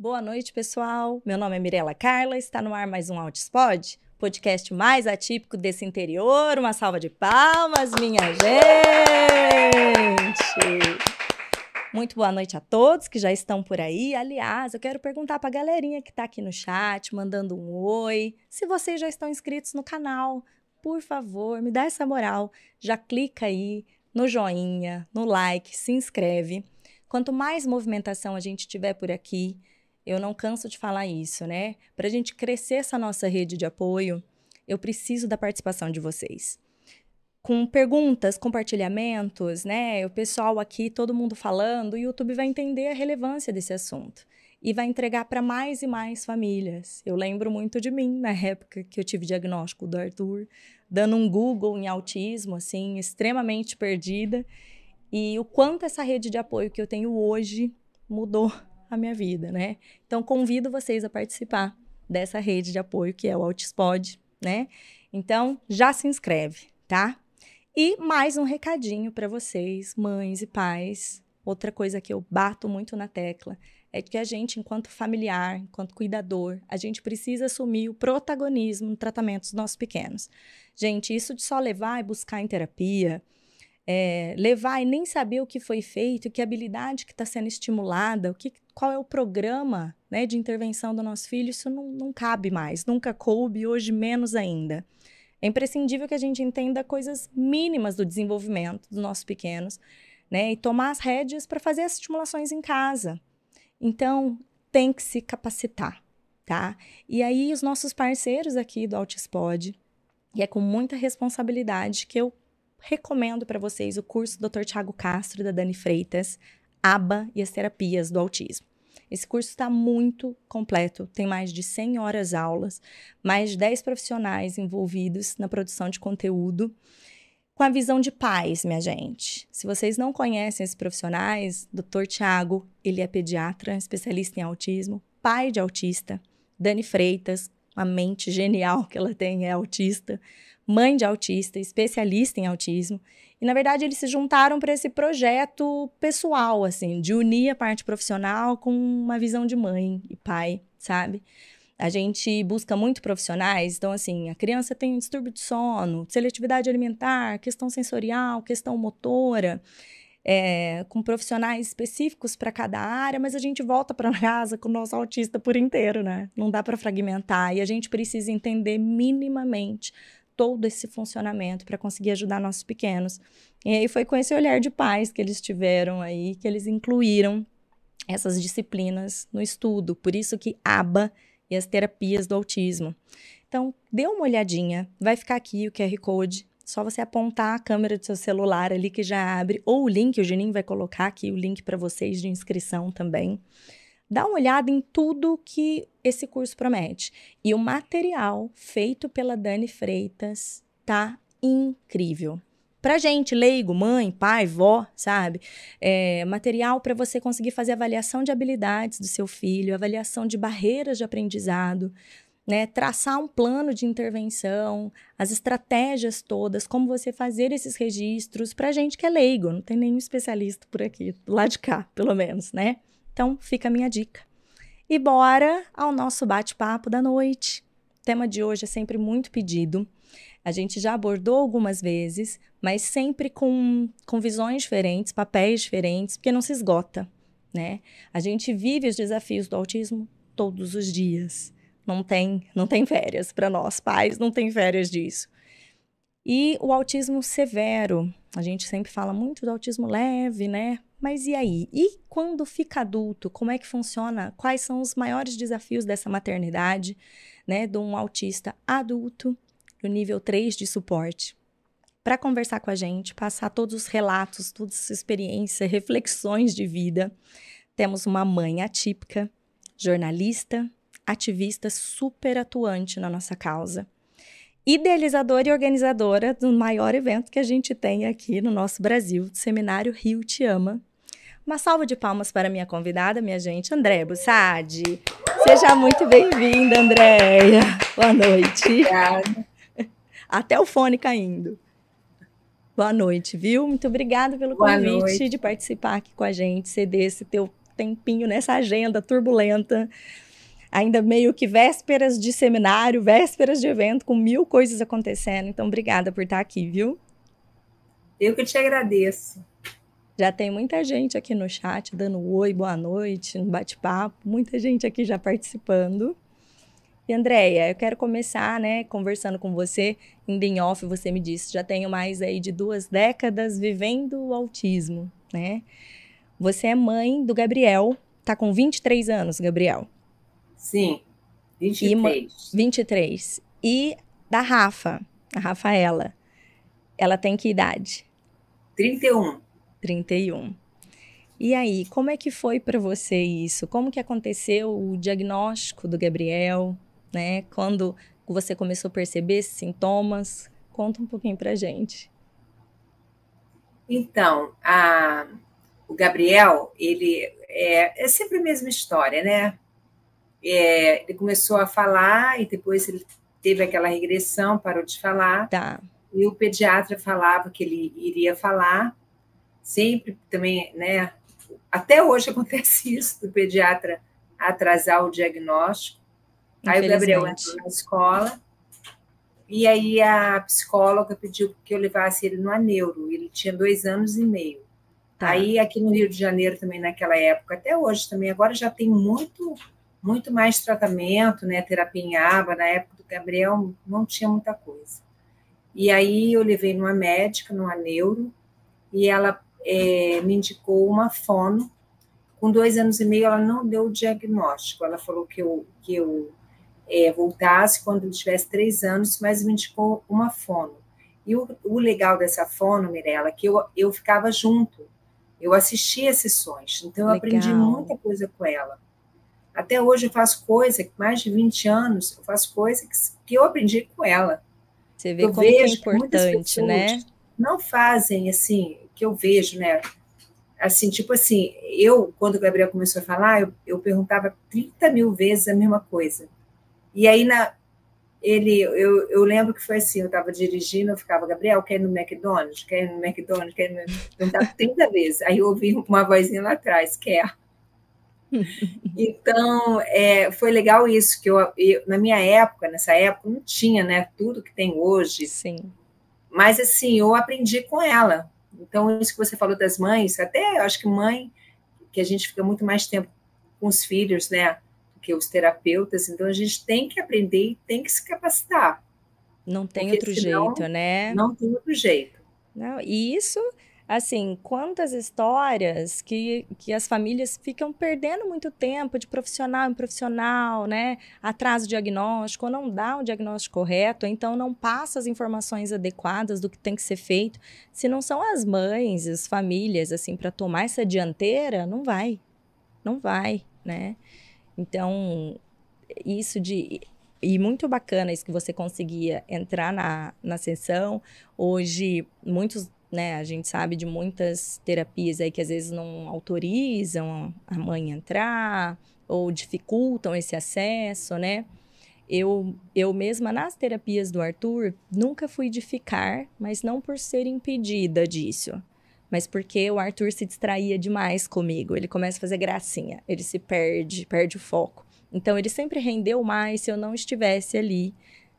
Boa noite, pessoal. Meu nome é Mirela Carla, está no ar mais um Outspod, podcast mais atípico desse interior. Uma salva de palmas, minha gente! Muito boa noite a todos que já estão por aí. Aliás, eu quero perguntar para a galerinha que está aqui no chat, mandando um oi, se vocês já estão inscritos no canal. Por favor, me dá essa moral. Já clica aí no joinha, no like, se inscreve. Quanto mais movimentação a gente tiver por aqui, eu não canso de falar isso, né? Para a gente crescer essa nossa rede de apoio, eu preciso da participação de vocês com perguntas, compartilhamentos, né? O pessoal aqui, todo mundo falando, o YouTube vai entender a relevância desse assunto e vai entregar para mais e mais famílias. Eu lembro muito de mim na época que eu tive diagnóstico do Arthur, dando um Google em autismo, assim, extremamente perdida, e o quanto essa rede de apoio que eu tenho hoje mudou a minha vida, né? Então convido vocês a participar dessa rede de apoio que é o Autispod, né? Então já se inscreve, tá? E mais um recadinho para vocês, mães e pais. Outra coisa que eu bato muito na tecla é que a gente, enquanto familiar, enquanto cuidador, a gente precisa assumir o protagonismo no tratamento dos nossos pequenos. Gente, isso de só levar e buscar em terapia, é, levar e nem saber o que foi feito, que habilidade que está sendo estimulada, o que, qual é o programa né, de intervenção do nosso filho, isso não, não cabe mais, nunca coube, hoje menos ainda. É imprescindível que a gente entenda coisas mínimas do desenvolvimento dos nossos pequenos, né? E tomar as rédeas para fazer as estimulações em casa. Então, tem que se capacitar, tá? E aí, os nossos parceiros aqui do Altispod, e é com muita responsabilidade que eu recomendo para vocês o curso do Dr. Tiago Castro da Dani Freitas, ABA e as terapias do autismo. Esse curso está muito completo, tem mais de 100 horas aulas, mais de 10 profissionais envolvidos na produção de conteúdo, com a visão de pais, minha gente. Se vocês não conhecem esses profissionais, Dr. Tiago, ele é pediatra, especialista em autismo, pai de autista, Dani Freitas, uma mente genial que ela tem, é autista, mãe de autista, especialista em autismo. E na verdade eles se juntaram para esse projeto pessoal, assim, de unir a parte profissional com uma visão de mãe e pai, sabe? A gente busca muito profissionais, então assim, a criança tem distúrbio de sono, seletividade alimentar, questão sensorial, questão motora, é, com profissionais específicos para cada área, mas a gente volta para casa com o nosso autista por inteiro, né? Não dá para fragmentar e a gente precisa entender minimamente todo esse funcionamento para conseguir ajudar nossos pequenos. E aí foi com esse olhar de pais que eles tiveram aí, que eles incluíram essas disciplinas no estudo. Por isso que ABA e as terapias do autismo. Então, dê uma olhadinha, vai ficar aqui o QR Code. Só você apontar a câmera do seu celular ali que já abre, ou o link, o Juninho vai colocar aqui o link para vocês de inscrição também dá uma olhada em tudo que esse curso promete. E o material feito pela Dani Freitas tá incrível. Pra gente, leigo, mãe, pai, vó, sabe? É, material para você conseguir fazer avaliação de habilidades do seu filho, avaliação de barreiras de aprendizado, né? Traçar um plano de intervenção, as estratégias todas, como você fazer esses registros pra gente que é leigo, não tem nenhum especialista por aqui, do lado de cá, pelo menos, né? Então, fica a minha dica. E bora ao nosso bate-papo da noite. O tema de hoje é sempre muito pedido. A gente já abordou algumas vezes, mas sempre com, com visões diferentes, papéis diferentes, porque não se esgota, né? A gente vive os desafios do autismo todos os dias. Não tem, não tem férias para nós, pais, não tem férias disso. E o autismo severo, a gente sempre fala muito do autismo leve, né? Mas e aí? E quando fica adulto, como é que funciona? Quais são os maiores desafios dessa maternidade, né, de um autista adulto no nível 3 de suporte? Para conversar com a gente, passar todos os relatos, toda essa experiência, reflexões de vida, temos uma mãe atípica, jornalista, ativista super atuante na nossa causa idealizadora e organizadora do maior evento que a gente tem aqui no nosso Brasil, o Seminário Rio Te Ama, uma salva de palmas para minha convidada, minha gente, Andréia Bussadi. Seja muito bem-vinda, Andréia. Boa noite. Obrigada. Até o fone caindo. Boa noite, viu? Muito obrigada pelo Boa convite noite. de participar aqui com a gente, ceder esse teu tempinho nessa agenda turbulenta. Ainda meio que vésperas de seminário, vésperas de evento, com mil coisas acontecendo. Então, obrigada por estar aqui, viu? Eu que te agradeço. Já tem muita gente aqui no chat dando oi, boa noite, no bate-papo, muita gente aqui já participando. E Andréia, eu quero começar, né, conversando com você, em em off, você me disse, já tenho mais aí de duas décadas vivendo o autismo, né? Você é mãe do Gabriel, tá com 23 anos, Gabriel. Sim, 23. E, 23. E da Rafa, a Rafaela, ela tem que idade? 31. 31. E aí, como é que foi para você isso? Como que aconteceu o diagnóstico do Gabriel? né? Quando você começou a perceber esses sintomas? Conta um pouquinho pra gente. Então, a, o Gabriel, ele é, é sempre a mesma história, né? É, ele começou a falar e depois ele teve aquela regressão, parou de falar. Tá. E o pediatra falava que ele iria falar, sempre também, né? Até hoje acontece isso, do pediatra atrasar o diagnóstico. Aí o Gabriel entrou na escola e aí a psicóloga pediu que eu levasse ele no aneuro. Ele tinha dois anos e meio. Tá. Aí aqui no Rio de Janeiro também naquela época, até hoje também, agora já tem muito muito mais tratamento, né? Terapia em aba. Na época do Gabriel não tinha muita coisa. E aí eu levei numa médica, numa neuro, e ela é, me indicou uma fono. Com dois anos e meio, ela não deu o diagnóstico. Ela falou que eu, que eu é, voltasse quando ele tivesse três anos, mas me indicou uma fono. E o, o legal dessa fono, Mirella, é que eu, eu ficava junto, eu assistia sessões, então eu legal. aprendi muita coisa com ela. Até hoje eu faço coisa, mais de 20 anos, eu faço coisa que, que eu aprendi com ela. Você vê eu como vejo é importante, né? Não fazem assim, que eu vejo, né? Assim, tipo assim, eu, quando o Gabriel começou a falar, eu, eu perguntava 30 mil vezes a mesma coisa. E aí, na, ele, eu, eu lembro que foi assim, eu estava dirigindo, eu ficava, Gabriel, quer ir no McDonald's? Quer ir no McDonald's? Quer ir no... Eu estava 30 vezes. Aí eu ouvi uma vozinha lá atrás, quer. Então, é, foi legal isso, que eu, eu, na minha época, nessa época, não tinha né, tudo que tem hoje. Sim. Mas, assim, eu aprendi com ela. Então, isso que você falou das mães, até eu acho que mãe, que a gente fica muito mais tempo com os filhos, né? que os terapeutas, então a gente tem que aprender e tem que se capacitar. Não tem outro jeito, né? Não tem outro jeito. Não, e isso, assim, quantas histórias que, que as famílias ficam perdendo muito tempo de profissional em profissional, né? Atrasa o diagnóstico, ou não dá o diagnóstico correto, então não passa as informações adequadas do que tem que ser feito. Se não são as mães, as famílias, assim, para tomar essa dianteira, não vai. Não vai, né? Então, isso de. E muito bacana isso que você conseguia entrar na, na sessão. Hoje, muitos, né, a gente sabe de muitas terapias aí que às vezes não autorizam a mãe entrar ou dificultam esse acesso, né? Eu, eu mesma, nas terapias do Arthur, nunca fui de ficar, mas não por ser impedida disso mas porque o Arthur se distraía demais comigo. Ele começa a fazer gracinha, ele se perde, perde o foco. Então ele sempre rendeu mais se eu não estivesse ali,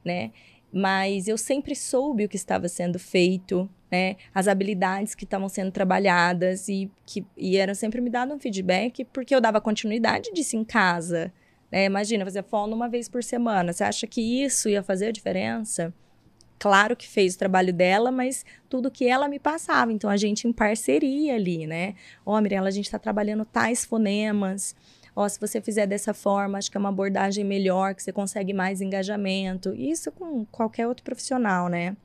né? Mas eu sempre soube o que estava sendo feito, né? As habilidades que estavam sendo trabalhadas e que e eram sempre me dado um feedback porque eu dava continuidade disso em casa. Né? Imagina fazer fono uma vez por semana. Você acha que isso ia fazer a diferença? claro que fez o trabalho dela, mas tudo que ela me passava. Então a gente em parceria ali, né? Ó, oh, Mirella, a gente está trabalhando tais fonemas. Ó, oh, se você fizer dessa forma, acho que é uma abordagem melhor, que você consegue mais engajamento. Isso com qualquer outro profissional, né?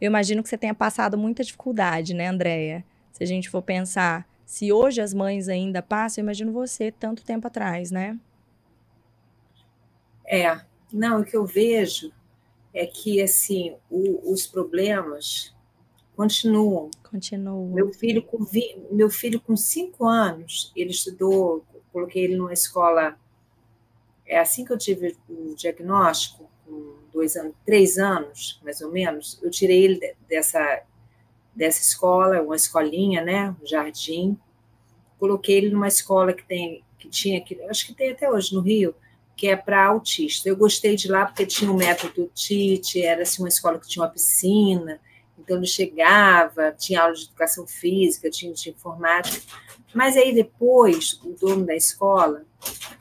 Eu imagino que você tenha passado muita dificuldade, né, Andréia? Se a gente for pensar, se hoje as mães ainda passam, eu imagino você tanto tempo atrás, né? É, não, o que eu vejo é que assim o, os problemas continuam. Continuam. Meu filho com vi, meu filho com cinco anos ele estudou, coloquei ele numa escola. É assim que eu tive o diagnóstico, com dois anos, três anos mais ou menos, eu tirei ele dessa dessa escola, uma escolinha, né, um jardim. coloquei ele numa escola que tem, que tinha, que, acho que tem até hoje no Rio, que é para autista. Eu gostei de lá porque tinha o método Tite, era assim, uma escola que tinha uma piscina, então ele chegava, tinha aula de educação física, tinha de informática. Mas aí depois, o dono da escola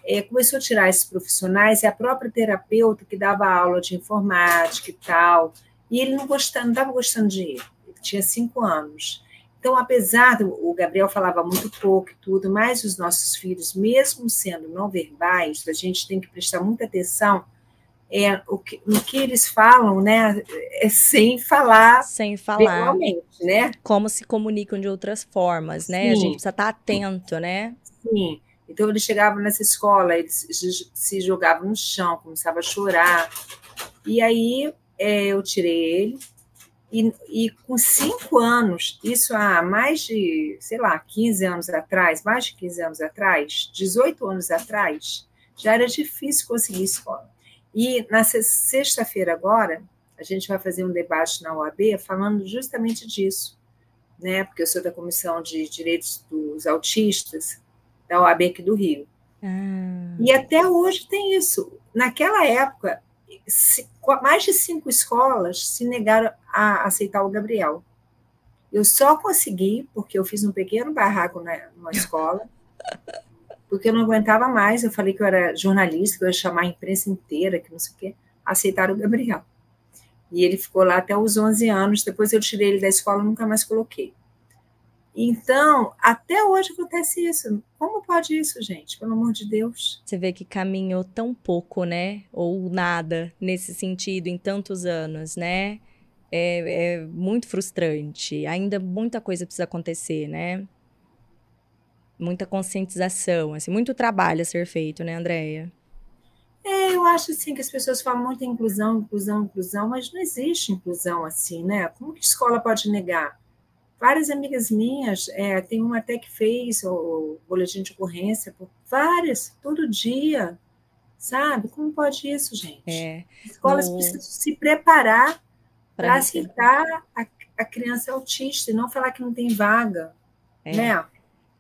é, começou a tirar esses profissionais e a própria terapeuta que dava aula de informática e tal, e ele não gostava, não estava gostando de ir. Ele tinha cinco anos. Então, apesar do o Gabriel falava muito pouco e tudo, mas os nossos filhos, mesmo sendo não verbais, a gente tem que prestar muita atenção é, o que, que eles falam, né? É sem falar, sem falar, né? Como se comunicam de outras formas, né? Sim. A gente precisa estar atento, né? Sim. Então eles chegavam nessa escola, eles se jogavam no chão, começavam a chorar. E aí é, eu tirei ele e, e, com cinco anos, isso há mais de, sei lá, 15 anos atrás, mais de 15 anos atrás, 18 anos atrás, já era difícil conseguir escola. E na sexta-feira agora, a gente vai fazer um debate na OAB falando justamente disso, né? Porque eu sou da Comissão de Direitos dos Autistas da OAB aqui do Rio. Ah. E até hoje tem isso. Naquela época, mais de cinco escolas se negaram a aceitar o Gabriel. Eu só consegui, porque eu fiz um pequeno barraco na, numa escola, porque eu não aguentava mais. Eu falei que eu era jornalista, que eu ia chamar a imprensa inteira, que não sei o quê. Aceitaram o Gabriel. E ele ficou lá até os 11 anos. Depois eu tirei ele da escola nunca mais coloquei. Então, até hoje acontece isso. Como pode isso, gente? Pelo amor de Deus. Você vê que caminhou tão pouco, né? Ou nada nesse sentido em tantos anos, né? É, é muito frustrante. Ainda muita coisa precisa acontecer, né? Muita conscientização, assim, muito trabalho a ser feito, né, Andréia? É, eu acho assim que as pessoas falam muito em inclusão, inclusão, inclusão, mas não existe inclusão assim, né? Como que a escola pode negar? Várias amigas minhas, é, tem uma até que fez o boletim de ocorrência, várias, todo dia, sabe? Como pode isso, gente? É, Escolas no... precisam se preparar para aceitar a, a, criança autista e não falar que não tem vaga, é. né?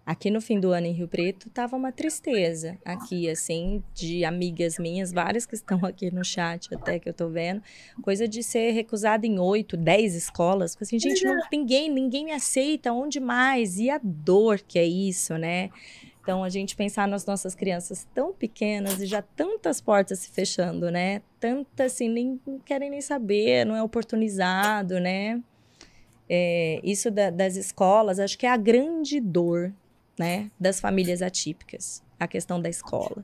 Aqui no fim do ano em Rio Preto tava uma tristeza aqui, assim, de amigas minhas, várias que estão aqui no chat até que eu tô vendo, coisa de ser recusada em oito, dez escolas, assim, gente, não, ninguém, ninguém me aceita, onde mais? E a dor que é isso, né? Então, a gente pensar nas nossas crianças tão pequenas e já tantas portas se fechando, né? Tantas, assim, nem não querem nem saber, não é oportunizado, né? É, isso da, das escolas, acho que é a grande dor né, das famílias atípicas, a questão da escola.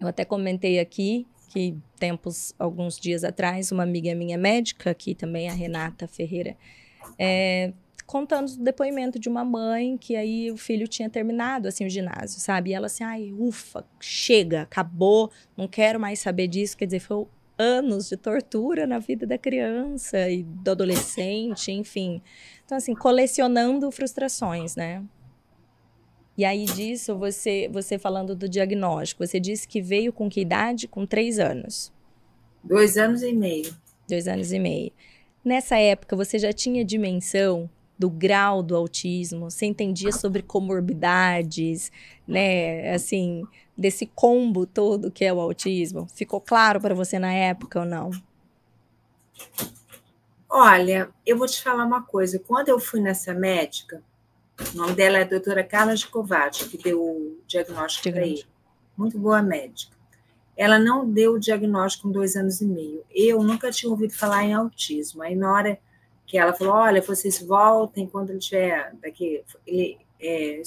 Eu até comentei aqui que tempos, alguns dias atrás, uma amiga minha médica, aqui também, a Renata Ferreira, é, contando o depoimento de uma mãe que aí o filho tinha terminado assim o ginásio, sabe? E ela assim, ai, ufa, chega, acabou, não quero mais saber disso. Quer dizer, foi anos de tortura na vida da criança e do adolescente, enfim. Então, assim, colecionando frustrações, né? E aí disso, você, você falando do diagnóstico, você disse que veio com que idade? Com três anos. Dois anos e meio. Dois anos e meio. Nessa época, você já tinha dimensão do grau do autismo? Você entendia sobre comorbidades, né? Assim, desse combo todo que é o autismo? Ficou claro para você na época ou não? Olha, eu vou te falar uma coisa. Quando eu fui nessa médica, o nome dela é a doutora Carla Gicovati, que deu o diagnóstico para ele. Muito boa médica. Ela não deu o diagnóstico com dois anos e meio. Eu nunca tinha ouvido falar em autismo. Aí, na hora que ela falou: olha, vocês voltem quando ele tiver. Daqui, ele, é,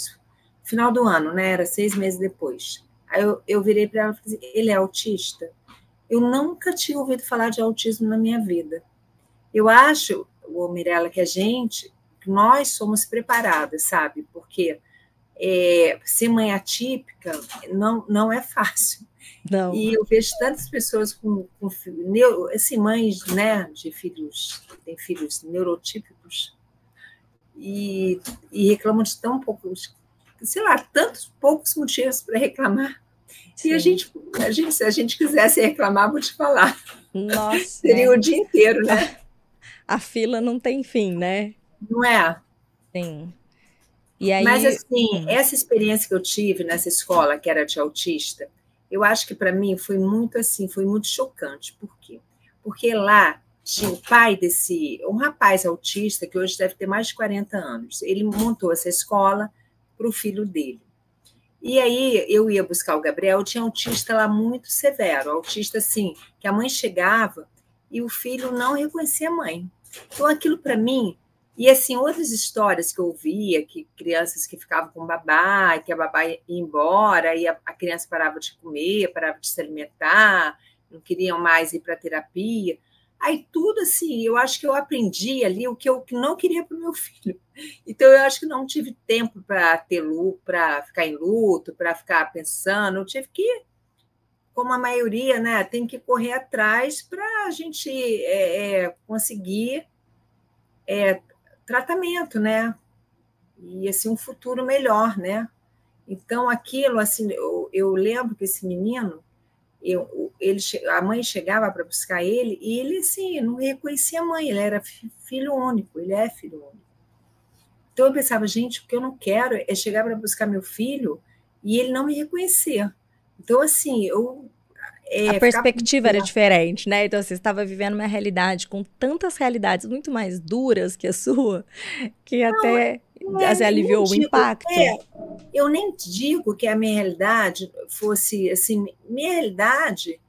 final do ano, né? Era seis meses depois. Aí eu, eu virei para ela e falei: ele é autista? Eu nunca tinha ouvido falar de autismo na minha vida. Eu acho, o Mirella, que a gente nós somos preparadas, sabe? Porque é, ser mãe atípica não, não é fácil. Não. E eu vejo tantas pessoas com, com neuro, assim, mães né, de filhos, tem filhos neurotípicos, e, e reclamam de tão poucos, sei lá, tantos poucos motivos para reclamar. Sim. E a gente, a gente, se a gente quisesse reclamar, vou te falar. Nossa. Seria é. o dia inteiro, né? A fila não tem fim, né? Não é? Sim. Aí, Mas, assim, hum. essa experiência que eu tive nessa escola, que era de autista, eu acho que para mim foi muito assim, foi muito chocante. Por quê? Porque lá tinha o pai desse, um rapaz autista, que hoje deve ter mais de 40 anos. Ele montou essa escola para o filho dele. E aí eu ia buscar o Gabriel, tinha autista lá muito severo, autista assim, que a mãe chegava e o filho não reconhecia a mãe. Então aquilo para mim e assim, outras histórias que eu ouvia, que crianças que ficavam com babá, que a babá ia embora, e a, a criança parava de comer, parava de se alimentar, não queriam mais ir para terapia. Aí tudo assim, eu acho que eu aprendi ali o que eu não queria para o meu filho. Então eu acho que não tive tempo para ter luto, para ficar em luto, para ficar pensando. Eu tive que, como a maioria, né, tem que correr atrás para a gente é, é, conseguir é, tratamento, né? E assim um futuro melhor, né? Então aquilo assim, eu, eu lembro que esse menino, eu, ele, a mãe chegava para buscar ele e ele assim não reconhecia a mãe, ele era filho único, ele é filho único. Então eu pensava, gente, o que eu não quero é chegar para buscar meu filho e ele não me reconhecer. Então assim, eu é, a perspectiva era diferente, né? Então, você estava vivendo uma realidade com tantas realidades muito mais duras que a sua, que não, até é, você aliviou o impacto. É, eu nem digo que a minha realidade fosse assim, minha realidade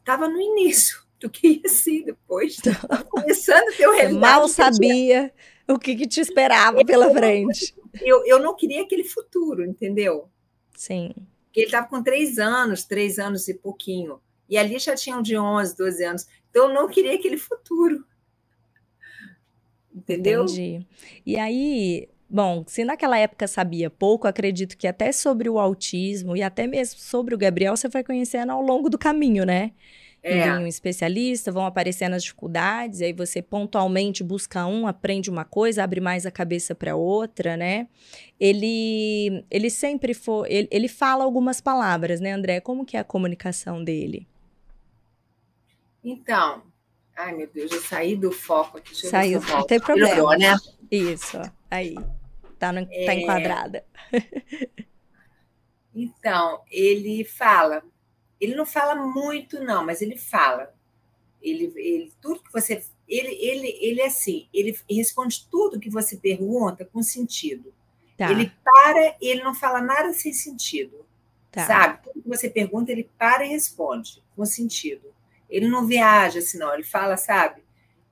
estava no início do que ia ser depois. Estava começando a ter uma realidade. Mal sabia o que, que te esperava eu, pela frente. Eu, eu não queria aquele futuro, entendeu? Sim ele estava com três anos, três anos e pouquinho. E ali já tinham de 11, 12 anos. Então, eu não queria aquele futuro. Entendeu? Entendi. E aí, bom, se naquela época sabia pouco, acredito que até sobre o autismo e até mesmo sobre o Gabriel você foi conhecendo ao longo do caminho, né? É. Vem um especialista, vão aparecendo as dificuldades, aí você pontualmente busca um, aprende uma coisa, abre mais a cabeça para outra, né? Ele, ele sempre foi, ele, ele fala algumas palavras, né, André? Como que é a comunicação dele? Então, ai meu Deus, eu saí do foco aqui. Saiu, não tem problema. Melhorou, né? Isso, aí, tá, no, tá é... tá enquadrada. então, ele fala ele não fala muito, não, mas ele fala. Ele, ele tudo que você. Ele, ele, ele é assim, ele responde tudo que você pergunta com sentido. Tá. Ele para e ele não fala nada sem sentido. Tá. Sabe? Tudo que você pergunta, ele para e responde com sentido. Ele não viaja assim, não, ele fala, sabe?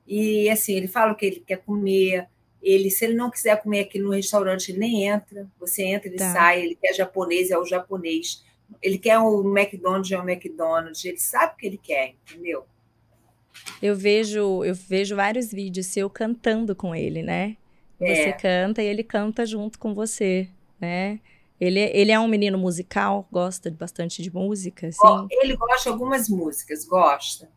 E assim, ele fala o que ele quer comer. Ele, se ele não quiser comer aqui no restaurante, ele nem entra. Você entra, ele tá. sai, ele quer japonês, é o japonês ele quer o McDonald's, é o McDonald's, ele sabe o que ele quer, entendeu? Eu vejo, eu vejo vários vídeos seu cantando com ele, né? Você é. canta e ele canta junto com você, né? Ele, ele é um menino musical, gosta bastante de música, assim? Ele gosta de algumas músicas, gosta.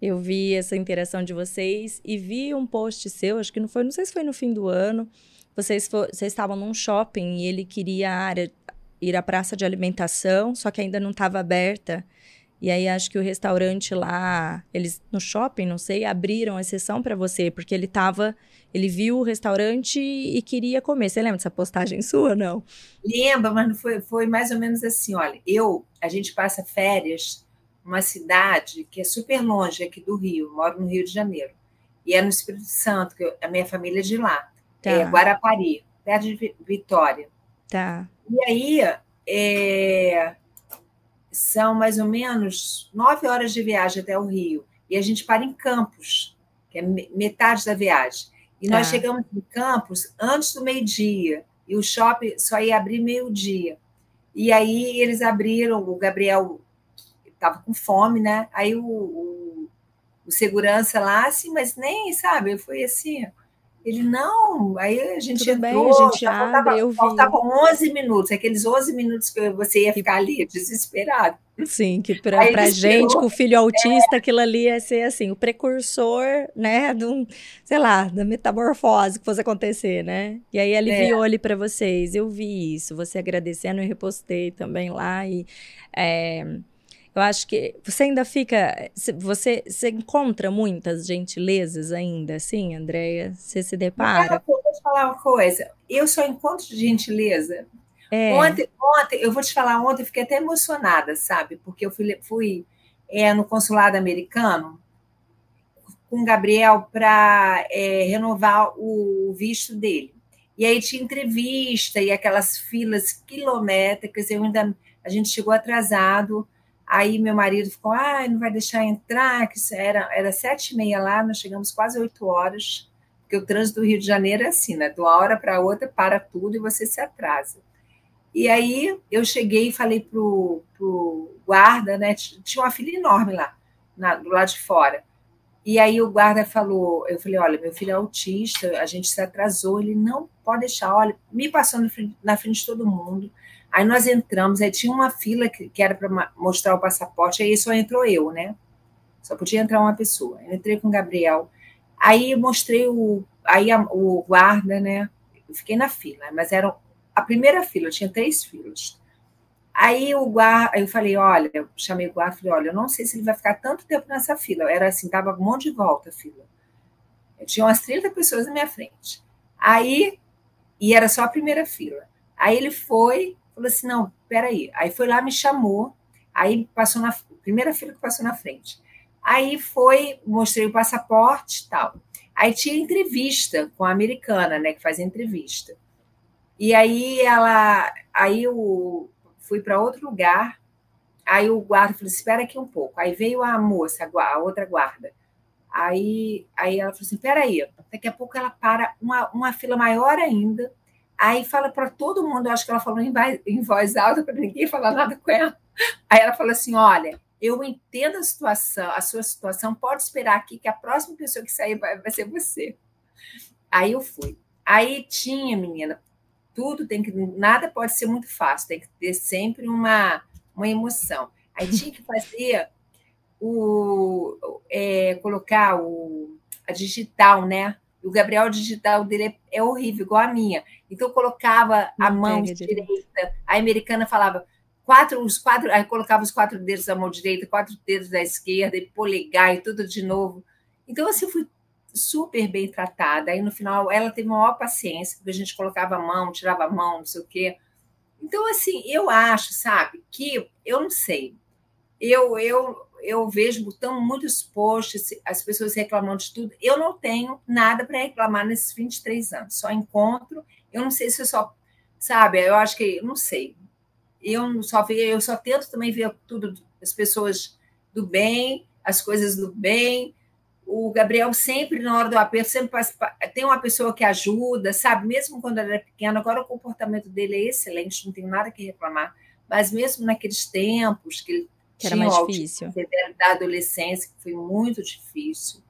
Eu vi essa interação de vocês e vi um post seu, acho que não foi, não sei se foi no fim do ano. Vocês, for, vocês estavam num shopping e ele queria a área ir à praça de alimentação, só que ainda não estava aberta. E aí acho que o restaurante lá, eles no shopping, não sei, abriram a sessão para você, porque ele tava, ele viu o restaurante e queria comer. Você lembra dessa postagem sua, não? Lembro, mas foi, foi mais ou menos assim, olha, eu, a gente passa férias numa cidade que é super longe aqui do Rio, moro no Rio de Janeiro. E é no Espírito Santo, que eu, a minha família é de lá. Tá. É Guarapari, perto de Vitória. Tá. E aí, é, são mais ou menos nove horas de viagem até o Rio. E a gente para em Campos, que é metade da viagem. E nós tá. chegamos em Campos antes do meio-dia. E o shopping só ia abrir meio-dia. E aí eles abriram, o Gabriel estava com fome, né? Aí o, o, o, segurança lá, assim, mas nem, sabe, foi assim, ele, não, aí a gente Tudo entrou, bem, a gente abre, faltava, eu vi. Faltavam 11 minutos, aqueles 11 minutos que você ia ficar ali, desesperado. Sim, que para a gente, com o filho autista, é. aquilo ali ia ser assim, o precursor, né, de um, sei lá, da metamorfose que fosse acontecer, né? E aí aliviou é. ali para vocês. Eu vi isso, você agradecendo, eu repostei também lá e é, eu acho que você ainda fica. Você, você encontra muitas gentilezas ainda, assim, Andréia? Você se depara? Mas, vou te falar uma coisa. eu só encontro gentileza. É. Ontem, ontem, eu vou te falar, ontem eu fiquei até emocionada, sabe? Porque eu fui, fui é, no consulado americano com o Gabriel para é, renovar o visto dele. E aí tinha entrevista e aquelas filas quilométricas, eu ainda, a gente chegou atrasado, aí meu marido ficou, ah, não vai deixar entrar, que era, era sete e meia lá, nós chegamos quase oito horas, porque o trânsito do Rio de Janeiro é assim, né? De uma hora para outra para tudo e você se atrasa. E aí eu cheguei e falei pro, pro guarda, né? Tinha uma fila enorme lá, na, do lado de fora. E aí o guarda falou, eu falei, olha, meu filho é autista, a gente se atrasou, ele não pode deixar, olha, me passou na frente de todo mundo. Aí nós entramos, aí tinha uma fila que, que era para mostrar o passaporte, aí só entrou eu, né? Só podia entrar uma pessoa. Eu entrei com o Gabriel. Aí mostrei o, aí a, o guarda, né? Eu fiquei na fila, mas era a primeira fila, tinha três filas. Aí o guarda, eu falei, olha, eu chamei o guarda, falei, olha, eu não sei se ele vai ficar tanto tempo nessa fila. Era assim, tava um monte de volta a fila. Eu tinha umas 30 pessoas na minha frente. Aí, e era só a primeira fila. Aí ele foi, falou assim, não, peraí. Aí foi lá, me chamou, aí passou na primeira fila que passou na frente. Aí foi, mostrei o passaporte tal. Aí tinha entrevista com a americana, né, que faz entrevista. E aí ela, aí o fui para outro lugar. Aí o guarda falou: espera aqui um pouco. Aí veio a moça, a outra guarda. Aí, aí ela falou assim: peraí, daqui a pouco ela para uma, uma fila maior ainda. Aí fala para todo mundo, acho que ela falou em, em voz alta para ninguém falar nada com ela. Aí ela falou assim: olha, eu entendo a situação, a sua situação, pode esperar aqui que a próxima pessoa que sair vai, vai ser você. Aí eu fui. Aí tinha, menina, tudo tem que. Nada pode ser muito fácil, tem que ter sempre uma, uma emoção. Aí tinha que fazer o. É, colocar o, a digital, né? O Gabriel digital dele é, é horrível, igual a minha. Então eu colocava a Não mão direita, a americana falava quatro, os quatro, aí colocava os quatro dedos da mão direita, quatro dedos da esquerda, e polegar e tudo de novo. Então, assim, eu fui super bem tratada. Aí no final ela teve maior paciência, porque a gente colocava a mão, tirava a mão, não sei o quê. Então, assim, eu acho, sabe, que eu não sei. Eu, eu, eu vejo botão muitos posts, as pessoas reclamando de tudo. Eu não tenho nada para reclamar nesses 23 anos. Só encontro. Eu não sei se eu só. Sabe, eu acho que. Não sei. Eu só vejo, eu só tento também ver tudo, as pessoas do bem, as coisas do bem, o Gabriel sempre, na hora do aperto, sempre tem uma pessoa que ajuda, sabe? Mesmo quando ele era pequeno, agora o comportamento dele é excelente, não tenho nada que reclamar. Mas mesmo naqueles tempos que ele que era mais difícil. Da adolescência, que foi muito difícil.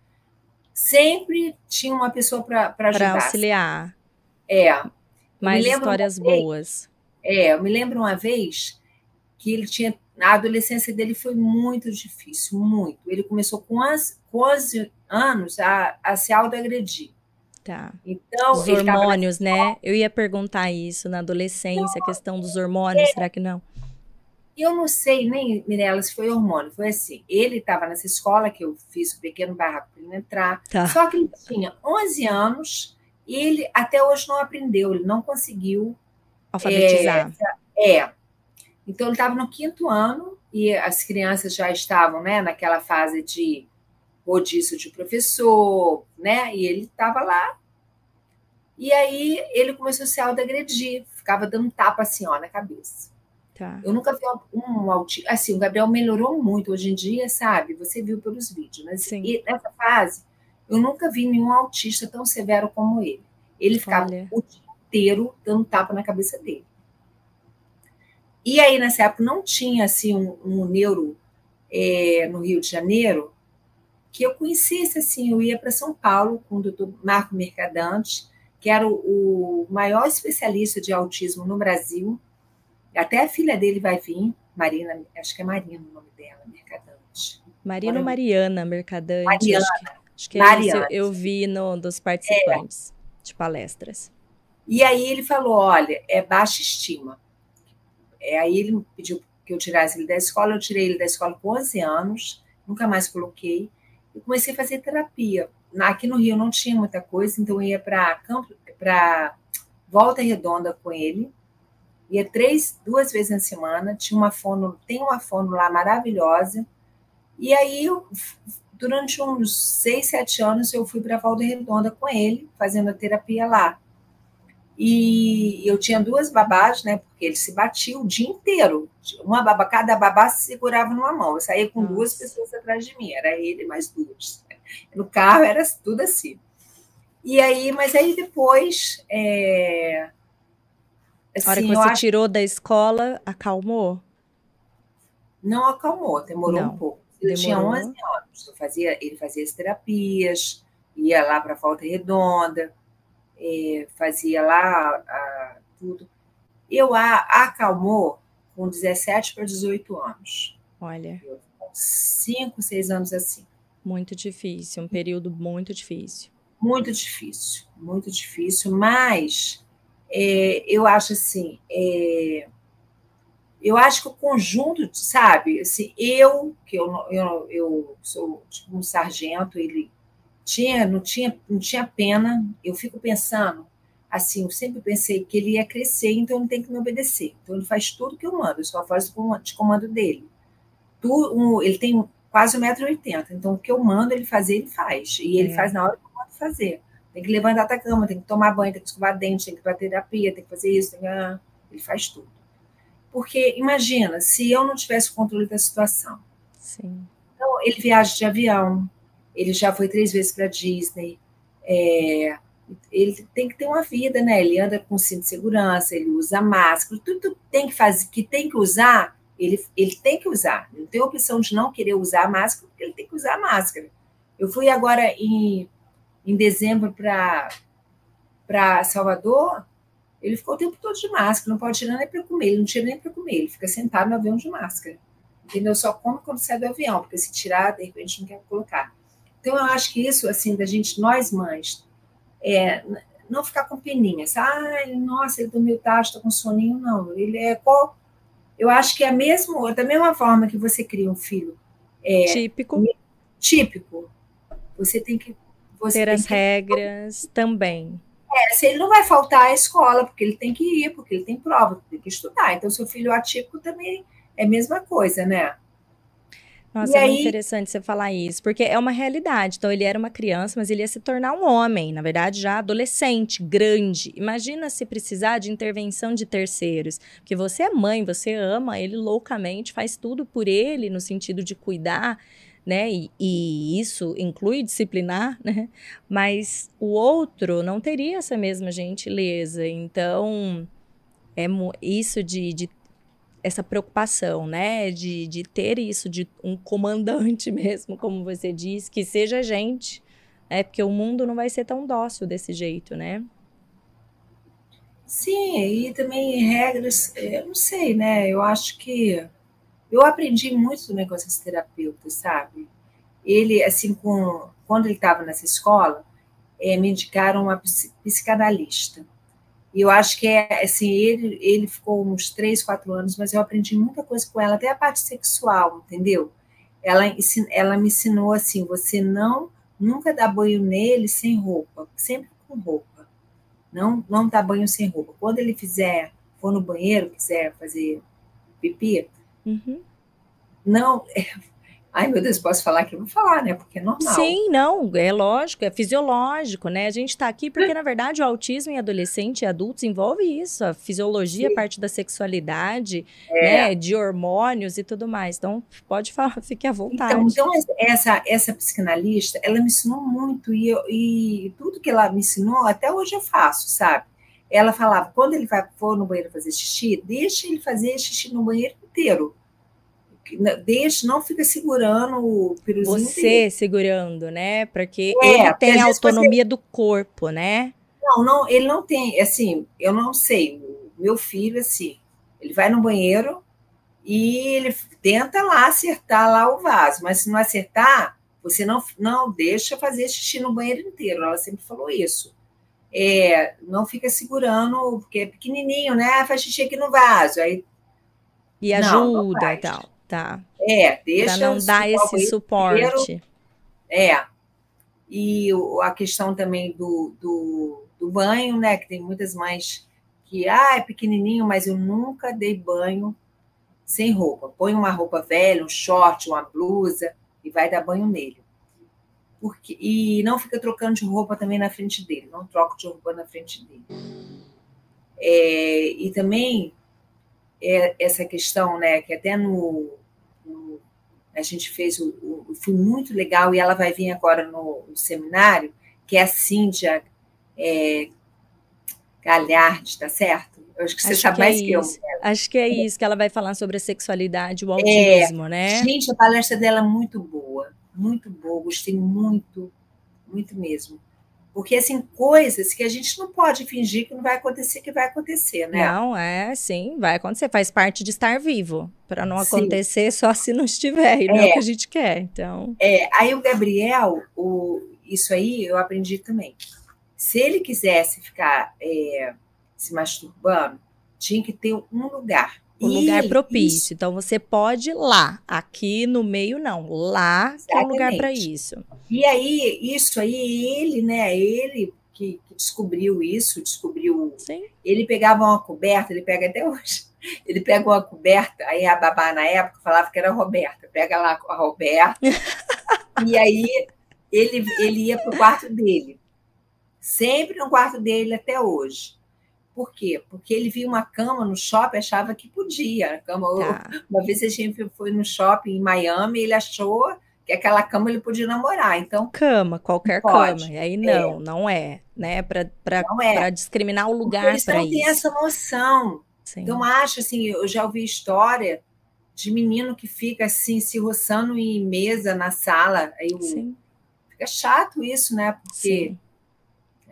Sempre tinha uma pessoa para ajudar. Para auxiliar. É. Mais histórias boas. É, eu me lembro uma vez que ele tinha a adolescência dele foi muito difícil, muito. Ele começou com, as, 11 anos a, a se autoagredir. Tá. Então, Os hormônios, né? Eu ia perguntar isso na adolescência, não, a questão dos hormônios, é, será que não? Eu não sei nem, Mirella, se foi hormônio. Foi assim, ele estava nessa escola que eu fiz o pequeno barraco para ele entrar, tá. só que ele tinha 11 anos e ele até hoje não aprendeu, ele não conseguiu... Alfabetizar. É, é então, ele estava no quinto ano e as crianças já estavam né, naquela fase de rodízio de professor, né? E ele estava lá. E aí ele começou a se autoagredir, ficava dando tapa assim, ó, na cabeça. Tá. Eu nunca vi um, um autista. Assim, o Gabriel melhorou muito hoje em dia, sabe? Você viu pelos vídeos, né? Sim. E nessa fase, eu nunca vi nenhum autista tão severo como ele. Ele ficava Olha. o dia inteiro dando tapa na cabeça dele. E aí, nessa época, não tinha assim, um, um neuro é, no Rio de Janeiro que eu conhecesse. Assim, eu ia para São Paulo com o doutor Marco Mercadante, que era o, o maior especialista de autismo no Brasil. Até a filha dele vai vir, Marina, acho que é Marina o nome dela, Mercadante. Marina ou Mariana Mercadante? Mariana. Acho que, acho que é eu, vi no, dos participantes é. de palestras. E aí ele falou: olha, é baixa estima. É, aí ele pediu que eu tirasse ele da escola, eu tirei ele da escola com 11 anos, nunca mais coloquei, e comecei a fazer terapia. Aqui no Rio não tinha muita coisa, então eu ia para volta redonda com ele, ia três, duas vezes na semana, tinha uma fono, tem uma fono lá maravilhosa, e aí durante uns seis, sete anos eu fui para Volta Redonda com ele, fazendo a terapia lá. E eu tinha duas babás, né? Porque ele se batia o dia inteiro. Uma babá, cada babá se segurava numa mão. Eu saía com Nossa. duas pessoas atrás de mim, era ele mais duas. No carro era tudo assim. E aí, mas aí depois. É... Assim, a hora que você acho... tirou da escola, acalmou? Não acalmou, demorou Não, um pouco. Eu tinha 11 anos. Eu fazia, ele fazia as terapias, ia lá para a Volta Redonda é, fazia lá a, tudo. Eu a, acalmou com 17 para 18 anos. Olha. Eu, cinco, seis anos assim. Muito difícil, um período muito difícil. Muito difícil, muito difícil, mas é, eu acho assim, é, eu acho que o conjunto, sabe, assim, eu, que eu, eu, eu sou tipo um sargento, ele tinha, não tinha, não tinha pena. Eu fico pensando, assim, eu sempre pensei que ele ia crescer, então ele tem que me obedecer. Então ele faz tudo que eu mando, eu só faço de comando dele. Tu, um, ele tem quase 1,80m, então o que eu mando ele fazer, ele faz. E ele é. faz na hora que eu mando fazer. Tem que levantar da cama, tem que tomar banho, tem que escovar dente, tem que ir para terapia, tem que fazer isso, tem que... Ah, ele faz tudo. Porque imagina, se eu não tivesse o controle da situação. Sim. Então, ele viaja de avião, ele já foi três vezes para Disney. É, ele tem que ter uma vida, né? Ele anda com cinto de segurança, ele usa máscara, tudo tem que fazer, que tem que usar, ele, ele tem que usar. Não tem opção de não querer usar a máscara, porque ele tem que usar a máscara. Eu fui agora em, em dezembro para Salvador, ele ficou o tempo todo de máscara, não pode tirar nem para comer, ele não tira nem para comer, ele fica sentado no avião de máscara. Entendeu? Só come quando sai do avião, porque se tirar, de repente não quer colocar. Então, eu acho que isso, assim, da gente, nós mães, é, não ficar com peninhas. Ai, nossa, ele dormiu tarde, está com soninho. Não, ele é qual. Eu acho que é mesmo, da mesma forma que você cria um filho é, típico, típico, você tem que você ter as que... regras também. É, se ele não vai faltar à escola, porque ele tem que ir, porque ele tem prova, tem que estudar. Então, seu filho atípico também é a mesma coisa, né? Nossa, e é aí... muito interessante você falar isso, porque é uma realidade. Então, ele era uma criança, mas ele ia se tornar um homem, na verdade, já adolescente, grande. Imagina se precisar de intervenção de terceiros. Porque você é mãe, você ama ele loucamente, faz tudo por ele, no sentido de cuidar, né? E, e isso inclui disciplinar, né? Mas o outro não teria essa mesma gentileza. Então, é isso de, de essa preocupação, né, de, de ter isso, de um comandante mesmo, como você diz, que seja gente, né, porque o mundo não vai ser tão dócil desse jeito, né? Sim, e também regras, eu é, não sei, né, eu acho que eu aprendi muito também com essas terapeutas, sabe? Ele, assim, com, quando ele estava nessa escola, é, me indicaram uma psicanalista. E eu acho que é assim, ele, ele ficou uns três, quatro anos, mas eu aprendi muita coisa com ela, até a parte sexual, entendeu? Ela, ela me ensinou assim: você não nunca dá banho nele sem roupa, sempre com roupa. Não, não dá banho sem roupa. Quando ele fizer, for no banheiro, quiser fazer pipi, uhum. não, Ai, meu Deus, posso falar que eu vou falar, né? Porque é normal. Sim, não, é lógico, é fisiológico, né? A gente está aqui porque, na verdade, o autismo em adolescente e adultos envolve isso, a fisiologia, Sim. parte da sexualidade, é. né? De hormônios e tudo mais. Então, pode falar, fique à vontade. Então, então essa, essa psicanalista, ela me ensinou muito, e, eu, e tudo que ela me ensinou, até hoje eu faço, sabe? Ela falava, quando ele vai, for no banheiro fazer xixi, deixa ele fazer xixi no banheiro inteiro deixa, não fica segurando o piruzinho Você segurando, né? Porque é, ele tem a autonomia você... do corpo, né? Não, não, ele não tem, assim, eu não sei. Meu filho, assim, ele vai no banheiro e ele tenta lá acertar lá o vaso, mas se não acertar, você não, não deixa fazer xixi no banheiro inteiro. Ela sempre falou isso. É, não fica segurando, porque é pequenininho, né? Faz xixi aqui no vaso. Aí, e ajuda e tal. Tá. É, deixa. Para não dar esse suporte. É. E a questão também do, do, do banho, né? Que tem muitas mães que, ah, é pequenininho, mas eu nunca dei banho sem roupa. Põe uma roupa velha, um short, uma blusa e vai dar banho nele. Porque, e não fica trocando de roupa também na frente dele, não troco de roupa na frente dele. É, e também é, essa questão, né, que até no, no a gente fez o, o, foi muito legal e ela vai vir agora no, no seminário, que é a Cíntia é, Galhardi, tá certo? Eu acho que você acho sabe que é mais é que eu. Acho que é isso, que ela vai falar sobre a sexualidade, o é. autismo, é, né? Gente, a palestra dela é muito boa, muito boa, gostei muito, muito mesmo. Porque, assim, coisas que a gente não pode fingir que não vai acontecer, que vai acontecer, né? Não, é, sim, vai acontecer. Faz parte de estar vivo. Para não sim. acontecer só se não estiver, e não é o que a gente quer, então... É, aí o Gabriel, o, isso aí eu aprendi também. Se ele quisesse ficar é, se masturbando, tinha que ter um lugar. Um e lugar propício. Isso. Então você pode ir lá, aqui no meio não, lá que é o lugar para isso. E aí isso aí ele, né? Ele que, que descobriu isso, descobriu. Sim. Ele pegava uma coberta, ele pega até hoje. Ele pega uma coberta, aí a babá na época falava que era a Roberta. Pega lá a Roberta. e aí ele, ele ia para o quarto dele. Sempre no quarto dele até hoje. Por quê? Porque ele via uma cama no shopping, achava que podia. A cama, tá. Uma vez a gente foi no shopping em Miami, ele achou que aquela cama ele podia namorar. Então cama, qualquer pode. cama. E aí não, é. não é, né? Para é. discriminar o lugar para isso. Eles não têm essa noção. Sim. Então acho assim, eu já ouvi história de menino que fica assim se roçando em mesa na sala. Aí fica chato isso, né? Porque Sim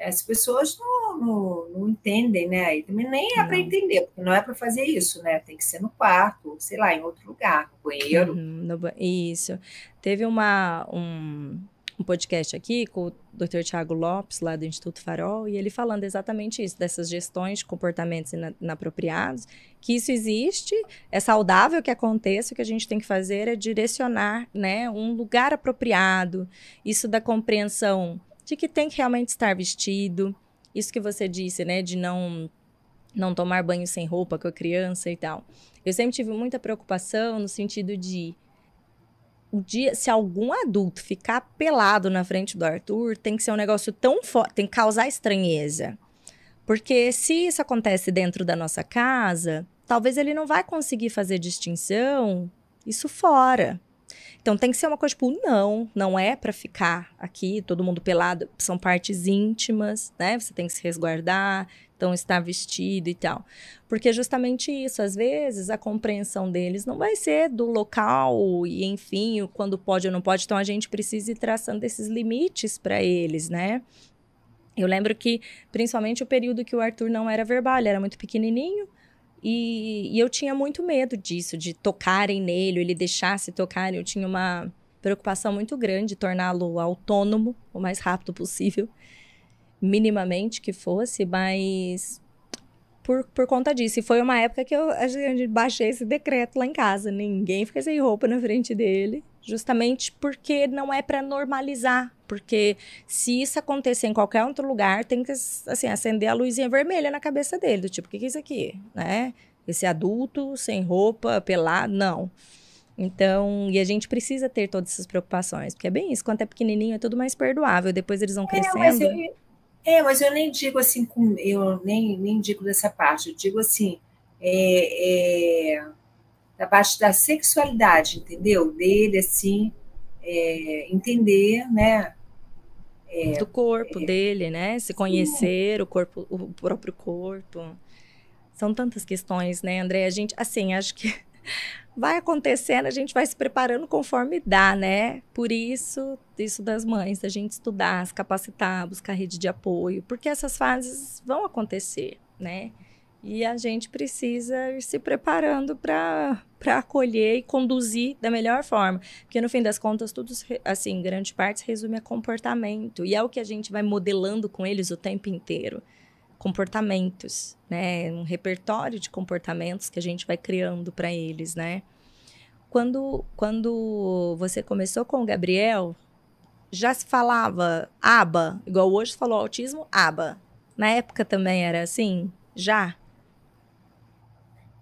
as pessoas não, não, não entendem, né? E também nem é para entender, porque não é para fazer isso, né? Tem que ser no quarto, sei lá, em outro lugar, no banheiro. Uhum, no, isso. Teve uma, um, um podcast aqui com o Dr. Tiago Lopes, lá do Instituto Farol, e ele falando exatamente isso, dessas gestões de comportamentos inapropriados, que isso existe, é saudável que aconteça, o que a gente tem que fazer é direcionar né, um lugar apropriado, isso da compreensão de que tem que realmente estar vestido. Isso que você disse, né, de não não tomar banho sem roupa com a criança e tal. Eu sempre tive muita preocupação no sentido de o dia, se algum adulto ficar pelado na frente do Arthur, tem que ser um negócio tão forte, tem que causar estranheza. Porque se isso acontece dentro da nossa casa, talvez ele não vai conseguir fazer distinção isso fora. Então tem que ser uma coisa tipo, não, não é para ficar aqui, todo mundo pelado, são partes íntimas, né? Você tem que se resguardar, então estar vestido e tal. Porque é justamente isso, às vezes a compreensão deles não vai ser do local e enfim, quando pode ou não pode, então a gente precisa ir traçando esses limites para eles, né? Eu lembro que, principalmente o período que o Arthur não era verbal, ele era muito pequenininho, e, e, eu tinha muito medo disso, de tocarem nele, ele deixasse tocarem. Eu tinha uma preocupação muito grande de torná-lo autônomo o mais rápido possível, minimamente que fosse, mas por, por conta disso. E foi uma época que eu gente baixei esse decreto lá em casa. Ninguém fica sem roupa na frente dele, justamente porque não é para normalizar. Porque se isso acontecer em qualquer outro lugar, tem que assim, acender a luzinha vermelha na cabeça dele, do tipo, o que, que é isso aqui? Né? Esse adulto, sem roupa, pelado, não. Então, e a gente precisa ter todas essas preocupações, porque é bem isso, quando é pequenininho é tudo mais perdoável, depois eles vão crescendo. É, mas eu, é, mas eu nem digo assim, eu nem, nem digo dessa parte, eu digo assim, é, é, da parte da sexualidade, entendeu? Dele, assim, é, entender, né? É, Do corpo é, dele, né? Se conhecer sim. o corpo, o próprio corpo. São tantas questões, né, André? A gente, assim, acho que vai acontecendo, a gente vai se preparando conforme dá, né? Por isso, isso das mães, a gente estudar, se capacitar, buscar rede de apoio, porque essas fases vão acontecer, né? E a gente precisa ir se preparando para acolher e conduzir da melhor forma. Porque no fim das contas, tudo, assim, grande parte resume a comportamento. E é o que a gente vai modelando com eles o tempo inteiro comportamentos, né? Um repertório de comportamentos que a gente vai criando para eles, né? Quando, quando você começou com o Gabriel, já se falava aba, igual hoje falou autismo, aba, Na época também era assim? Já?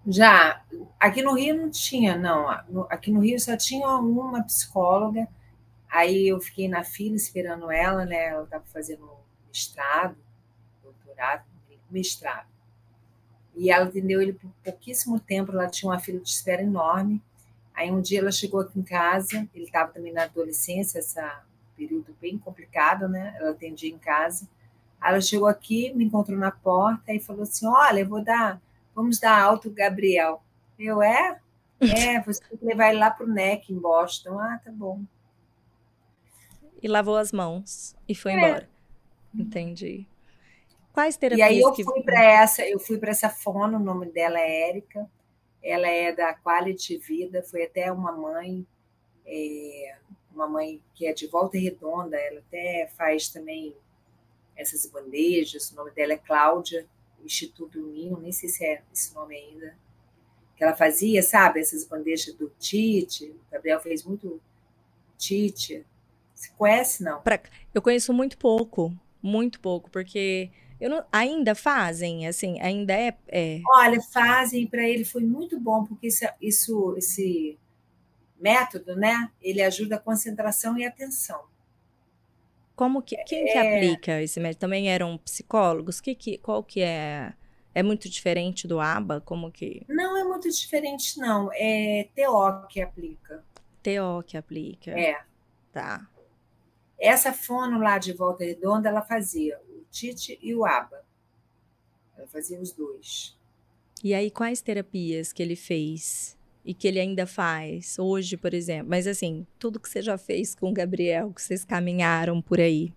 Já. Aqui no Rio não tinha, não. Aqui no Rio só tinha uma psicóloga. Aí eu fiquei na fila esperando ela, né? Ela estava fazendo mestrado, doutorado, mestrado. E ela atendeu ele por pouquíssimo tempo. Ela tinha uma fila de espera enorme. Aí um dia ela chegou aqui em casa. Ele estava também na adolescência, esse período bem complicado, né? Ela atendia em casa. Aí ela chegou aqui, me encontrou na porta e falou assim: Olha, eu vou dar, vamos dar alto Gabriel. Eu é? É, você tem que levar ele lá para o NEC em Boston. Ah, tá bom. E lavou as mãos e foi é. embora. Entendi. Quais terapias? E aí eu fui para essa, eu fui para essa fono, o nome dela é Érica. Ela é da Quality Vida, foi até uma mãe, é, uma mãe que é de Volta Redonda, ela até faz também essas bandejas, o nome dela é Cláudia, Instituto Ninho, nem sei se é esse nome ainda, que ela fazia, sabe, essas bandejas do Tite, o Gabriel fez muito Tite. Você conhece, não? Pra, eu conheço muito pouco, muito pouco, porque não, ainda fazem, assim, ainda é, é... Olha, fazem, para ele foi muito bom, porque isso, isso, esse método, né, ele ajuda a concentração e atenção. Como que quem que é... aplica esse método? Também eram psicólogos? Que, que qual que é? É muito diferente do ABA? Como que? Não é muito diferente não. É TO que aplica. TO que aplica. É. Tá. Essa fono lá de Volta Redonda, ela fazia Tite e o ABA. Ela fazia os dois. E aí, quais terapias que ele fez? e que ele ainda faz hoje, por exemplo. Mas assim, tudo que você já fez com o Gabriel, que vocês caminharam por aí.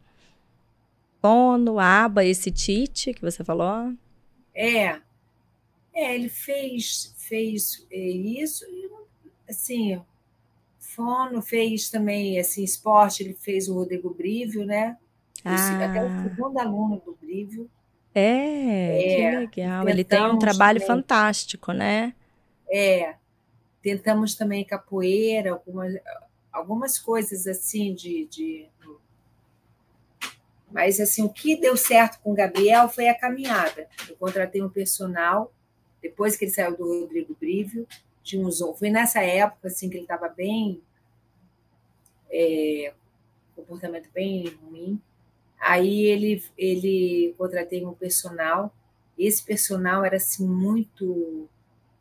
Fono, aba, esse Tite que você falou? É. É, ele fez, fez é, isso, assim, fono fez também assim, esporte, ele fez o Rodrigo Brívio, né? Ah. Até o segundo aluno do Brívio. É, é, que legal. Ele tem um trabalho também. fantástico, né? É, Tentamos também capoeira, algumas, algumas coisas assim de, de. Mas assim, o que deu certo com o Gabriel foi a caminhada. Eu contratei um personal, depois que ele saiu do Rodrigo Brívio, de uns, foi nessa época assim que ele estava bem. É, comportamento bem ruim. Aí ele, ele contratei um personal. Esse personal era assim muito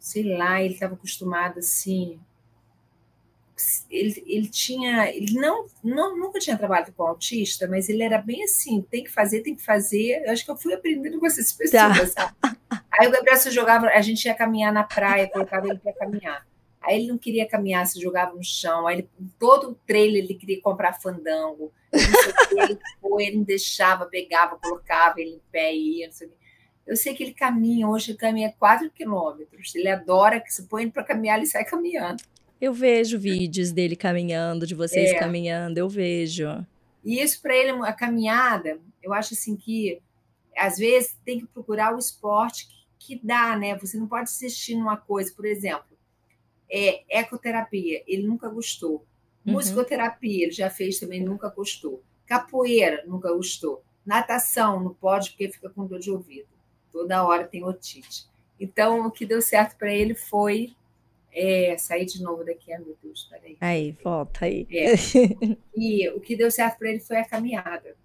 sei lá, ele estava acostumado assim. Ele, ele tinha, ele não, não, nunca tinha trabalhado com autista, mas ele era bem assim, tem que fazer, tem que fazer. Eu acho que eu fui aprendendo com essas pessoas, tá. sabe? Aí o Gabriel se jogava, a gente ia caminhar na praia, colocava ele para caminhar. Aí ele não queria caminhar, se jogava no chão. Aí ele, todo o trailer ele queria comprar fandango. Ele, foi, ele não deixava, pegava, colocava ele em pé e ia, não sei o eu sei que ele caminha, hoje ele caminha 4 quilômetros. Ele adora que se põe para caminhar, ele sai caminhando. Eu vejo vídeos dele caminhando, de vocês é. caminhando, eu vejo. E isso para ele, a caminhada, eu acho assim que às vezes tem que procurar o esporte que, que dá, né? Você não pode assistir numa coisa, por exemplo, é, ecoterapia, ele nunca gostou. Uhum. Musicoterapia, ele já fez também, nunca gostou. Capoeira, nunca gostou. Natação, não pode porque fica com dor de ouvido toda hora tem otite. Então, o que deu certo para ele foi é, sair de novo daqui, ah, meu Deus, peraí. Aí, volta aí. É. E o que deu certo para ele foi a caminhada.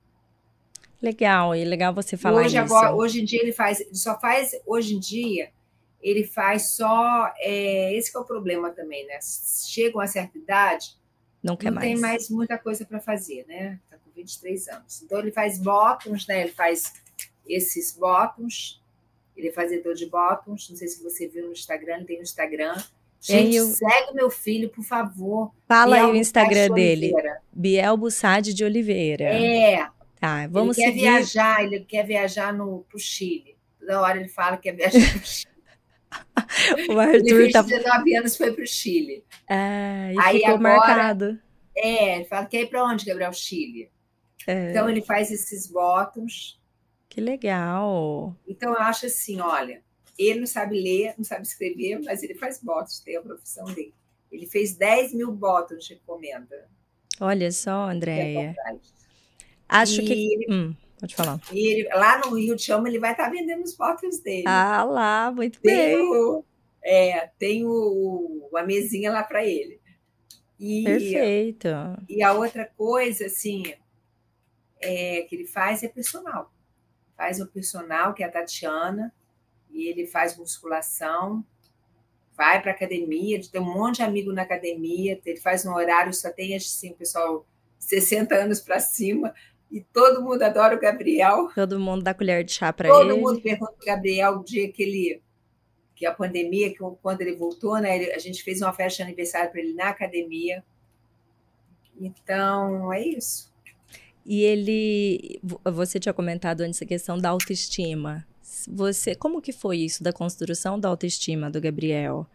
Legal, e legal você falar hoje, isso. Agora, hoje em dia ele faz, ele só faz, hoje em dia, ele faz só, é, esse é o problema também, né? Chega uma certa idade, não, quer não mais. tem mais muita coisa para fazer, né? Tá com 23 anos. Então ele faz bottoms, né? Ele faz esses bottoms, ele é fazedor de bottoms, não sei se você viu no Instagram, ele tem no Instagram. Gente, eu... segue meu filho, por favor. Fala Biel aí o Instagram dele. Biel Bussade de Oliveira. É. Tá, vamos ele seguir. quer viajar, ele quer viajar no, pro Chile. Toda hora ele fala que quer viajar pro Chile. o Arthur ele tá... 19 anos foi pro Chile. É, e aí ficou agora, marcado. É, ele fala, quer ir para onde, Gabriel? Chile. É. Então ele faz esses bottoms que legal. Então eu acho assim, olha, ele não sabe ler, não sabe escrever, mas ele faz botos, tem a profissão dele. Ele fez 10 mil botos de encomenda. Olha só, Andréia. Acho e que. Ele, hum. Pode falar. Ele, lá no Rio de Chama, ele vai estar tá vendendo os bottles dele. Ah, lá, muito tem bem. O, é, tem o, a mesinha lá para ele. E, Perfeito. E a outra coisa, assim, é, que ele faz é personal. Faz o personal, que é a Tatiana, e ele faz musculação, vai para academia, tem um monte de amigo na academia, ele faz um horário, só tem assim, pessoal 60 anos para cima, e todo mundo adora o Gabriel. Todo mundo dá colher de chá para ele. Todo mundo pergunta para o Gabriel o dia que ele que a pandemia, que quando ele voltou, né, ele, a gente fez uma festa de aniversário para ele na academia. Então, é isso. E ele, você tinha comentado antes a questão da autoestima. Você, como que foi isso da construção da autoestima do Gabriel?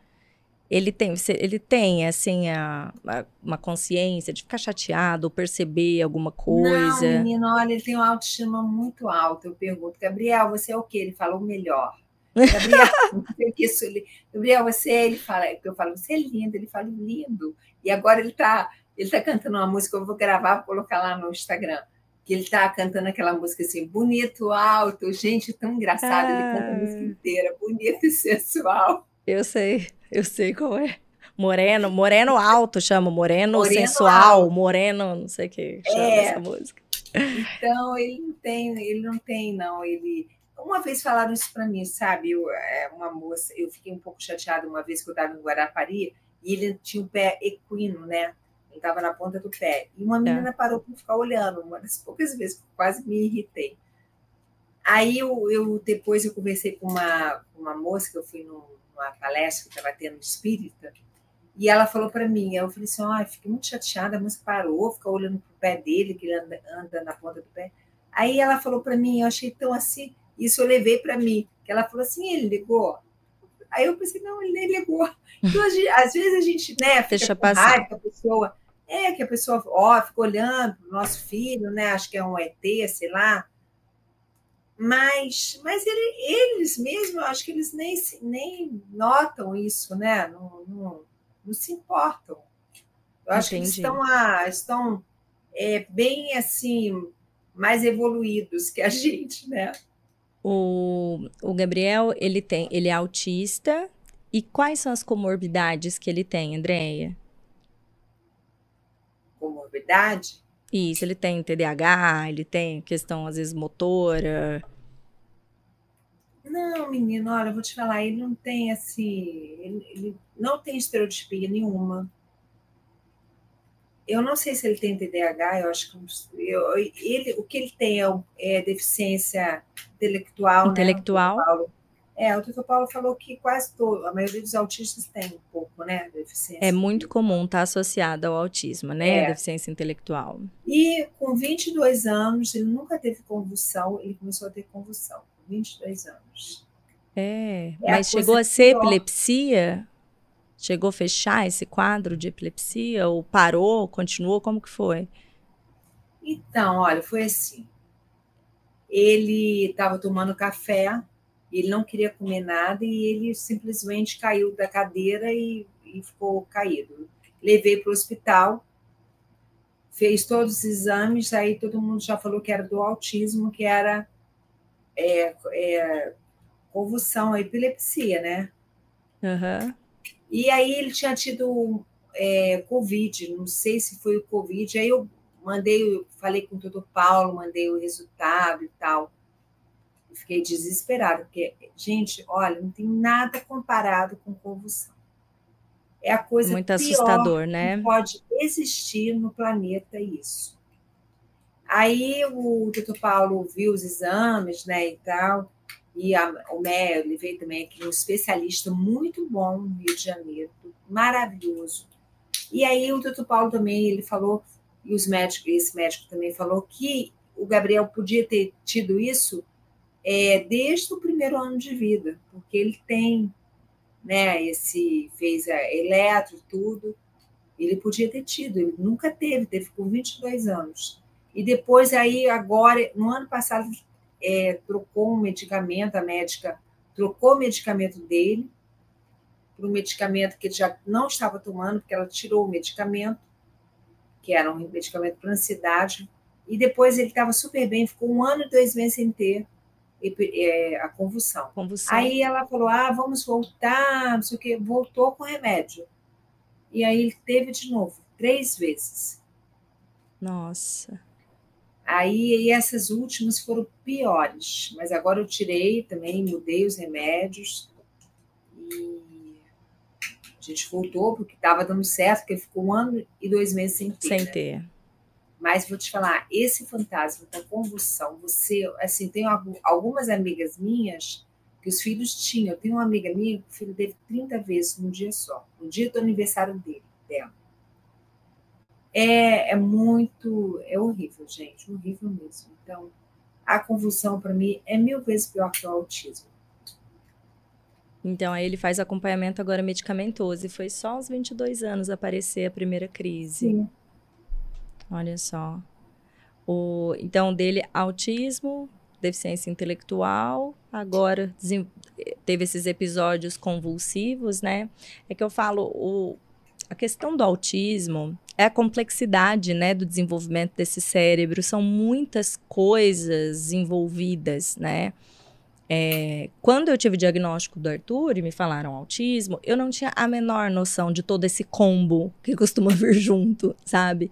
Ele tem, ele tem assim a, a, uma consciência de ficar chateado ou perceber alguma coisa? Não, menino, olha, ele tem uma autoestima muito alta. Eu pergunto, Gabriel, você é o quê? Ele fala o melhor. Gabriel, isso, ele, Gabriel, você, ele fala, eu falo, você é lindo, ele fala lindo. E agora ele está ele tá cantando uma música, eu vou gravar, vou colocar lá no Instagram. Que ele está cantando aquela música assim, bonito, alto, gente, tão engraçado, ah. ele canta a música inteira, bonito e sensual. Eu sei, eu sei qual é. Moreno, moreno alto chama, moreno, moreno sensual, alto. moreno, não sei o que chama é. essa música. Então ele não tem, ele não tem, não. Ele uma vez falaram isso para mim, sabe? Eu, é, uma moça, eu fiquei um pouco chateada uma vez que eu estava em Guarapari e ele tinha o pé equino, né? Ele estava na ponta do pé. E uma menina é. parou para ficar olhando, uma das poucas vezes que quase me irritei. Aí eu, eu depois eu conversei com uma, uma moça que eu fui numa palestra que estava tendo espírita, e ela falou para mim, eu falei assim, oh, fiquei muito chateada, a moça parou, ficou olhando para o pé dele, que ele anda, anda na ponta do pé. Aí ela falou para mim, eu achei tão assim, isso eu levei para mim. Que ela falou assim: ele ligou. Aí eu pensei: não, ele nem ligou. Então, às vezes a gente né, fica Deixa com passar. raiva que a pessoa. É, que a pessoa ó, fica olhando para o nosso filho, né? Acho que é um ET, sei lá. Mas, mas ele, eles mesmo, acho que eles nem, nem notam isso, né? Não, não, não se importam. Eu acho Entendi. que eles estão, ah, estão é, bem assim, mais evoluídos que a gente, né? O, o Gabriel, ele tem, ele é autista. E quais são as comorbidades que ele tem, Andréia? Comorbidade? Isso, ele tem TDAH, ele tem questão, às vezes, motora. Não, menino, olha, eu vou te falar, ele não tem assim. Ele, ele não tem estereotipia nenhuma. Eu não sei se ele tem TDAH, eu acho que eu, ele, o que ele tem é, é deficiência intelectual. Né? Intelectual. Né? É, o doutor Paulo falou que quase todo, a maioria dos autistas tem um pouco, né, deficiência. É muito comum estar tá associado ao autismo, né, é. deficiência intelectual. E com 22 anos, ele nunca teve convulsão, ele começou a ter convulsão, com 22 anos. É, é mas chegou a ser pior. epilepsia? Chegou a fechar esse quadro de epilepsia? Ou parou, continuou? Como que foi? Então, olha, foi assim. Ele estava tomando café, ele não queria comer nada e ele simplesmente caiu da cadeira e, e ficou caído. Levei para o hospital, fez todos os exames, aí todo mundo já falou que era do autismo, que era é, é, convulsão, epilepsia, né? Uhum. E aí ele tinha tido é, Covid, não sei se foi o Covid. Aí eu mandei, falei com o doutor Paulo, mandei o resultado e tal. Eu fiquei desesperada, porque, gente, olha, não tem nada comparado com convulsão. É a coisa Muito assustador, né? pode existir no planeta isso. Aí o doutor Paulo viu os exames, né, e tal, e a, o Mé, ele veio também aqui, um especialista muito bom no Rio de Janeiro, maravilhoso. E aí o doutor Paulo também, ele falou, e os médicos, esse médico também falou que o Gabriel podia ter tido isso é, desde o primeiro ano de vida, porque ele tem, né, esse, fez a eletro, tudo, ele podia ter tido, ele nunca teve, teve com 22 anos. E depois aí, agora, no ano passado, é, trocou um medicamento, a médica trocou o medicamento dele para um medicamento que ele já não estava tomando, porque ela tirou o medicamento, que era um medicamento para ansiedade, E depois ele estava super bem, ficou um ano e dois meses sem ter é, a convulsão. convulsão. Aí ela falou: ah, vamos voltar, não sei o quê. Voltou com remédio. E aí ele teve de novo, três vezes. Nossa. Aí essas últimas foram piores, mas agora eu tirei também, mudei os remédios e a gente voltou porque estava dando certo, porque ficou um ano e dois meses sem ter. Sem né? ter. Mas vou te falar, esse fantasma da convulsão, você, assim, tem algumas amigas minhas que os filhos tinham. Eu tenho uma amiga minha que o filho teve 30 vezes num dia só, no dia do aniversário dele, dela. É, é muito, é horrível, gente, horrível mesmo. Então, a convulsão para mim é mil vezes pior que o autismo. Então, aí ele faz acompanhamento agora medicamentoso e foi só aos 22 anos aparecer a primeira crise. Sim. Olha só. O, então, dele, autismo, deficiência intelectual, agora teve esses episódios convulsivos, né? É que eu falo, o, a questão do autismo é a complexidade, né, do desenvolvimento desse cérebro. São muitas coisas envolvidas, né? É, quando eu tive o diagnóstico do Arthur e me falaram autismo, eu não tinha a menor noção de todo esse combo que costuma vir junto, sabe?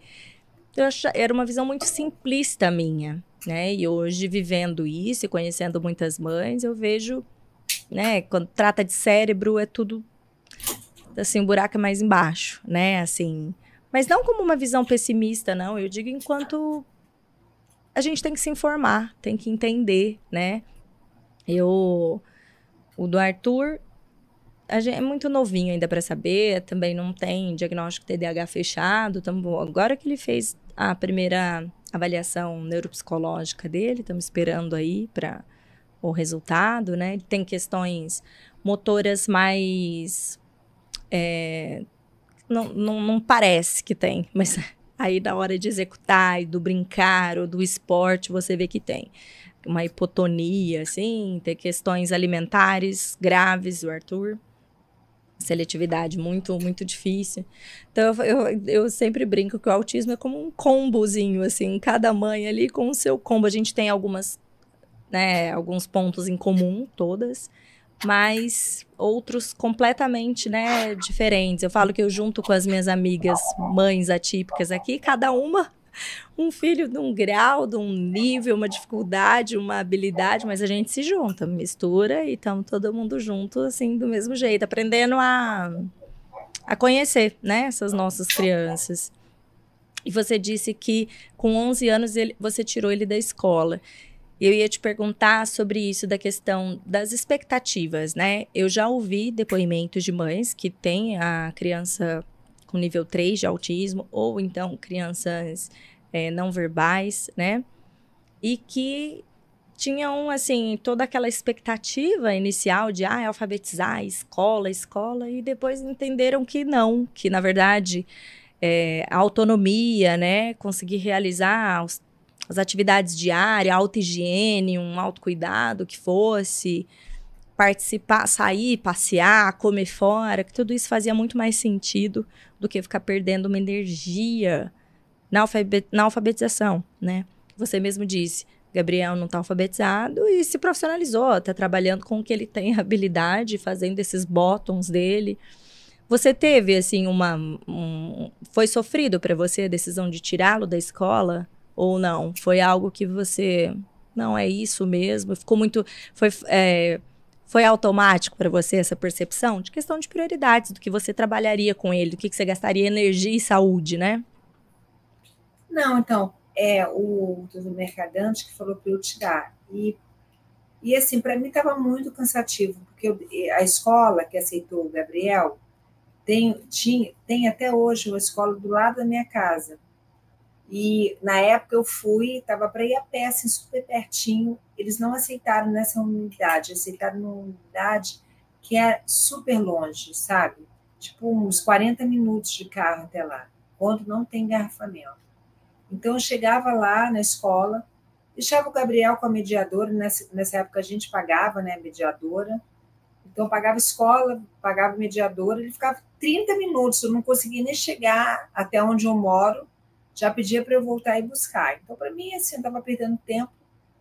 Eu achava, era uma visão muito simplista minha, né? E hoje, vivendo isso e conhecendo muitas mães, eu vejo, né? Quando trata de cérebro, é tudo, assim, o buraco é mais embaixo, né? Assim, mas não como uma visão pessimista, não. Eu digo enquanto a gente tem que se informar, tem que entender, né? Eu... O do Arthur, é muito novinho ainda para saber, também não tem diagnóstico TDAH fechado. Tamo, agora que ele fez a primeira avaliação neuropsicológica dele, estamos esperando aí para o resultado, né? Ele tem questões motoras mais. É, não, não, não parece que tem, mas aí na hora de executar e do brincar ou do esporte você vê que tem uma hipotonia, assim, ter questões alimentares graves, o Arthur seletividade muito, muito difícil. Então, eu, eu sempre brinco que o autismo é como um combozinho, assim, cada mãe ali com o seu combo. A gente tem algumas, né, alguns pontos em comum, todas, mas outros completamente, né, diferentes. Eu falo que eu junto com as minhas amigas mães atípicas aqui, cada uma um filho de um grau, de um nível, uma dificuldade, uma habilidade, mas a gente se junta, mistura e estamos todo mundo junto, assim, do mesmo jeito, aprendendo a, a conhecer, né, essas nossas crianças. E você disse que com 11 anos ele, você tirou ele da escola. Eu ia te perguntar sobre isso, da questão das expectativas, né? Eu já ouvi depoimentos de mães que têm a criança com nível 3 de autismo, ou então crianças é, não verbais, né? E que tinham, assim, toda aquela expectativa inicial de, ah, alfabetizar, escola, escola, e depois entenderam que não, que na verdade é, a autonomia, né, conseguir realizar os, as atividades diárias, auto-higiene, um autocuidado que fosse, participar, sair, passear, comer fora, que tudo isso fazia muito mais sentido do que ficar perdendo uma energia na, na alfabetização, né? Você mesmo disse, Gabriel não está alfabetizado e se profissionalizou, está trabalhando com o que ele tem habilidade, fazendo esses bottoms dele. Você teve, assim, uma. Um, foi sofrido para você a decisão de tirá-lo da escola? Ou não? Foi algo que você. Não, é isso mesmo? Ficou muito. Foi, é, foi automático para você essa percepção de questão de prioridades, do que você trabalharia com ele, do que, que você gastaria energia e saúde, né? Não, então, é o do Mercadante que falou para eu tirar. E, e assim, para mim estava muito cansativo, porque eu, a escola que aceitou o Gabriel tem, tinha, tem até hoje uma escola do lado da minha casa. E na época eu fui, estava para ir a pé, assim, super pertinho. Eles não aceitaram nessa unidade, aceitaram numa unidade que é super longe, sabe? Tipo uns 40 minutos de carro até lá, quando não tem engarrafamento. Então, eu chegava lá na escola, deixava o Gabriel com a mediadora, nessa, nessa época a gente pagava né, mediadora, então pagava escola, pagava mediadora, ele ficava 30 minutos, eu não conseguia nem chegar até onde eu moro, já pedia para eu voltar e buscar. Então, para mim, assim, eu estava perdendo tempo,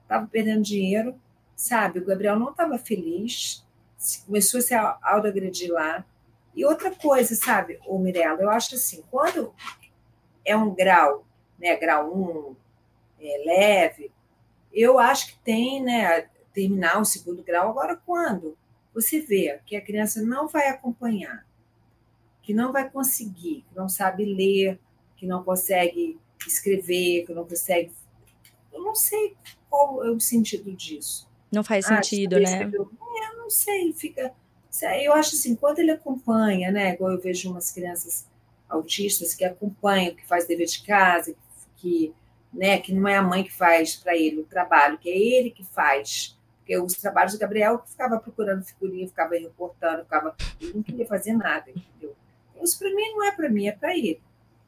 estava perdendo dinheiro, sabe? O Gabriel não estava feliz, começou a se autoagredir lá. E outra coisa, sabe, o Mirella, eu acho assim, quando é um grau, né, grau 1, um, é, leve, eu acho que tem, né, terminar o segundo grau. Agora, quando você vê que a criança não vai acompanhar, que não vai conseguir, que não sabe ler, que não consegue escrever, que não consegue. Eu não sei qual é o sentido disso. Não faz ah, sentido, né? Eu, é, eu não sei, fica. Eu acho assim, quando ele acompanha, né? Igual eu vejo umas crianças autistas que acompanham, que faz dever de casa, que, né, que não é a mãe que faz para ele o trabalho, que é ele que faz. Porque os trabalhos do Gabriel ficava procurando figurinha, ficava reportando, ficava. Ele não queria fazer nada, entendeu? Isso para mim não é para mim, é para ele.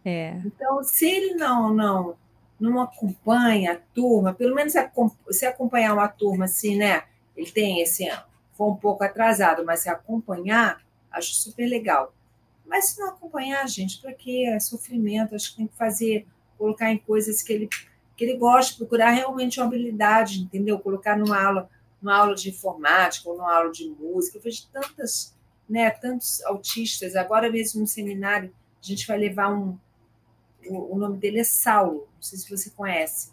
É. Então, se ele não não não acompanha a turma, pelo menos se acompanhar uma turma assim, né? Ele tem esse ano, foi um pouco atrasado, mas se acompanhar, acho super legal. Mas se não acompanhar, gente, para quê? É sofrimento, acho que tem que fazer, colocar em coisas que ele que ele gosta, procurar realmente uma habilidade, entendeu? Colocar numa aula, numa aula de informática ou numa aula de música. Eu vejo tantas, né, tantos autistas, agora mesmo no seminário, a gente vai levar um, o, nome dele é Saulo, não sei se você conhece.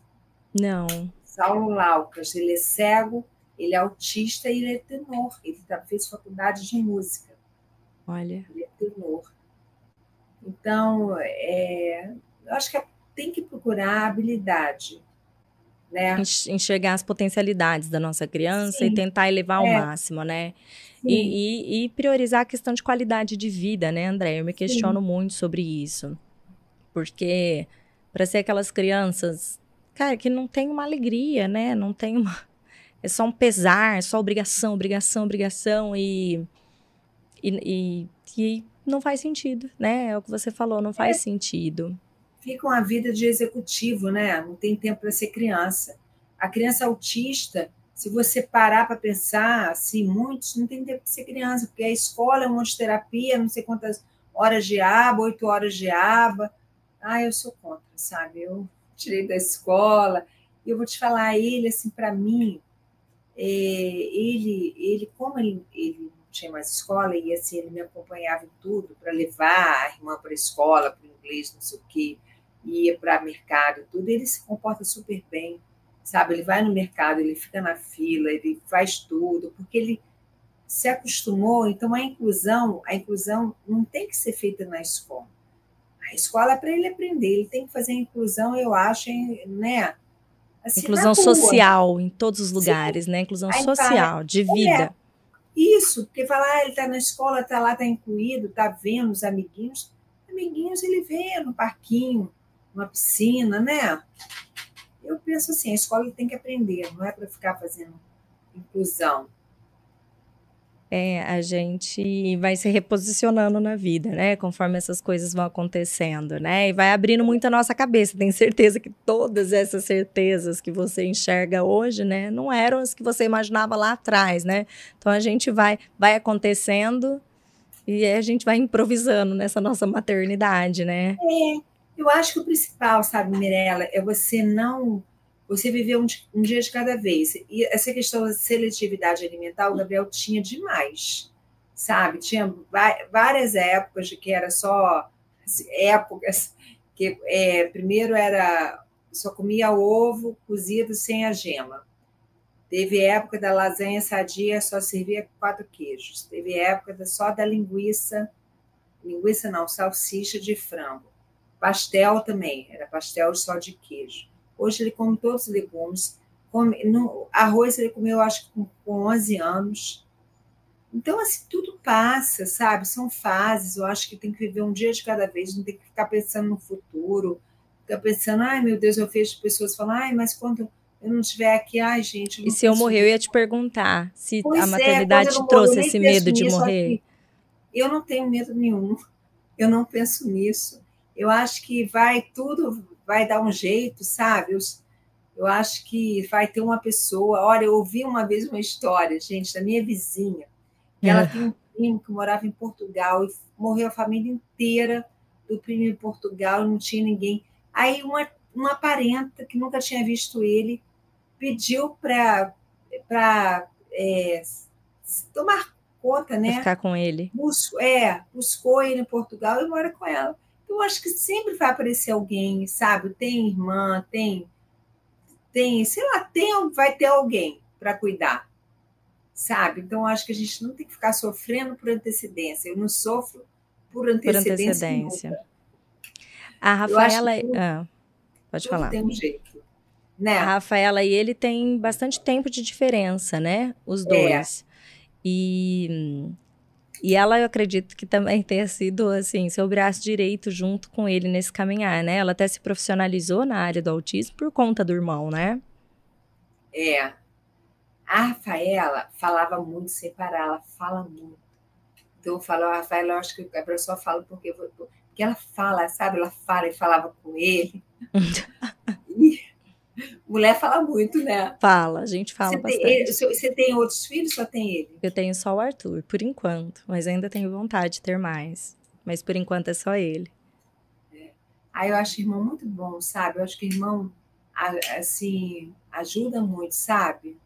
Não. Saulo Laucas, ele é cego, ele é autista e ele é tenor. Ele tá, fez faculdade de música. Olha. Ele é tenor. Então, é, eu acho que tem que procurar habilidade. Né? Enxergar as potencialidades da nossa criança Sim. e tentar elevar ao é. máximo, né? E, e, e, priorizar a questão de qualidade de vida, né, André? Eu me questiono Sim. muito sobre isso. Porque para ser aquelas crianças, cara, que não tem uma alegria, né? Não tem uma. É só um pesar, é só obrigação, obrigação, obrigação e, e, e, e não faz sentido, né? É o que você falou, não faz é. sentido. Fica uma vida de executivo, né? Não tem tempo para ser criança. A criança autista, se você parar para pensar, assim, muitos não tem tempo para ser criança, porque a escola é um monte de terapia, não sei quantas horas de aba, oito horas de aba. Ah, eu sou contra, sabe? Eu tirei da escola. E eu vou te falar, ele, assim, para mim, é, ele, ele, como ele, ele não tinha mais escola, e assim, ele me acompanhava em tudo para levar a irmã para a escola, para o inglês, não sei o quê, ia para mercado, tudo, ele se comporta super bem, sabe? Ele vai no mercado, ele fica na fila, ele faz tudo, porque ele se acostumou. Então, a inclusão, a inclusão não tem que ser feita na escola. A escola é para ele aprender, ele tem que fazer a inclusão, eu acho, né? Assim, inclusão social em todos os lugares, Sim. né? Inclusão Aí social, de vida. É, isso, porque falar, ah, ele está na escola, está lá, está incluído, está vendo os amiguinhos. Amiguinhos ele vê no parquinho, numa piscina, né? Eu penso assim, a escola tem que aprender, não é para ficar fazendo inclusão. É, a gente vai se reposicionando na vida, né? Conforme essas coisas vão acontecendo, né? E vai abrindo muito a nossa cabeça. Tenho certeza que todas essas certezas que você enxerga hoje, né? Não eram as que você imaginava lá atrás, né? Então a gente vai, vai acontecendo e a gente vai improvisando nessa nossa maternidade, né? É, eu acho que o principal, sabe, Mirella, é você não você viveu um, um, dia de cada vez. E essa questão da seletividade alimentar, o Gabriel tinha demais, sabe? Tinha várias épocas de que era só épocas que é, primeiro era só comia ovo cozido sem a gema. Teve época da lasanha sadia, só servia quatro queijos. Teve época só da linguiça, linguiça não, salsicha de frango. Pastel também, era pastel só de queijo. Hoje ele come todos os legumes. Come, no, arroz ele comeu, acho que com, com 11 anos. Então, assim, tudo passa, sabe? São fases. Eu acho que tem que viver um dia de cada vez, não tem que ficar pensando no futuro. Ficar pensando, ai meu Deus, eu vejo pessoas falando, ai, mas quando eu não estiver aqui, ai, gente. E se eu morrer, eu ia te perguntar se pois a é, maternidade é, te trouxe esse medo de morrer. Eu não tenho medo nenhum. Eu não penso nisso. Eu acho que vai tudo vai dar um jeito, sabe? Eu, eu acho que vai ter uma pessoa. Olha, eu ouvi uma vez uma história, gente, da minha vizinha, que é. ela tem um primo que morava em Portugal e morreu a família inteira do primo em Portugal, não tinha ninguém. Aí uma, uma parenta que nunca tinha visto ele pediu para é, tomar conta, né? Ficar com ele. Bus é, buscou ele em Portugal e mora com ela. Eu acho que sempre vai aparecer alguém, sabe? Tem irmã, tem, tem, sei lá, tem, vai ter alguém para cuidar, sabe? Então acho que a gente não tem que ficar sofrendo por antecedência. Eu não sofro por antecedência. Por antecedência. A Rafaela, ah, pode falar. Tem um jeito. Né? A Rafaela e ele têm bastante tempo de diferença, né? Os é. dois. É. E, e ela, eu acredito que também tenha sido, assim, seu braço direito junto com ele nesse caminhar, né? Ela até se profissionalizou na área do autismo por conta do irmão, né? É. A Rafaela falava muito sem parar, ela fala muito. Então eu falo, a Rafaela, eu acho que a pessoa fala porque, porque ela fala, sabe? Ela fala e falava com ele. Mulher fala muito, né? Fala, a gente fala você bastante. Tem, você tem outros filhos ou só tem ele? Eu tenho só o Arthur, por enquanto. Mas ainda tenho vontade de ter mais. Mas por enquanto é só ele. É. Aí eu acho irmão muito bom, sabe? Eu acho que irmão, assim, ajuda muito, sabe?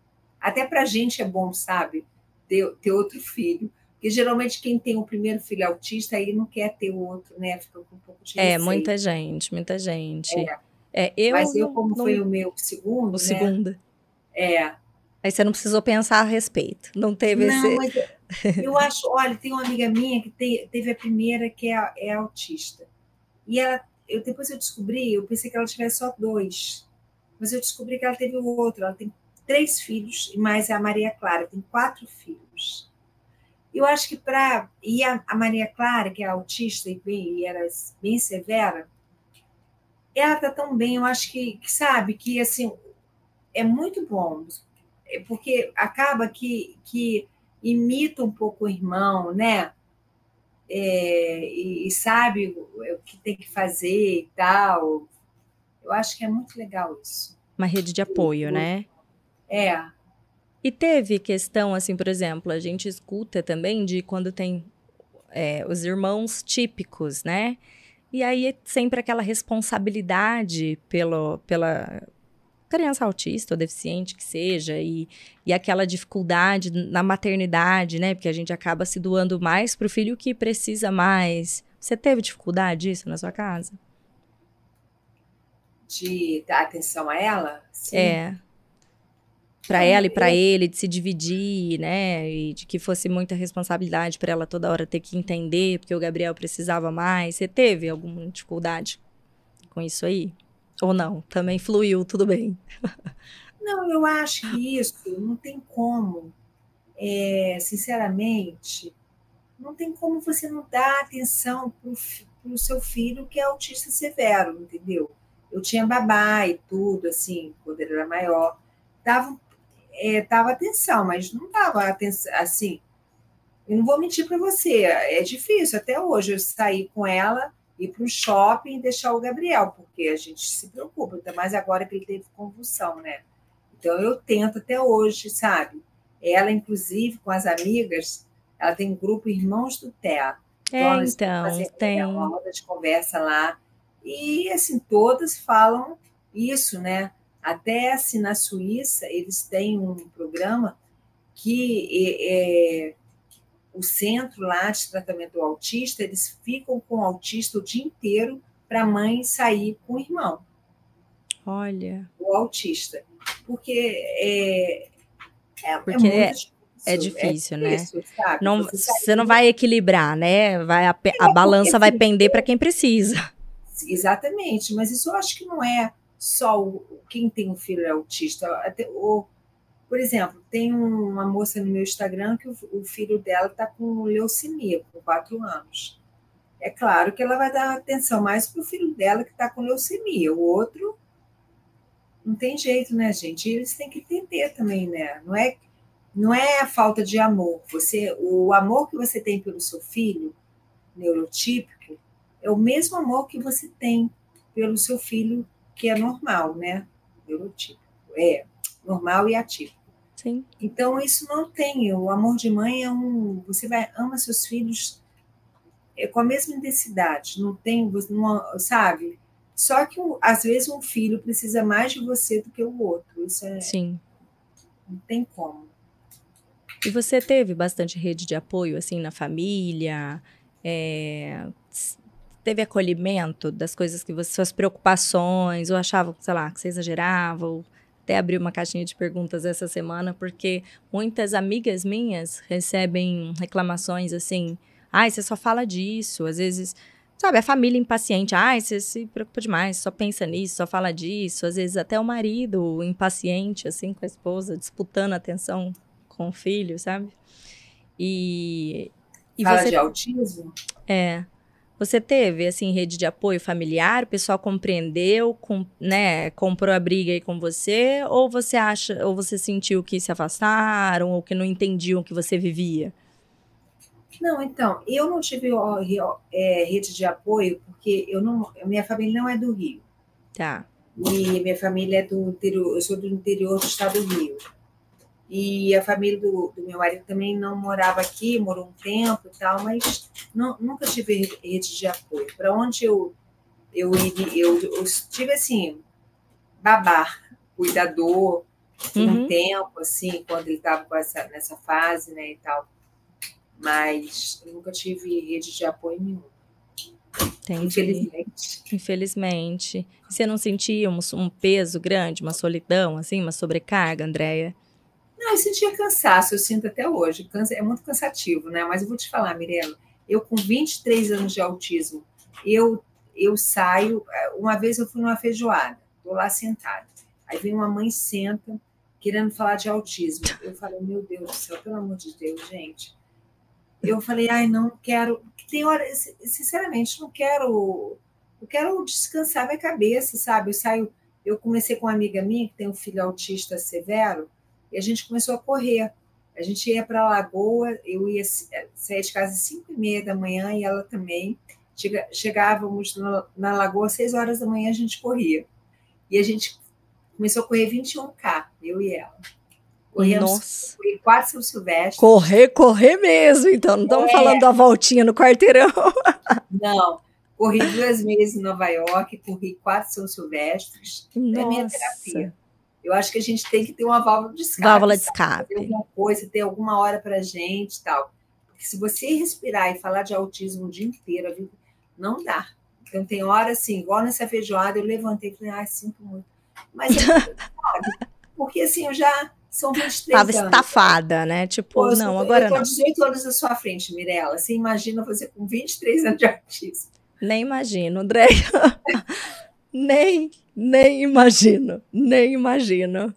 Até pra gente é bom, sabe? Ter, ter outro filho. Porque geralmente quem tem o primeiro filho autista, aí não quer ter o outro, né? Fica com um pouco de É, muita gente, muita gente. É. É, eu Mas eu, como não, foi o meu segundo. O né? segundo. É. Aí você não precisou pensar a respeito. Não teve não, esse. eu acho, olha, tem uma amiga minha que tem, teve a primeira que é, é autista. E ela, eu, depois eu descobri, eu pensei que ela tivesse só dois. Mas eu descobri que ela teve o outro. Ela tem três filhos, e mais a Maria Clara, tem quatro filhos. Eu acho que para. E a, a, Maria Clara, que é autista e, bem, e era bem severa, ela está tão bem, eu acho que, que, sabe, que assim, é muito bom, é porque acaba que, que imita um pouco o irmão, né? É, e, e, sabe o que tem que fazer e tal. Eu acho que é muito legal isso. Uma rede de apoio, né? É. E teve questão, assim, por exemplo, a gente escuta também de quando tem é, os irmãos típicos, né? E aí sempre aquela responsabilidade pelo, pela criança autista ou deficiente que seja, e, e aquela dificuldade na maternidade, né? Porque a gente acaba se doando mais para o filho que precisa mais. Você teve dificuldade disso na sua casa? De dar atenção a ela? Sim. É para ela e para ele de se dividir, né? E de que fosse muita responsabilidade para ela toda hora ter que entender, porque o Gabriel precisava mais. Você teve alguma dificuldade com isso aí? Ou não? Também fluiu, tudo bem. Não, eu acho que isso não tem como. É, sinceramente, não tem como você não dar atenção para o seu filho que é autista severo, entendeu? Eu tinha babá e tudo, assim, quando ele era maior. Dava é, dava atenção, mas não dava atenção assim. Eu não vou mentir para você, é difícil até hoje eu sair com ela, ir para o shopping e deixar o Gabriel, porque a gente se preocupa, ainda mais agora que ele teve convulsão, né? Então eu tento até hoje, sabe? Ela, inclusive, com as amigas, ela tem um grupo Irmãos do Té. Então, é, então, tem uma roda de conversa lá. E, assim, todas falam isso, né? Até assim, na Suíça, eles têm um programa que é, é, o centro lá de tratamento do autista, eles ficam com o autista o dia inteiro para a mãe sair com o irmão. Olha. O autista. Porque é, é, é Porque é, é difícil, é difícil, né? Não, você, você não vai equilibrar, né? Vai, a, a balança vai pender para quem precisa. Exatamente, mas isso eu acho que não é só o, quem tem um filho autista. Até, o, por exemplo, tem uma moça no meu Instagram que o, o filho dela está com leucemia, com quatro anos. É claro que ela vai dar atenção mais para o filho dela que está com leucemia. O outro não tem jeito, né, gente? E eles têm que entender também, né? Não é, não é a falta de amor. Você, o amor que você tem pelo seu filho neurotípico é o mesmo amor que você tem pelo seu filho que é normal, né? Neurotípico. É normal e atípico. Sim. Então, isso não tem. O amor de mãe é um. Você vai ama seus filhos é, com a mesma intensidade. Não tem, não, sabe? Só que, às vezes, um filho precisa mais de você do que o outro. Isso é. Sim. Não tem como. E você teve bastante rede de apoio, assim, na família? É, teve acolhimento das coisas que você, suas preocupações, ou achavam, sei lá, que você exagerava, ou até abri uma caixinha de perguntas essa semana, porque muitas amigas minhas recebem reclamações assim, ai, você só fala disso, às vezes, sabe, a família impaciente, ai, você se preocupa demais, só pensa nisso, só fala disso, às vezes até o marido impaciente, assim, com a esposa, disputando atenção com o filho, sabe? E... e fala você... de autismo? É, você teve, assim, rede de apoio familiar? O pessoal compreendeu, com, né, comprou a briga aí com você? Ou você acha, ou você sentiu que se afastaram, ou que não entendiam o que você vivia? Não, então, eu não tive ó, é, rede de apoio, porque eu não, minha família não é do Rio. Tá. E minha família é do interior, eu sou do interior do estado do Rio. E a família do, do, meu marido também não morava aqui, morou um tempo e tal, mas não, nunca tive rede de apoio. Para onde eu, eu, eu, eu tive assim, babar, cuidador, uhum. um tempo, assim, quando ele estava nessa fase, né, e tal. Mas eu nunca tive rede de apoio nenhum. Entendi. Infelizmente. Infelizmente. Você não sentia um, um peso grande, uma solidão, assim, uma sobrecarga, Andréia? Não, eu sentia cansaço, eu sinto até hoje. É muito cansativo, né? Mas eu vou te falar, Mirella, eu com 23 anos de autismo, eu, eu saio. Uma vez eu fui numa feijoada, estou lá sentada. Aí vem uma mãe senta, querendo falar de autismo. Eu falei, meu Deus do céu, pelo amor de Deus, gente. Eu falei, ai, não quero. Tem hora, sinceramente, não quero. Eu quero descansar minha cabeça, sabe? Eu saio. Eu comecei com uma amiga minha que tem um filho autista severo e a gente começou a correr. A gente ia para a Lagoa, eu ia sair de casa às 5 e meia da manhã e ela também. Chegávamos na Lagoa às 6 horas da manhã, a gente corria. E a gente começou a correr 21K, eu e ela. Corremos Nossa. quatro São Silvestre. Correr, correr mesmo, então. Não estamos é. falando da voltinha no quarteirão. Não. Corri duas vezes em Nova York, corri quatro São Silvestres. Nossa. É minha terapia. Eu acho que a gente tem que ter uma válvula de escape. Válvula de escape. Ter alguma coisa, ter alguma hora para gente e tal. Porque se você respirar e falar de autismo o dia inteiro, não dá. Então tem hora assim, igual nessa feijoada, eu levantei e falei, ai, sinto muito. Mas eu, porque assim, eu já são 23 Tava anos. estafada, né? Tipo, Pô, não, eu, agora eu tô não. 18 anos à sua frente, Mirella. Você imagina você com 23 anos de autismo. Nem imagino, Andréia. Nem nem imagino, nem imagino.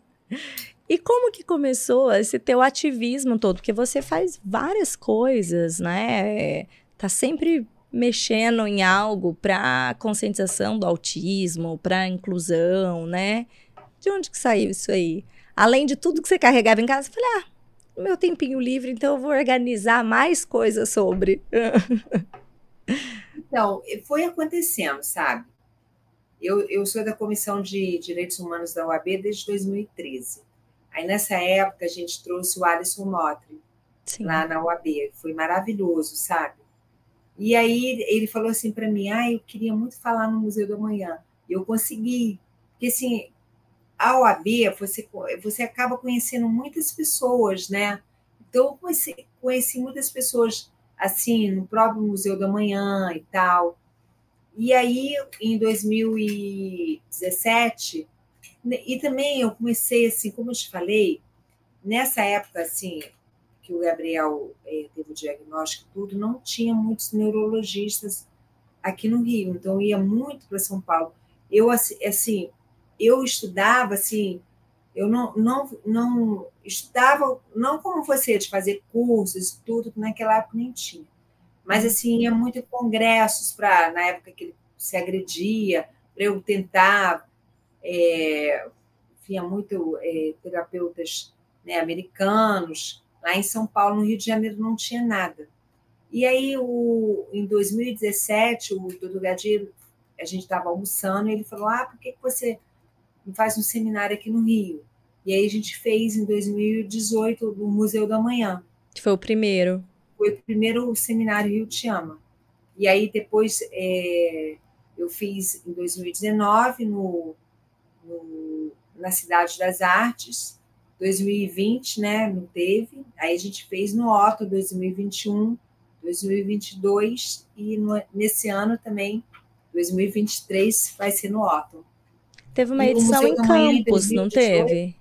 E como que começou esse teu ativismo todo? Porque você faz várias coisas, né? Tá sempre mexendo em algo para conscientização do autismo, para inclusão, né? De onde que saiu isso aí? Além de tudo que você carregava em casa, eu falei, ah, meu tempinho livre, então eu vou organizar mais coisas sobre. então, foi acontecendo, sabe? Eu, eu sou da Comissão de Direitos Humanos da UAB desde 2013. Aí, nessa época, a gente trouxe o Alisson Motri lá na UAB. Foi maravilhoso, sabe? E aí, ele falou assim para mim, ah, eu queria muito falar no Museu do Amanhã. E eu consegui. Porque, assim, a OAB, você, você acaba conhecendo muitas pessoas, né? Então, eu conheci, conheci muitas pessoas, assim, no próprio Museu do Amanhã e tal. E aí, em 2017, e também eu comecei, assim, como eu te falei, nessa época, assim, que o Gabriel eh, teve o diagnóstico tudo, não tinha muitos neurologistas aqui no Rio, então ia muito para São Paulo. Eu, assim, eu estudava, assim, eu não, não, não estudava, não como você, de fazer cursos, tudo, que naquela época nem tinha. Mas, assim, ia muito em congressos, para na época que ele se agredia, para eu tentar. É, tinha muito é, terapeutas né, americanos. Lá em São Paulo, no Rio de Janeiro, não tinha nada. E aí, o, em 2017, o doutor Gadir, a gente estava almoçando, e ele falou: Ah, por que, você não faz um seminário aqui no Rio? E aí a gente fez em 2018 no Museu da Manhã. Que foi o primeiro foi o primeiro seminário Rio Te Ama. E aí depois, é, eu fiz em 2019 no, no, na Cidade das Artes, 2020, né, não teve, aí a gente fez no Otto 2021, 2022 e no, nesse ano também, 2023, vai ser no Otto. Teve uma edição em Campos, não teve?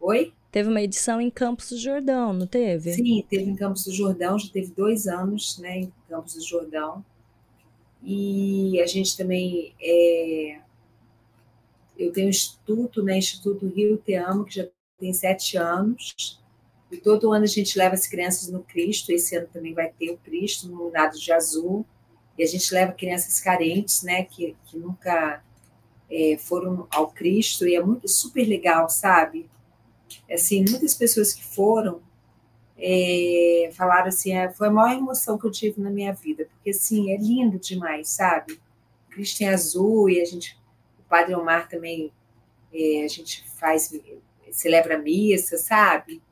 Oi? Teve uma edição em Campos do Jordão, não teve? Sim, teve em Campos do Jordão, já teve dois anos né, em Campos do Jordão. E a gente também. É... Eu tenho um instituto, né, Instituto Rio Te Amo, que já tem sete anos. E todo ano a gente leva as crianças no Cristo. Esse ano também vai ter o Cristo no Nado de Azul. E a gente leva crianças carentes, né, que, que nunca é, foram ao Cristo. E é muito super legal, sabe? Assim, muitas pessoas que foram é, falaram assim, é, foi a maior emoção que eu tive na minha vida, porque assim, é lindo demais, sabe? Cristo em azul e a gente, o Padre Omar também, é, a gente faz, celebra missa, sabe?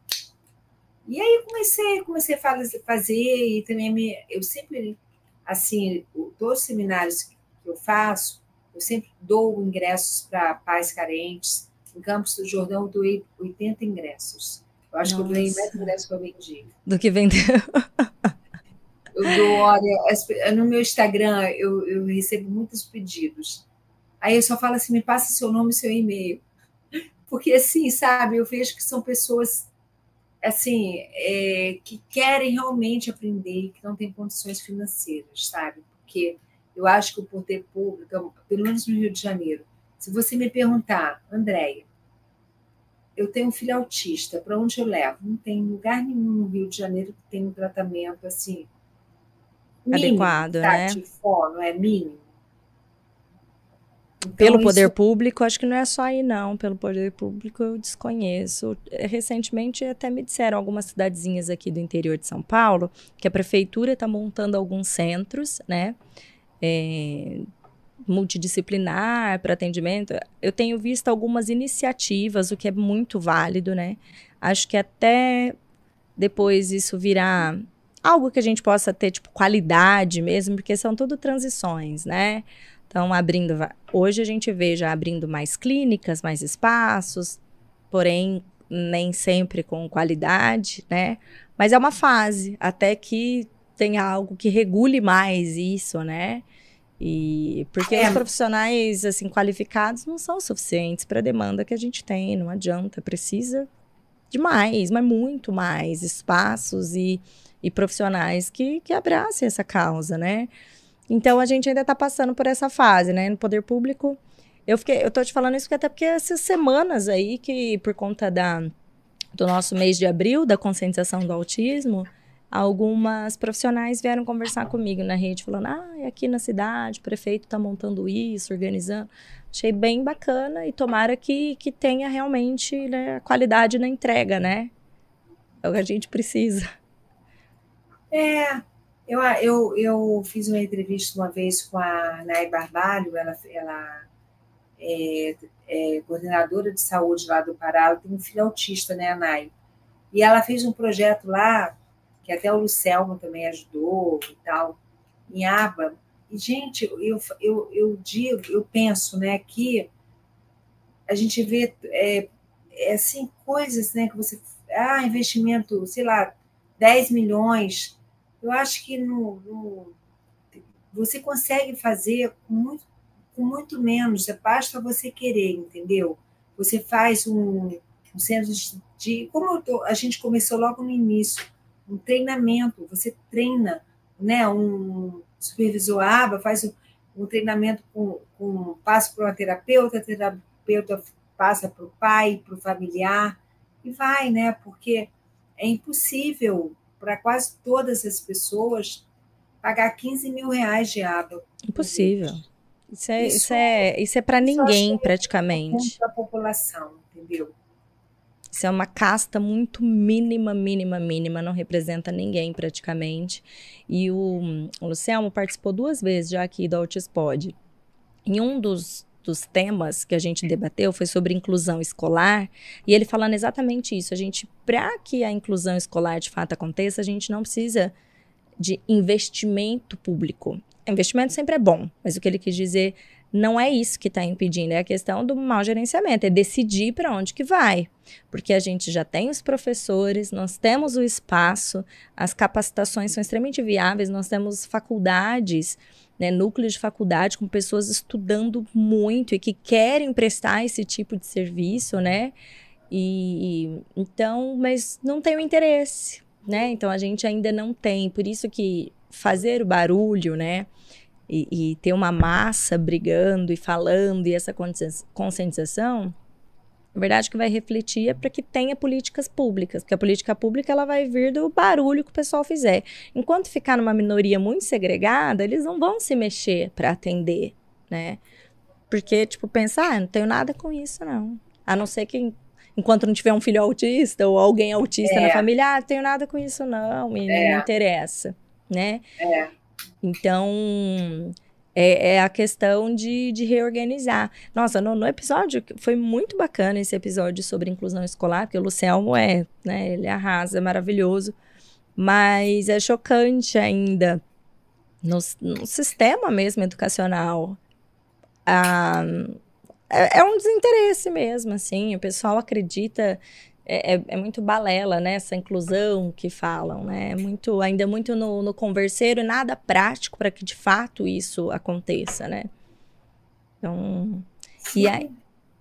E aí comecei, comecei a fazer e também me, eu sempre, assim, todos os seminários que eu faço, eu sempre dou ingressos para pais carentes. Em Campos do Jordão, eu doei 80 ingressos. Eu acho Nossa. que eu ganhei mais ingressos que eu vendi. Do que vendeu. eu dou, olha, no meu Instagram eu, eu recebo muitos pedidos. Aí eu só falo assim, me passa seu nome e seu e-mail. Porque assim, sabe, eu vejo que são pessoas assim, é, que querem realmente aprender, que não têm condições financeiras, sabe? Porque eu acho que o poder público, pelo menos no Rio de Janeiro, se você me perguntar, Andréia, eu tenho um filho autista, para onde eu levo? Não tem lugar nenhum no Rio de Janeiro que tenha um tratamento assim mínimo, adequado, tá? né? Fono, é mínimo. Então, Pelo poder isso... público, acho que não é só aí, não. Pelo poder público, eu desconheço. Recentemente, até me disseram algumas cidadezinhas aqui do interior de São Paulo que a prefeitura está montando alguns centros, né? É, multidisciplinar para atendimento, eu tenho visto algumas iniciativas, o que é muito válido, né? Acho que até depois isso virar algo que a gente possa ter, tipo, qualidade mesmo, porque são tudo transições, né? Então, abrindo. Hoje a gente vê já abrindo mais clínicas, mais espaços, porém, nem sempre com qualidade, né? Mas é uma fase, até que tenha algo que regule mais isso, né? E porque é. os profissionais assim qualificados não são suficientes para a demanda que a gente tem, não adianta, precisa de mais, mas muito mais espaços e, e profissionais que, que abracem essa causa, né? Então a gente ainda está passando por essa fase, né? No poder público, eu fiquei, eu tô te falando isso porque até porque essas semanas aí que por conta da do nosso mês de abril da conscientização do autismo, algumas profissionais vieram conversar comigo na rede, falando: ah, aqui na cidade, o prefeito está montando isso, organizando. Achei bem bacana e tomara que, que tenha realmente né, qualidade na entrega, né? É o que a gente precisa. É, eu, eu, eu fiz uma entrevista uma vez com a Nay Barbalho, ela, ela é, é, coordenadora de saúde lá do Pará, ela tem um filho autista, né, a Nay? E ela fez um projeto lá que até o Lucelmo também ajudou e tal, em aba. E, gente, eu, eu, eu digo, eu penso, né, que a gente vê é, é assim, coisas, né, que você. Ah, investimento, sei lá, 10 milhões. Eu acho que no, no você consegue fazer com muito, com muito menos, basta você querer, entendeu? Você faz um, um centro de. Como tô, a gente começou logo no início, um treinamento, você treina, né? Um supervisor ABA faz um, um treinamento com, com passa para uma terapeuta, a terapeuta passa para o pai, para o familiar, e vai, né? Porque é impossível para quase todas as pessoas pagar 15 mil reais de aba. Impossível. Isso é, isso, isso é, isso é para ninguém, praticamente. Para a população, entendeu? Isso é uma casta muito mínima, mínima, mínima, não representa ninguém praticamente. E o, o Luciano participou duas vezes já aqui do Altispod. Em um dos, dos temas que a gente debateu foi sobre inclusão escolar, e ele falando exatamente isso. A gente, para que a inclusão escolar de fato aconteça, a gente não precisa de investimento público. investimento sempre é bom, mas o que ele quis dizer não é isso que está impedindo, é a questão do mau gerenciamento, é decidir para onde que vai. Porque a gente já tem os professores, nós temos o espaço, as capacitações são extremamente viáveis, nós temos faculdades, né, núcleos de faculdade com pessoas estudando muito e que querem prestar esse tipo de serviço, né? E então, mas não tem o interesse, né? Então a gente ainda não tem, por isso que fazer o barulho, né? E, e ter uma massa brigando e falando e essa conscientização, na verdade que vai refletir é para que tenha políticas públicas, porque a política pública ela vai vir do barulho que o pessoal fizer. Enquanto ficar numa minoria muito segregada, eles não vão se mexer para atender, né? Porque, tipo, pensar, ah, não tenho nada com isso, não. A não ser que enquanto não tiver um filho autista ou alguém autista é. na família, ah, não tenho nada com isso, não, me, é. não interessa, né? É. Então, é, é, a questão de, de reorganizar. Nossa, no, no, episódio, foi muito bacana esse episódio sobre inclusão escolar, porque o Lucelmo é, né, ele arrasa, é maravilhoso, mas é chocante ainda no, no sistema mesmo educacional. Ah, é, é um desinteresse mesmo, assim, o pessoal acredita é, é, é, muito balela, né? Essa inclusão que falam, né? É muito, ainda muito no, no converseiro e nada prático para que de fato isso aconteça, né? Então, e aí,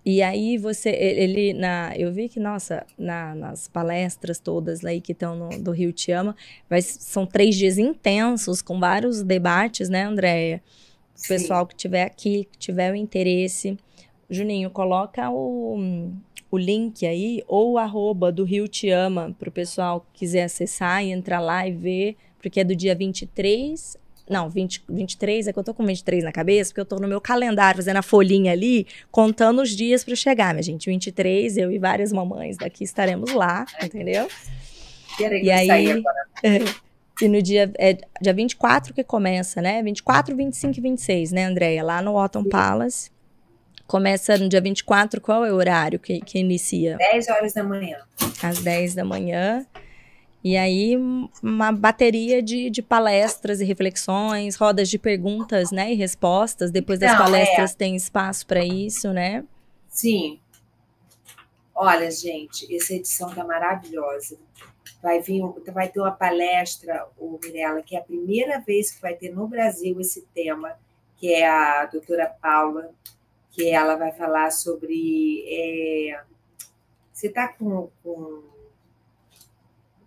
e aí você, ele, na, eu vi que, nossa, na, nas palestras todas aí que estão no, do Rio Te Ama, vai, são três dias intensos, com vários debates, né, Andréia? O pessoal que tiver aqui, que tiver o interesse, Juninho, coloca o o link aí, ou arroba do Rio Te Ama, para o pessoal que quiser acessar e entrar lá e ver, porque é do dia 23 não, 20, 23, é que eu tô com 23 na cabeça, porque eu tô no meu calendário, fazendo a folhinha ali, contando os dias para chegar, minha gente. 23, eu e várias mamães daqui estaremos lá, entendeu? e aí, e no dia, é dia 24 que começa, né? 24, 25 e 26, né, Andréia? Lá no Autumn Palace. Começa no dia 24, qual é o horário que, que inicia? 10 horas da manhã. Às 10 da manhã. E aí, uma bateria de, de palestras e reflexões, rodas de perguntas né, e respostas. Depois das então, palestras é. tem espaço para isso, né? Sim. Olha, gente, essa edição tá maravilhosa. Vai vir, vai ter uma palestra, o Mirella, que é a primeira vez que vai ter no Brasil esse tema, que é a doutora Paula que ela vai falar sobre. É, você está com, com,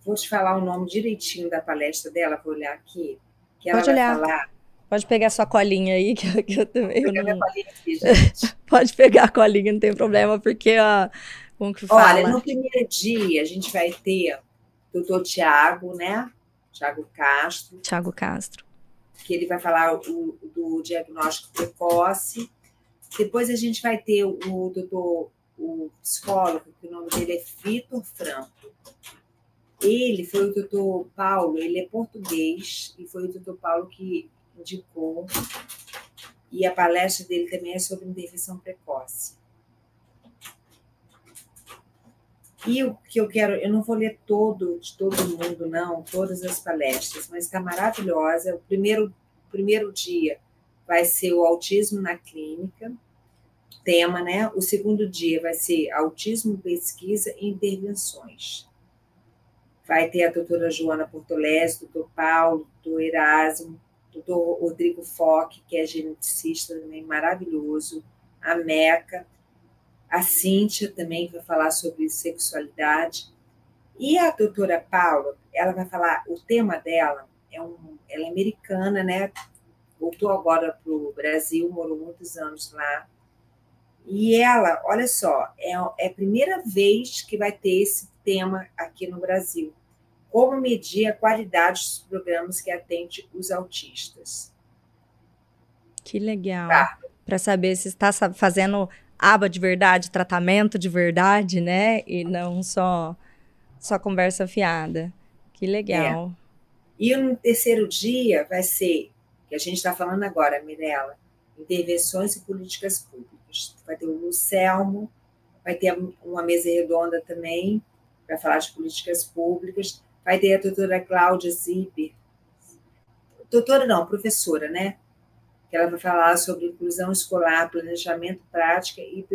Vou te falar o nome direitinho da palestra dela, vou olhar aqui. Que ela Pode vai olhar. falar. Pode pegar sua colinha aí, que, que eu também. Eu não... aqui, Pode pegar a colinha, não tem problema, porque ó, como que fala? Olha, no primeiro dia a gente vai ter o doutor Tiago, né? Tiago Castro. Tiago Castro. Que ele vai falar o, do diagnóstico precoce depois a gente vai ter o, o doutor, o psicólogo, que o nome dele é Vitor Franco. Ele foi o doutor Paulo, ele é português, e foi o doutor Paulo que indicou. E a palestra dele também é sobre intervenção precoce. E o que eu quero, eu não vou ler todo de todo mundo, não, todas as palestras, mas está maravilhosa. O primeiro, primeiro dia vai ser o autismo na clínica, tema, né? O segundo dia vai ser autismo, pesquisa e intervenções. Vai ter a doutora Joana Portolés, doutor Paulo, doutor Erasmo, doutor Rodrigo Foque, que é geneticista também maravilhoso, a Meca, a Cíntia também vai falar sobre sexualidade. E a doutora Paula, ela vai falar, o tema dela é um, ela é americana, né? Voltou agora para o Brasil, morou muitos anos lá e ela, olha só, é, é a primeira vez que vai ter esse tema aqui no Brasil. Como medir a qualidade dos programas que atende os autistas. Que legal. Tá. Para saber se está fazendo aba de verdade, tratamento de verdade, né? E não só, só conversa fiada. Que legal. É. E no terceiro dia vai ser, que a gente está falando agora, Mirella, intervenções e políticas públicas vai ter o Lucelmo, vai ter uma mesa redonda também para falar de políticas públicas, vai ter a doutora Cláudia Zipper, doutora não, professora, né? que ela vai falar sobre inclusão escolar, planejamento, prática e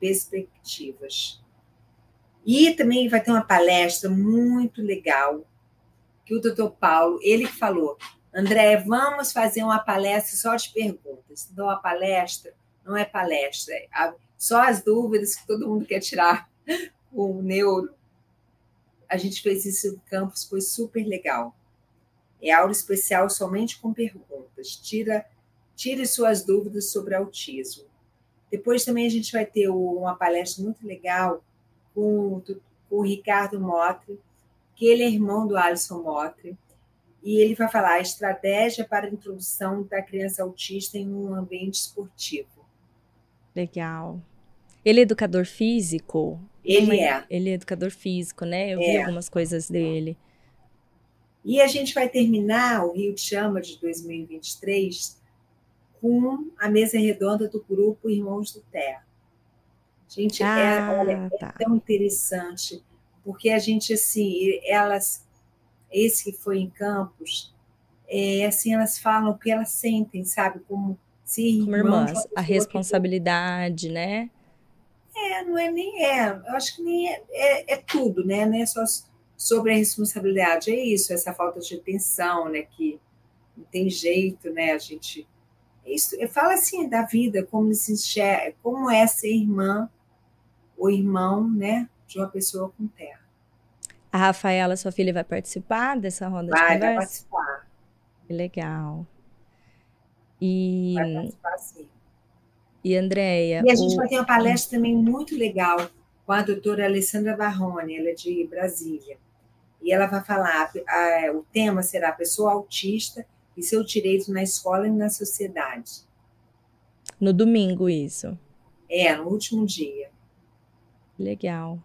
perspectivas. E também vai ter uma palestra muito legal que o doutor Paulo, ele falou, André, vamos fazer uma palestra só de perguntas. Então, a palestra não é palestra, é só as dúvidas que todo mundo quer tirar com o neuro. A gente fez isso no campus, foi super legal. É aula especial somente com perguntas. Tira, tire suas dúvidas sobre autismo. Depois também a gente vai ter uma palestra muito legal com, com o Ricardo Motre, que ele é irmão do Alisson Motre, e ele vai falar a estratégia para a introdução da criança autista em um ambiente esportivo. Legal. Ele é educador físico? Ele é. Ele é educador físico, né? Eu é. vi algumas coisas dele. E a gente vai terminar o Rio de Chama de 2023 com a mesa redonda do grupo Irmãos do Terra. Gente, é, ah, é, olha, tá. é tão interessante, porque a gente, assim, elas, esse que foi em Campos, é, assim, elas falam o que elas sentem, sabe? Como se Como irmãs, a responsabilidade, que... né? É, não é nem é, eu acho que nem é, é, é, tudo, né? Não é só sobre a responsabilidade, é isso, essa falta de atenção, né? Que não tem jeito, né? A gente. Isso, fala assim da vida, como se enxerga, como é ser irmã ou irmão, né? De uma pessoa com terra. A Rafaela, sua filha, vai participar dessa roda vai, de conversa? Vai participar. Que legal. E. Vai participar, sim. E Andréia. E a gente o... vai ter uma palestra também muito legal com a doutora Alessandra Barrone, ela é de Brasília. E ela vai falar, a, o tema será pessoa autista e seu direito na escola e na sociedade. No domingo, isso. É, no último dia. Legal.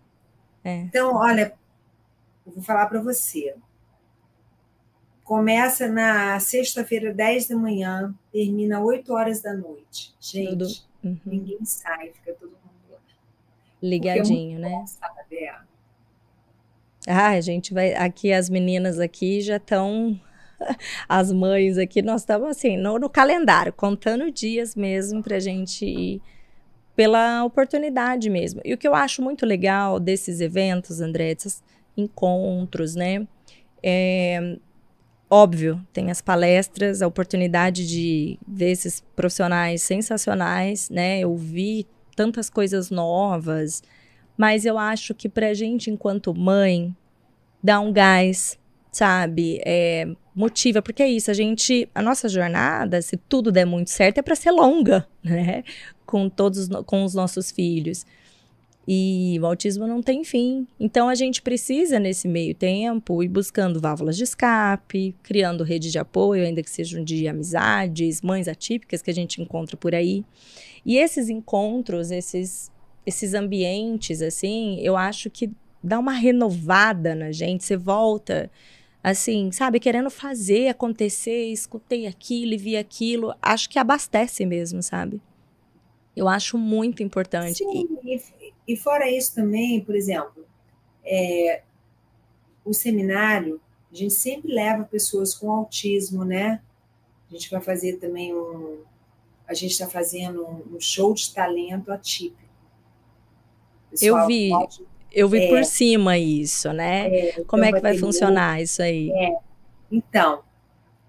É. Então, olha, eu vou falar para você. Começa na sexta-feira, 10 da manhã, termina 8 horas da noite. Gente, uhum. ninguém sai, fica todo mundo ligadinho, né? Sabe? Ah, a gente vai. Aqui, as meninas aqui já estão. As mães aqui, nós estamos assim, no, no calendário, contando dias mesmo para a gente ir pela oportunidade mesmo. E o que eu acho muito legal desses eventos, André, desses encontros, né? É, óbvio, tem as palestras, a oportunidade de ver esses profissionais sensacionais, né? Eu vi tantas coisas novas, mas eu acho que pra gente, enquanto mãe, dá um gás, sabe? É, motiva, porque é isso, a gente, a nossa jornada, se tudo der muito certo, é para ser longa, né? Com todos, com os nossos filhos. E o autismo não tem fim. Então a gente precisa, nesse meio tempo, ir buscando válvulas de escape, criando rede de apoio, ainda que sejam de amizades, mães atípicas que a gente encontra por aí. E esses encontros, esses, esses ambientes, assim, eu acho que dá uma renovada na gente. Você volta, assim, sabe, querendo fazer acontecer, escutei aquilo e vi aquilo. Acho que abastece mesmo, sabe? Eu acho muito importante. Sim, e, fora isso também, por exemplo, é, o seminário, a gente sempre leva pessoas com autismo, né? A gente vai fazer também um. A gente está fazendo um, show de talento atípico. Pessoal, eu vi, pode, eu vi é, por cima isso, né? É, então Como é que vai funcionar isso aí? É, então,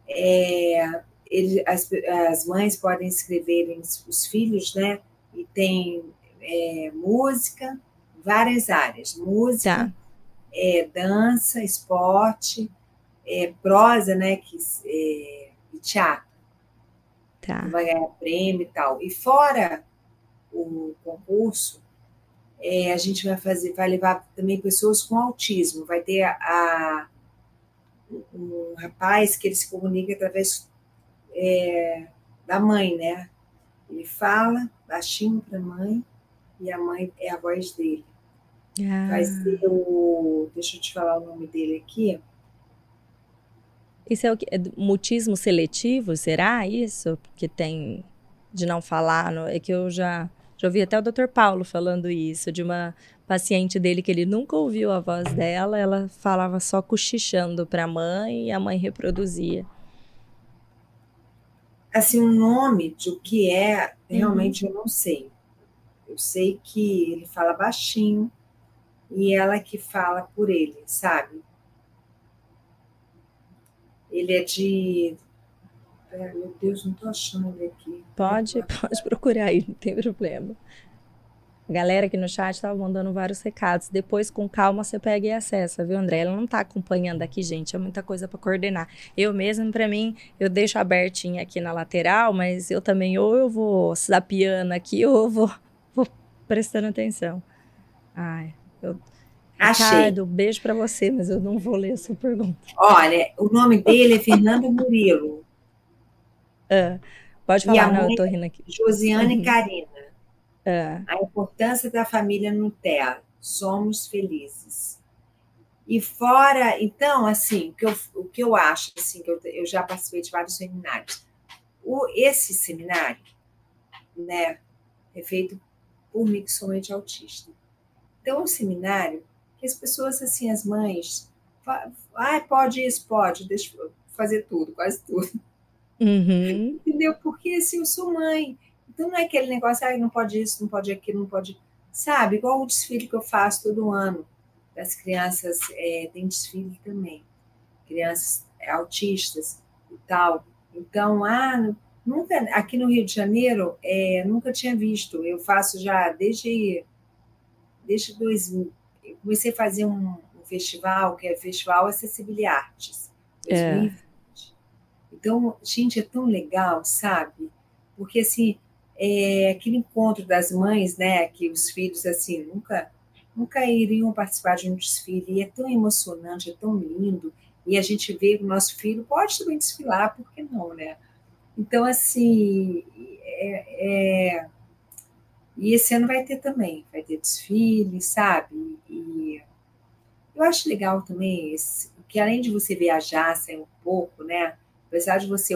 é, ele, as, as mães podem escreverem os filhos, né? E tem é, música, várias áreas. Música, tá. é, dança, esporte, é, prosa, né? Que, é, e teatro. Tá. Vai ganhar prêmio e tal. E fora o concurso, é, a gente vai fazer, vai levar também pessoas com autismo. Vai ter a, a um rapaz que ele se comunica através é, da mãe, né? Ele fala baixinho para a mãe e a mãe é a voz dele. Ah. Vai ser o. Deixa eu te falar o nome dele aqui. Isso é o que? É mutismo seletivo? Será isso? Que tem de não falar? No, é que eu já, já ouvi até o Dr. Paulo falando isso, de uma paciente dele que ele nunca ouviu a voz dela, ela falava só cochichando para a mãe e a mãe reproduzia. assim, o nome de o que é, realmente uhum. eu não sei. Eu sei que ele fala baixinho e ela que fala por ele, sabe? Ele é de. meu Deus, não estou achando ele aqui. Pode, pode procurar aí, não tem problema. A galera aqui no chat estava mandando vários recados. Depois, com calma, você pega e acessa, viu, André? Ela não está acompanhando aqui, gente. É muita coisa para coordenar. Eu mesmo, para mim, eu deixo abertinho aqui na lateral, mas eu também, ou eu vou zapiando aqui, ou eu vou prestando atenção. Ai, eu. Achei. Ricardo, beijo para você, mas eu não vou ler a sua pergunta. Olha, o nome dele é Fernando Murilo. Ah, pode falar, não, eu tô rindo aqui. Josiane uhum. Karina. É. A importância da família no Terra. Somos felizes. E fora, então, assim, o que eu, o que eu acho, assim, que eu, eu já participei de vários seminários. O, esse seminário, né, é feito por mim, que sou mente autista. Então, é um seminário que as pessoas, assim, as mães, ah, pode isso, pode, deixa eu fazer tudo, quase tudo. Uhum. Entendeu? Porque, assim, eu sou mãe, então não é aquele negócio, ah, não pode isso, não pode aquilo, não pode. Sabe, igual o desfile que eu faço todo ano das crianças, é, tem desfile também, crianças é, autistas e tal. Então, ah, nunca, aqui no Rio de Janeiro, é, nunca tinha visto. Eu faço já desde, desde 2000. Eu comecei a fazer um, um festival, que é Festival Acessibilidade Artes. 2020. É. Então, gente, é tão legal, sabe? Porque, assim, é, aquele encontro das mães, né, que os filhos assim nunca nunca iriam participar de um desfile, e é tão emocionante, é tão lindo, e a gente vê que o nosso filho pode também desfilar, por que não, né? Então, assim, é, é, e esse ano vai ter também, vai ter desfile, sabe? E eu acho legal também esse, que além de você viajar, sair um pouco, né? Apesar de você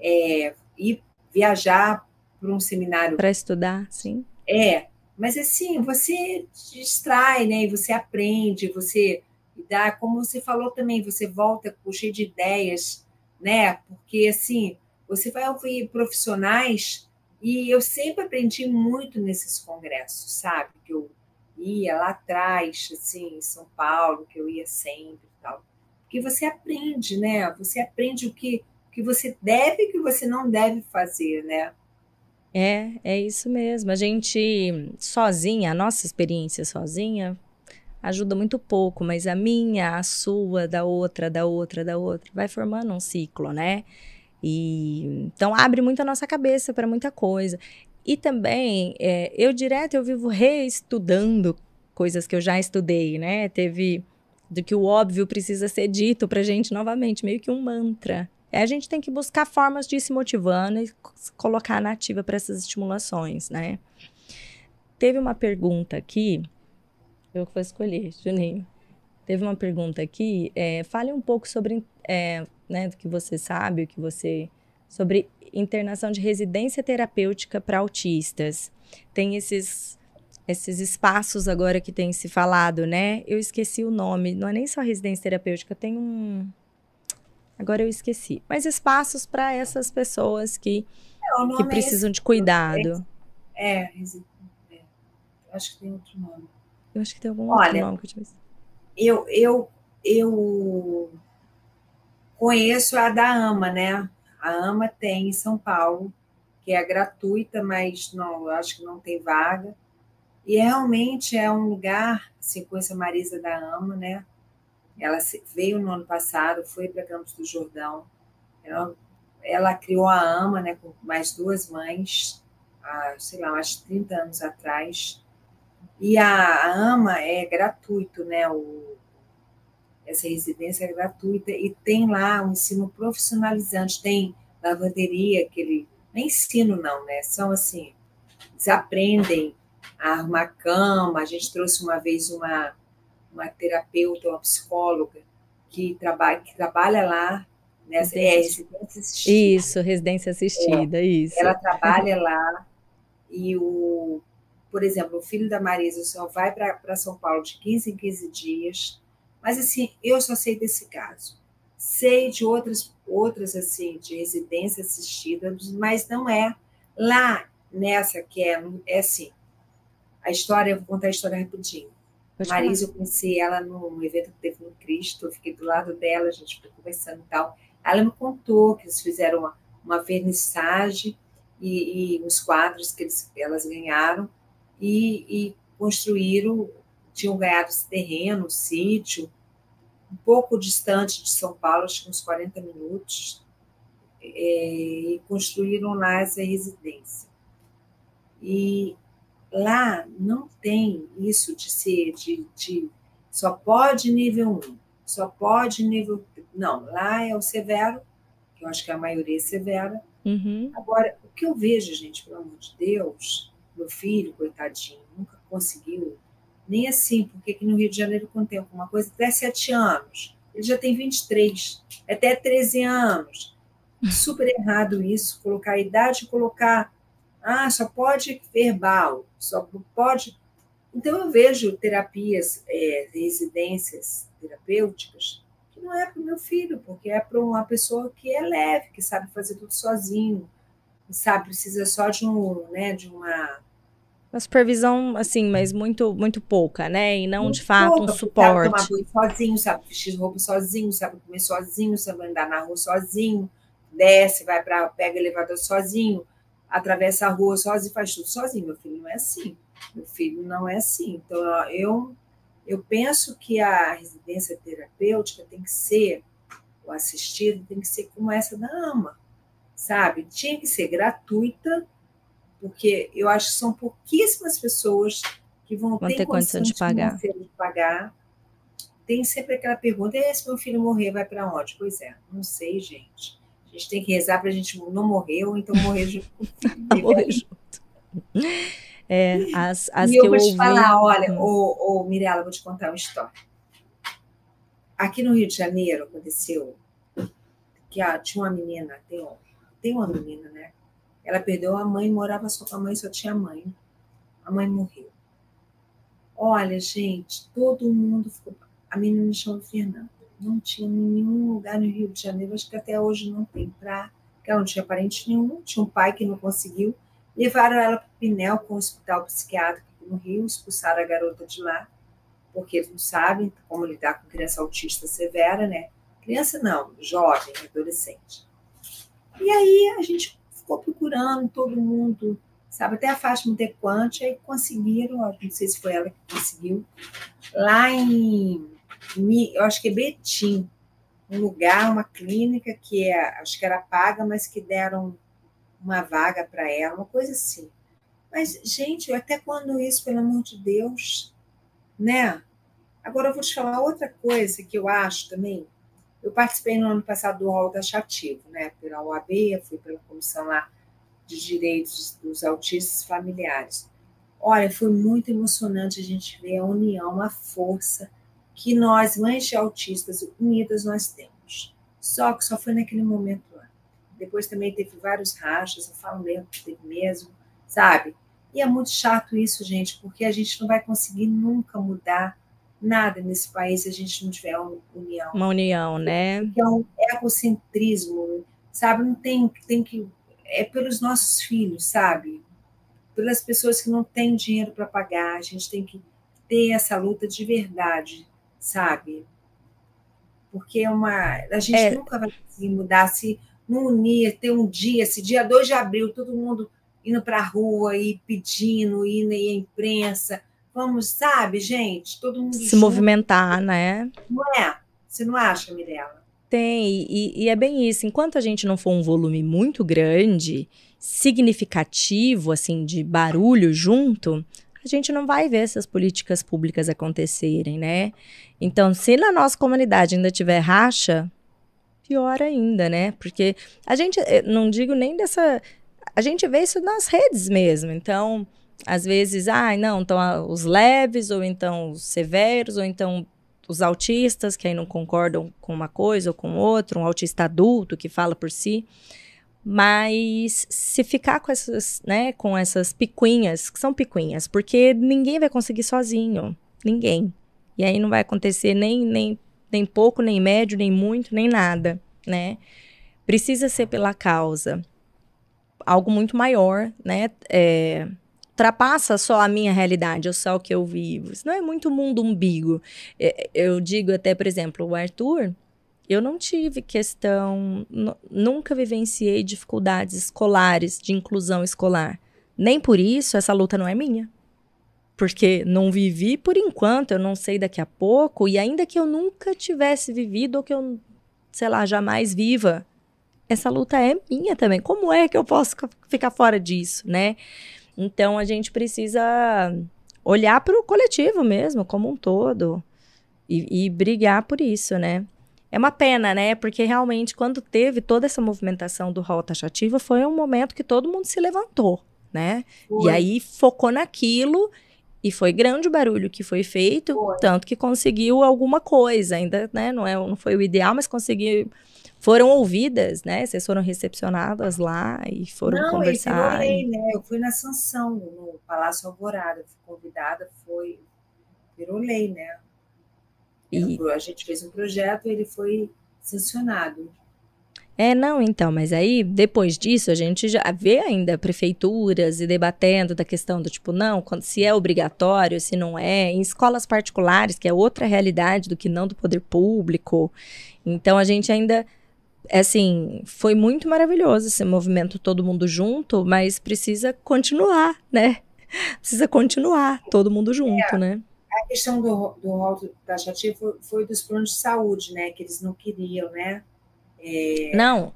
é, ir viajar para um seminário. Para estudar, sim. É, mas assim, você distrai, né? E você aprende, você dá, como você falou também, você volta cheio de ideias, né? Porque assim, você vai ouvir profissionais e eu sempre aprendi muito nesses congressos, sabe? Que eu ia lá atrás, assim, em São Paulo, que eu ia sempre e tal. Porque você aprende, né? Você aprende o que, o que você deve e o que você não deve fazer, né? É, é isso mesmo. A gente sozinha, a nossa experiência sozinha ajuda muito pouco, mas a minha, a sua, da outra, da outra, da outra, vai formando um ciclo, né? E então abre muito a nossa cabeça para muita coisa. E também, é, eu direto eu vivo reestudando coisas que eu já estudei, né? Teve do que o óbvio precisa ser dito para gente novamente, meio que um mantra. A gente tem que buscar formas de ir se motivando e colocar na ativa para essas estimulações, né? Teve uma pergunta aqui, eu vou escolher, Juninho. Teve uma pergunta aqui, é, fale um pouco sobre, é, né, do que você sabe, o que você sobre internação de residência terapêutica para autistas. Tem esses esses espaços agora que tem se falado, né? Eu esqueci o nome, não é nem só residência terapêutica, tem um Agora eu esqueci. Mas espaços para essas pessoas que, é, que precisam é de cuidado. É, é, é, acho que tem outro nome. Eu acho que tem algum Olha, outro nome que eu tinha visto. Eu, eu, eu conheço a da AMA, né? A AMA tem em São Paulo, que é gratuita, mas não, acho que não tem vaga. E realmente é um lugar, assim, conheço a Marisa da AMA, né? Ela veio no ano passado, foi para Campos do Jordão. Ela, ela, criou a AMA, né, com mais duas mães, há, sei lá, acho 30 anos atrás. E a, a AMA é gratuito, né? O, essa residência é gratuita e tem lá um ensino profissionalizante, tem lavanderia, aquele. Nem ensino, não, né? São assim, eles aprendem a arrumar cama. A gente trouxe uma vez uma uma terapeuta, uma psicóloga que trabalha, que trabalha lá nessa é, residência assistida. Isso, residência assistida, é, isso. Ela trabalha lá e o, por exemplo, o filho da Marisa, senhor vai para São Paulo de 15 em 15 dias, mas assim, eu só sei desse caso. Sei de outras, outras assim, de residência assistida, mas não é. Lá, nessa que é, é assim, a história, eu vou contar a história rapidinho. Marisa, eu conheci ela num evento que teve no Cristo, eu fiquei do lado dela, a gente ficou conversando e tal. Ela me contou que eles fizeram uma, uma vernissagem e, e os quadros que eles, elas ganharam e, e construíram, tinham ganhado esse terreno, um sítio, um pouco distante de São Paulo, acho que uns 40 minutos, é, e construíram lá essa residência. E lá não tem isso de ser, de, de só pode nível 1, só pode nível. Não, lá é o severo, que eu acho que a maioria é severa. Uhum. Agora, o que eu vejo, gente, pelo amor de Deus, meu filho, coitadinho, nunca conseguiu, nem assim, porque aqui no Rio de Janeiro, quando tem alguma coisa, até 7 anos, ele já tem 23, até 13 anos. Super errado isso, colocar a idade, colocar, ah, só pode verbal, só pode. Então, eu vejo terapias, é, residências terapêuticas, que não é para o meu filho, porque é para uma pessoa que é leve, que sabe fazer tudo sozinho, sabe, precisa só de um, né, de uma uma supervisão, assim, mas muito, muito pouca, né? E não, muito de fato, pouca, um suporte. Sabe tomar banho sozinho, sabe vestir roupa sozinho, sabe comer sozinho, sabe andar na rua sozinho, desce, vai para pega elevador sozinho, atravessa a rua sozinho, faz tudo sozinho. Meu filho não é assim. Meu filho não é assim. Então, eu, eu penso que a residência terapêutica tem que ser, o assistido tem que ser como essa da AMA, sabe? Tinha que ser gratuita, porque eu acho que são pouquíssimas pessoas que vão, vão ter, ter condição de pagar. de pagar. Tem sempre aquela pergunta: e se meu filho morrer, vai para onde? Pois é, não sei, gente. A gente tem que rezar para a gente não morrer ou então morrer junto morrer junto. É, as, as e eu vou te ouvi... falar, olha, ô, ô, Mirella, vou te contar uma história. Aqui no Rio de Janeiro aconteceu que ah, tinha uma menina, tem, tem uma menina, né? Ela perdeu a mãe, morava só com a mãe, só tinha mãe. A mãe morreu. Olha, gente, todo mundo ficou. A menina chama Fernanda. Não tinha nenhum lugar no Rio de Janeiro, acho que até hoje não tem pra. Porque ela não tinha parente nenhum, tinha um pai que não conseguiu. Levaram ela para o Pinel, com o hospital psiquiátrico no Rio, expulsaram a garota de lá, porque eles não sabem como lidar com criança autista severa, né? Criança não, jovem, adolescente. E aí a gente ficou procurando todo mundo, sabe? Até a Fátima Dequante, aí conseguiram, não sei se foi ela que conseguiu, lá em, eu acho que é Betim, um lugar, uma clínica que é, acho que era paga, mas que deram uma vaga para ela, uma coisa assim. Mas, gente, até quando isso, pelo amor de Deus, né? Agora eu vou te falar outra coisa que eu acho também, eu participei no ano passado do rol taxativo, né? Pela OAB, fui pela comissão lá de direitos dos autistas familiares. Olha, foi muito emocionante a gente ver a união, a força que nós, mães de autistas unidas, nós temos. Só que só foi naquele momento lá. Depois também teve vários rachas, eu falo mesmo que teve mesmo, sabe? E é muito chato isso, gente, porque a gente não vai conseguir nunca mudar nada nesse país se a gente não tiver uma união. Uma união, né? É um egocentrismo, sabe? Não tem, tem que. É pelos nossos filhos, sabe? Pelas pessoas que não têm dinheiro para pagar. A gente tem que ter essa luta de verdade, sabe? Porque é uma. A gente é. nunca vai conseguir mudar se não unir, ter um dia, esse dia 2 de abril, todo mundo indo para a rua e pedindo, indo aí à imprensa Vamos, sabe, gente? Todo mundo. Se junto. movimentar, né? Não é? Você não acha, Mirella? Tem, e, e, é bem isso. Enquanto a gente não for um volume muito grande, significativo, assim, de barulho junto, a gente não vai ver essas políticas públicas acontecerem, né? Então, se na nossa comunidade ainda tiver racha, pior ainda, né? Porque a gente, eh, não digo nem dessa. A gente vê isso nas redes mesmo. Então, às vezes, ah, não, então os leves, ou então os severos, ou então os autistas, que aí não concordam com uma coisa ou com outra, um autista adulto que fala por si. Mas se ficar com essas, né, com essas picuinhas, que são picuinhas, porque ninguém vai conseguir sozinho, ninguém. E aí não vai acontecer nem, nem nem pouco, nem médio, nem muito, nem nada, né? Precisa ser pela causa. Algo muito maior, né? É, ultrapassa só a minha realidade, ou só o que eu vivo. Isso não é muito mundo umbigo. É, eu digo até, por exemplo, o Arthur, eu não tive questão, nunca vivenciei dificuldades escolares, de inclusão escolar. Nem por isso essa luta não é minha. Porque não vivi por enquanto, eu não sei daqui a pouco, e ainda que eu nunca tivesse vivido, ou que eu, sei lá, jamais viva, essa luta é minha também. Como é que eu posso ficar fora disso, né? Então a gente precisa olhar para o coletivo mesmo, como um todo, e, e brigar por isso, né? É uma pena, né? Porque realmente, quando teve toda essa movimentação do rol taxativo, foi um momento que todo mundo se levantou, né? Foi. E aí focou naquilo e foi grande o barulho que foi feito, foi. tanto que conseguiu alguma coisa. Ainda, né? Não, é, não foi o ideal, mas conseguiu. Foram ouvidas, né? Vocês foram recepcionadas lá e foram não, conversar. Não, eu né? Eu fui na sanção no Palácio Alvorada, fui convidada, foi virou lei, né? E... A gente fez um projeto e ele foi sancionado. É, não, então, mas aí, depois disso, a gente já vê ainda prefeituras e debatendo da questão do tipo, não, quando, se é obrigatório, se não é, em escolas particulares, que é outra realidade do que não do poder público. Então, a gente ainda, assim, foi muito maravilhoso esse movimento todo mundo junto, mas precisa continuar, né? Precisa continuar todo mundo junto, é. né? a questão do, do rol taxativo foi, foi, dos planos de saúde, né? Que eles não queriam, né? É... Não,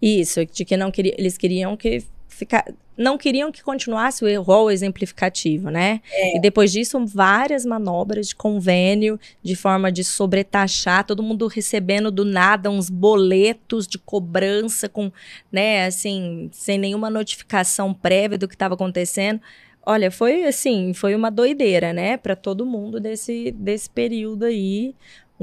isso, de que não queria, eles queriam que ficar, não queriam que continuasse o rol exemplificativo, né? É. E depois disso, várias manobras de convênio, de forma de sobretaxar, todo mundo recebendo do nada uns boletos de cobrança com, né, assim, sem nenhuma notificação prévia do que estava acontecendo. Olha, foi assim, foi uma doideira, né, para todo mundo desse, desse período aí.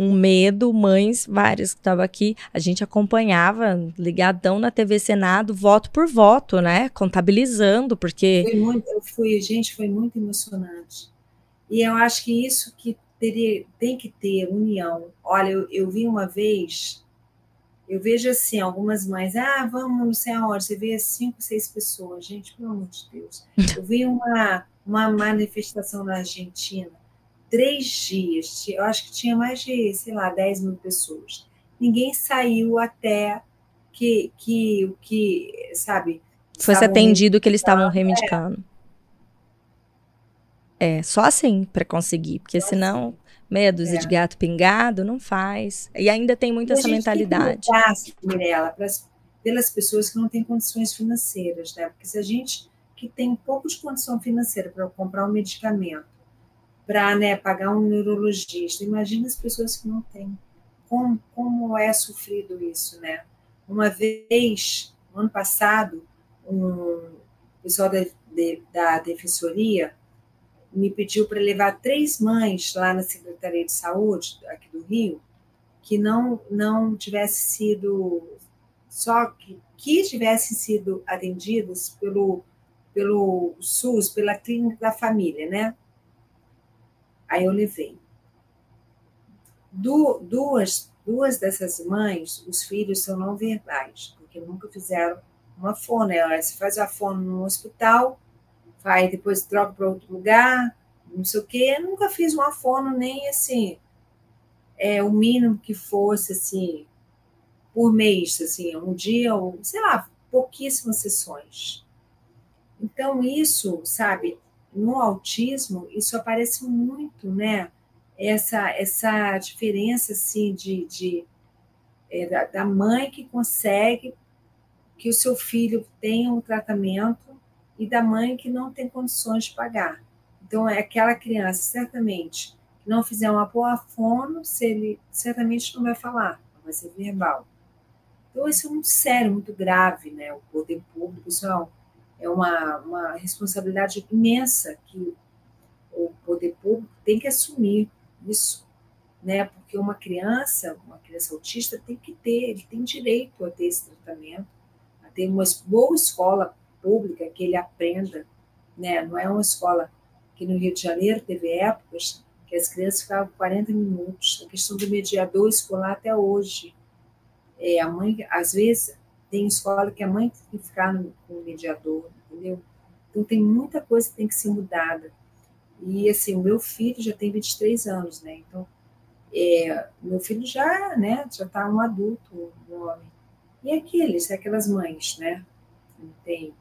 Um medo, mães, várias que estavam aqui, a gente acompanhava ligadão na TV Senado, voto por voto, né? Contabilizando, porque. Foi muito, eu fui, gente, foi muito emocionante. E eu acho que isso que teria, tem que ter união. Olha, eu, eu vi uma vez eu vejo assim, algumas mães, ah, vamos não sei aonde, você vê cinco, seis pessoas, gente, pelo amor de Deus. Eu vi uma, uma manifestação na Argentina, três dias, eu acho que tinha mais de, sei lá, 10 mil pessoas. Ninguém saiu até que, que, que sabe... Fosse atendido o que eles estavam reivindicando. É. é, só assim para conseguir, porque só senão assim meia dúzia é. de gato pingado, não faz. E ainda tem muito e essa mentalidade. Tem que Mirella, pelas pessoas que não têm condições financeiras, né? Porque se a gente que tem um pouco de condição financeira para comprar um medicamento, para né, pagar um neurologista, imagina as pessoas que não têm. Como, como é sofrido isso, né? Uma vez, no ano passado, um pessoal da, de, da defensoria me pediu para levar três mães lá na Secretaria de Saúde, aqui do Rio, que não, não tivessem sido, só que, que tivessem sido atendidas pelo, pelo SUS, pela clínica da família, né? Aí eu levei. Du, duas, duas dessas mães, os filhos são não verbais, porque nunca fizeram uma fono. Né? Se faz a fono no hospital, vai depois troca para outro lugar, não sei o quê. Eu nunca fiz uma fono nem assim, é, o mínimo que fosse assim, por mês, assim, um dia, ou sei lá, pouquíssimas sessões. Então, isso, sabe, no autismo, isso aparece muito, né? Essa, essa diferença, assim, de, de é, da mãe que consegue que o seu filho tenha um tratamento e da mãe que não tem condições de pagar. Então, é aquela criança, certamente, que não fizer uma boa fono, se ele certamente não vai falar, vai ser verbal. Então, isso é muito sério, muito grave, né? O poder público, isso é uma, uma responsabilidade imensa que o poder público tem que assumir isso, né? Porque uma criança, uma criança autista tem que ter, ele tem direito a ter esse tratamento, a ter uma boa escola pública que ele aprenda, né? Não é uma escola que no Rio de Janeiro teve épocas que as crianças ficavam 40 minutos. A questão do mediador escolar até hoje. É, a mãe, às vezes, tem escola que a mãe tem que ficar no, com o mediador, entendeu? Então, tem muita coisa que tem que ser mudada. E, assim, o meu filho já tem 23 anos, né? Então, é, meu filho já, né, já está um adulto, um homem. E aqueles, aquelas mães, né? Não tem,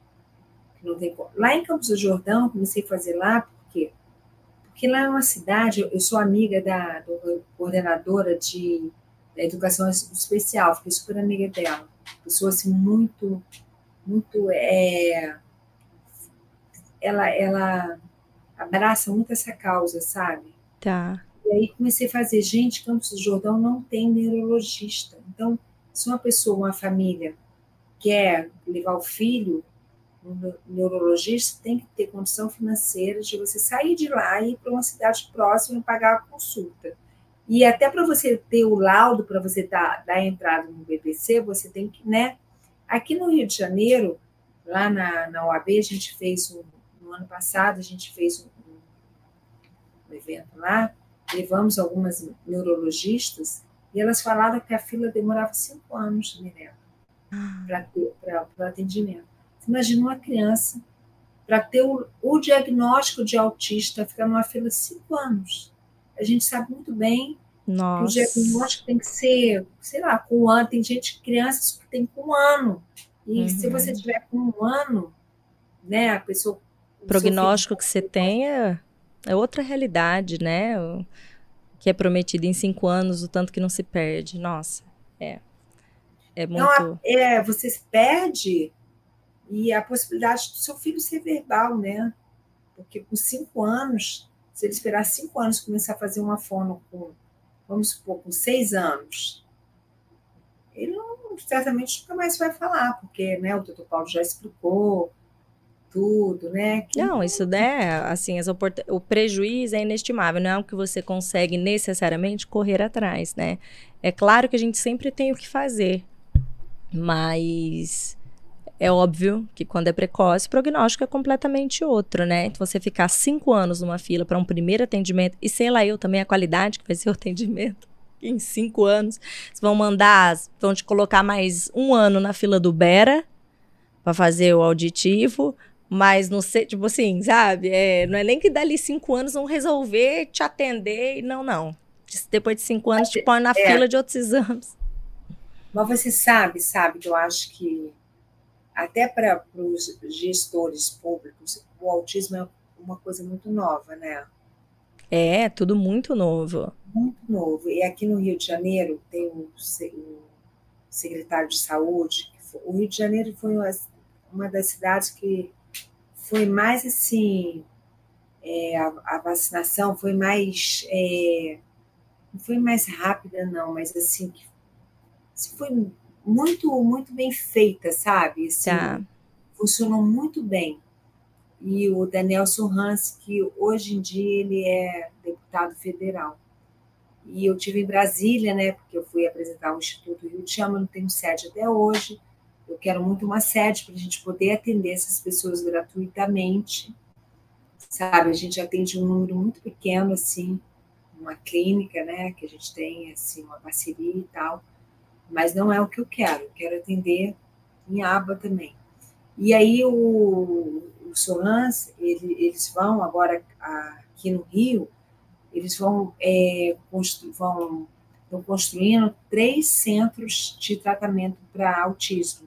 não tem. Lá em Campos do Jordão, comecei a fazer lá, por quê? Porque lá é uma cidade, eu sou amiga da, da coordenadora de da educação especial, fiquei super amiga dela. Pessoa assim, muito, muito. É, ela, ela abraça muito essa causa, sabe? Tá. E aí comecei a fazer, gente, Campos do Jordão não tem neurologista. Então, se uma pessoa, uma família, quer levar o filho um neurologista, tem que ter condição financeira de você sair de lá e ir para uma cidade próxima e pagar a consulta. E até para você ter o laudo, para você dar, dar entrada no BBC, você tem que, né? Aqui no Rio de Janeiro, lá na, na OAB, a gente fez um, no ano passado, a gente fez um, um evento lá, levamos algumas neurologistas e elas falaram que a fila demorava cinco anos, Mirella, para o atendimento. Você imagina uma criança para ter o, o, diagnóstico de autista, ficar numa fila cinco anos. A gente sabe muito bem Nossa. que o diagnóstico tem que ser, sei lá, com um ano. Tem gente, crianças que tem com um ano. E uhum. se você tiver com um ano, né, a pessoa. O prognóstico que você tem é, é outra realidade, né? O que é prometido em cinco anos, o tanto que não se perde. Nossa, é. É muito. Não, é, você se perde e a possibilidade do seu filho ser verbal, né? Porque com cinco anos, se ele esperar cinco anos começar a fazer uma fono com, vamos supor, com seis anos, ele não, certamente nunca mais vai falar, porque né, o doutor Paulo já explicou, tudo, né? Que... Não, isso né, assim, as oport... o prejuízo é inestimável, não é algo que você consegue necessariamente correr atrás, né? É claro que a gente sempre tem o que fazer, mas é óbvio que quando é precoce, o prognóstico é completamente outro, né? Então, você ficar cinco anos numa fila para um primeiro atendimento, e sei lá eu também a qualidade que vai ser o atendimento em cinco anos, vão mandar, vão te colocar mais um ano na fila do Bera para fazer o auditivo, mas não sei, tipo assim, sabe? É, não é nem que dali cinco anos vão resolver te atender. Não, não. Depois de cinco anos, te põe na é. fila de outros exames. Mas você sabe, sabe, que eu acho que até para os gestores públicos, o autismo é uma coisa muito nova, né? É, tudo muito novo. Muito novo. E aqui no Rio de Janeiro tem o, o secretário de saúde. O Rio de Janeiro foi uma, uma das cidades que foi mais assim, é, a, a, vacinação foi mais, é, não foi mais rápida não, mas assim, foi muito, muito bem feita, sabe? Assim, tá. Funcionou muito bem. E o Daniel Hans, que hoje em dia ele é deputado federal. E eu tive em Brasília, né? Porque eu fui apresentar o Instituto Rio de Chama, não tenho sede até hoje. Eu quero muito uma sede para a gente poder atender essas pessoas gratuitamente, sabe? A gente atende um número muito pequeno, assim, uma clínica, né? Que a gente tem, assim, uma parceria e tal, mas não é o que eu quero. Eu quero atender em aba também. E aí o, o Solans, ele, eles vão agora aqui no Rio, eles vão, é, constru, vão estão construindo três centros de tratamento para autismo.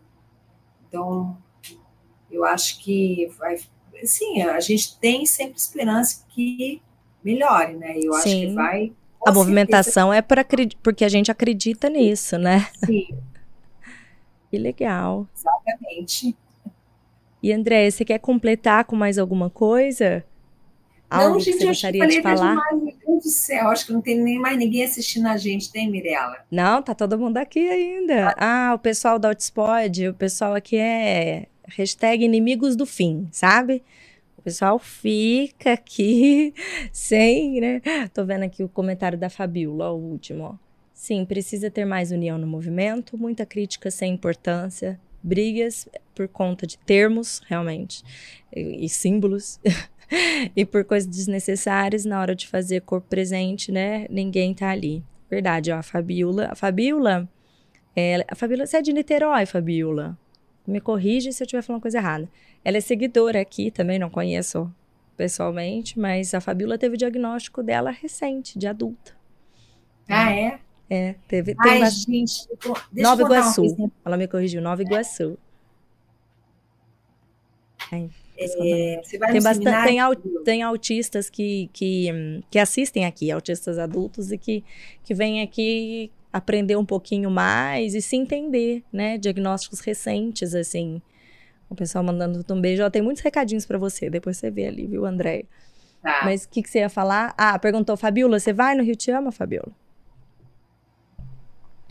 Então, eu acho que vai, sim, a gente tem sempre esperança que melhore, né? Eu acho sim. que vai. A movimentação é por, porque a gente acredita nisso, né? Sim. que legal. Exatamente. E André, você quer completar com mais alguma coisa? Algo não, gente, que você gostaria de falar? Demais, meu Deus do céu, acho que não tem nem mais ninguém assistindo a gente, tem, Mirella? Não, tá todo mundo aqui ainda. Ah, ah o pessoal da Outspod, o pessoal aqui é hashtag inimigos do fim, sabe? Pessoal fica aqui sem, né? Tô vendo aqui o comentário da Fabiola, o último, ó. Sim, precisa ter mais união no movimento, muita crítica sem importância, brigas por conta de termos, realmente, e, e símbolos. e por coisas desnecessárias, na hora de fazer corpo presente, né? Ninguém tá ali. Verdade, ó, a Fabiola. A Fabiola. É, a Fabiola, você é de Niterói, Fabiola? Me corrige se eu estiver falando coisa errada. Ela é seguidora aqui também, não conheço pessoalmente, mas a Fabiola teve o diagnóstico dela recente, de adulta. Ah, é? É, teve. Ai, uma... gente, Nova Iguaçu. Ela me corrigiu, Nova Iguaçu. É, tem, bastante, tem, tem, autistas que, que, que assistem aqui, autistas adultos, e que, que vêm aqui aprender um pouquinho mais e se entender, né? Diagnósticos recentes, assim. O pessoal mandando um beijo. Ó, tem muitos recadinhos para você, depois você vê ali, viu, André? Tá. Mas o que, que você ia falar? Ah, perguntou, Fabiola, você vai no Rio Te Ama, Fabiola?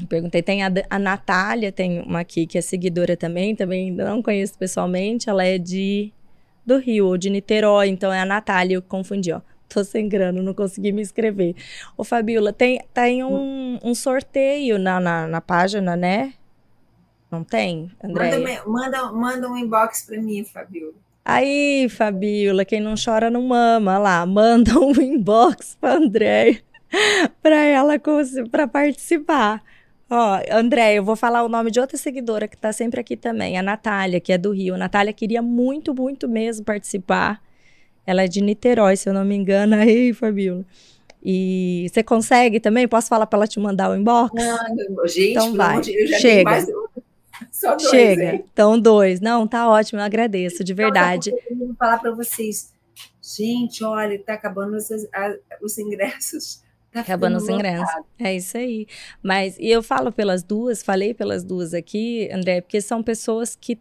Perguntei, tem a, a Natália, tem uma aqui que é seguidora também, também não conheço pessoalmente, ela é de do Rio, ou de Niterói, então é a Natália, eu confundi, ó. Tô sem grana, não consegui me inscrever. Ô, Fabiola, tem, tem um, um sorteio na, na, na, página, né? Não tem, André? Manda, manda, manda um inbox para mim, Fabiola. Aí, Fabiola, quem não chora não mama. lá, manda um inbox para André para ela para participar. Ó, André, eu vou falar o nome de outra seguidora que está sempre aqui também, a Natália, que é do Rio. A Natália queria muito, muito mesmo participar. Ela é de Niterói, se eu não me engano. Aí, Fabiola. E você consegue também? Posso falar para ela te mandar o inbox? Não, gente, então vai. Chega. Mais... Só dois, Chega. Hein? Então, dois. Não, tá ótimo, eu agradeço, de verdade. Então, eu vou falar para vocês. Gente, olha, tá acabando os, os ingressos Tá Acabando os ingressos. É isso aí. Mas, e eu falo pelas duas, falei pelas duas aqui, André, porque são pessoas que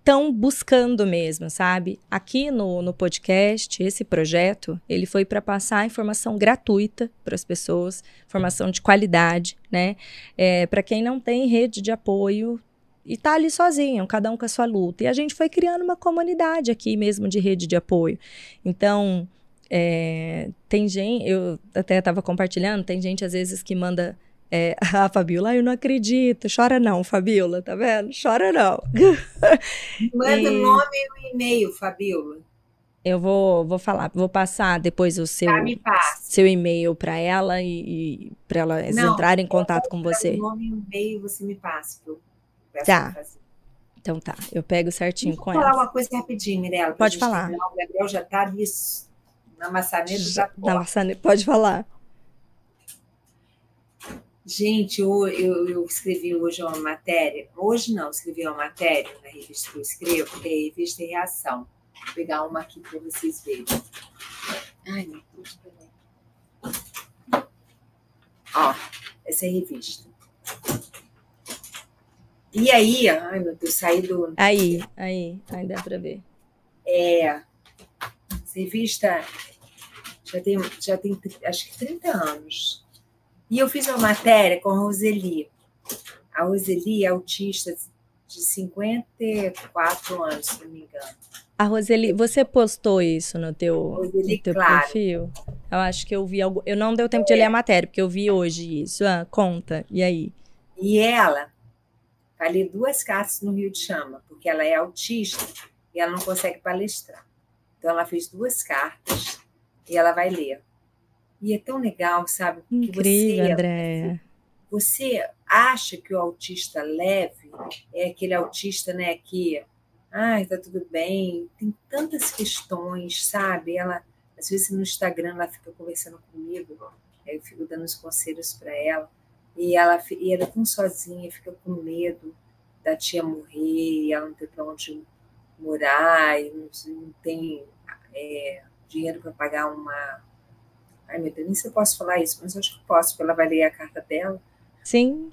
estão buscando mesmo, sabe? Aqui no, no podcast, esse projeto, ele foi para passar informação gratuita para as pessoas, informação de qualidade, né? É, para quem não tem rede de apoio e tá ali sozinho, cada um com a sua luta. E a gente foi criando uma comunidade aqui mesmo de rede de apoio. Então, é, tem gente, eu até estava compartilhando, tem gente às vezes que manda é, a Fabiola, ah, eu não acredito, chora não, Fabiola, tá vendo? Chora não. Manda o e... nome e o e-mail, Fabiola. Eu vou, vou falar, vou passar depois o seu, tá, seu e-mail para ela e, e para ela entrar em contato com você. O nome e o e-mail você me passa. Tá. Então tá, eu pego certinho Deixa com ela. Vou falar uma coisa rapidinho, Mirella. Pode falar. Terminar. O Gabriel já tá ali na maçaneta já Na maçaneta, pode falar. Gente, eu, eu, eu, escrevi hoje uma matéria. Hoje não, escrevi uma matéria na revista que eu escrevo, que é a revista Reação. Vou pegar uma aqui para vocês verem. Ai, meu Deus, peraí. Ó, essa é a revista. E aí, ai meu Deus, saí do. Aí, aí, aí dá para ver. É. Essa revista já tem, já tem acho que 30 anos. E eu fiz uma matéria com a Roseli. A Roseli é autista de 54 anos, se não me engano. A Roseli, você postou isso no teu, Roseli, no teu claro. perfil? Eu acho que eu vi algo. Eu não deu tempo de ler a matéria, porque eu vi hoje isso. Ah, conta. E aí? E ela vai ler duas cartas no Rio de Chama, porque ela é autista e ela não consegue palestrar. Então, ela fez duas cartas e ela vai ler. E é tão legal, sabe? Incrível, você, Andréia. Você acha que o autista leve é aquele autista, né, que, ai, tá tudo bem, tem tantas questões, sabe? Ela, às vezes no Instagram, ela fica conversando comigo, aí eu fico dando os conselhos para ela, e ela, e ela é tão sozinha, fica com medo da tia morrer, e ela não ter para onde morar, e não, não tem é, dinheiro para pagar uma. Ai, meu Deus, nem se eu posso falar isso, mas acho que posso, porque ela vai ler a carta dela. Sim.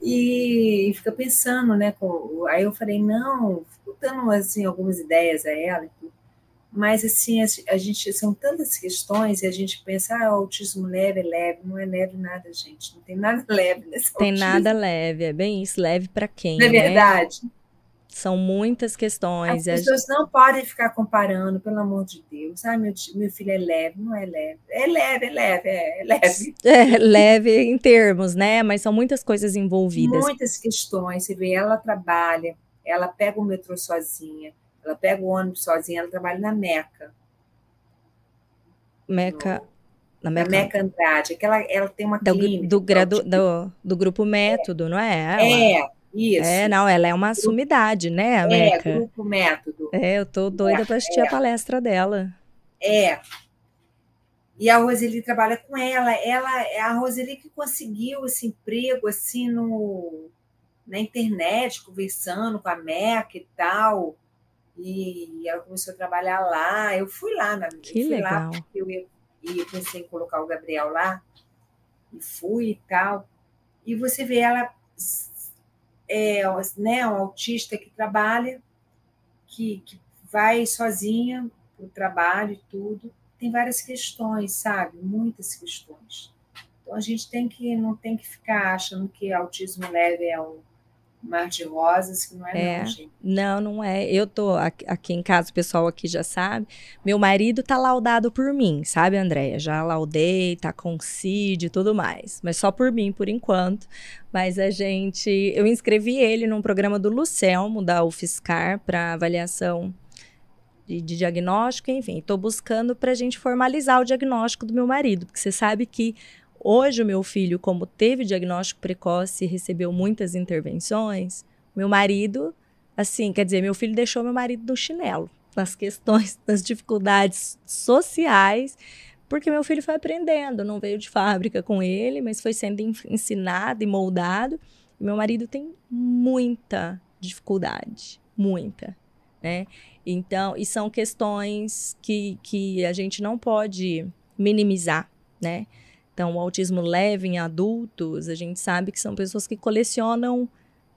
E, e fica pensando, né? Com, aí eu falei, não, fico dando assim, algumas ideias a ela, mas assim, a, a, gente são tantas questões e a gente pensa, ah, autismo leve é leve, não é leve nada, gente, não tem nada leve nesse Tem autismo. nada leve, é bem isso, leve para quem? Não é né? verdade. São muitas questões. As pessoas não podem ficar comparando, pelo amor de Deus. Ah, meu, meu filho é leve, não é leve. É leve, é leve, é, é leve. É leve em termos, né? Mas são muitas coisas envolvidas. Muitas questões. Você vê, ela trabalha, ela pega o metrô sozinha, ela pega o ônibus sozinha, ela trabalha na Meca. Meca. Na Meca, Meca Andrade. Aquela, ela tem uma do, clínica. Do, gradu, do, do grupo Método, é. não é? Ela? É, isso. É, não, ela é uma sumidade, né, é, Meca? É, grupo Método. É, eu tô doida é, para assistir é. a palestra dela. É. E a Roseli trabalha com ela. Ela é a Roseli que conseguiu esse emprego assim no na internet, conversando com a Meca e tal. E ela começou a trabalhar lá. Eu fui lá, na que fui legal. lá porque eu, eu pensei em colocar o Gabriel lá. E fui e tal. E você vê ela é né, um autista que trabalha, que, que vai sozinha para o trabalho e tudo. Tem várias questões, sabe? Muitas questões. Então a gente tem que não tem que ficar achando que autismo leve é um mar de rosas, que não é, é, não, gente. Não, não é. Eu tô aqui em casa, o pessoal aqui já sabe. Meu marido tá laudado por mim, sabe, Andréia? Já laudei, tá com CID e tudo mais. Mas só por mim, por enquanto. Mas a gente. Eu inscrevi ele num programa do Lucelmo, da UFSCar, para avaliação de, de, diagnóstico, enfim. Estou buscando para a gente formalizar o diagnóstico do meu marido, porque você sabe que Hoje, o meu filho, como teve diagnóstico precoce e recebeu muitas intervenções, meu marido, assim, quer dizer, meu filho deixou meu marido no chinelo, nas questões, nas dificuldades sociais, porque meu filho foi aprendendo, não veio de fábrica com ele, mas foi sendo ensinado e moldado. Meu marido tem muita dificuldade, muita, né? Então, e são questões que, que a gente não pode minimizar, né? Então, o autismo leve em adultos, a gente sabe que são pessoas que colecionam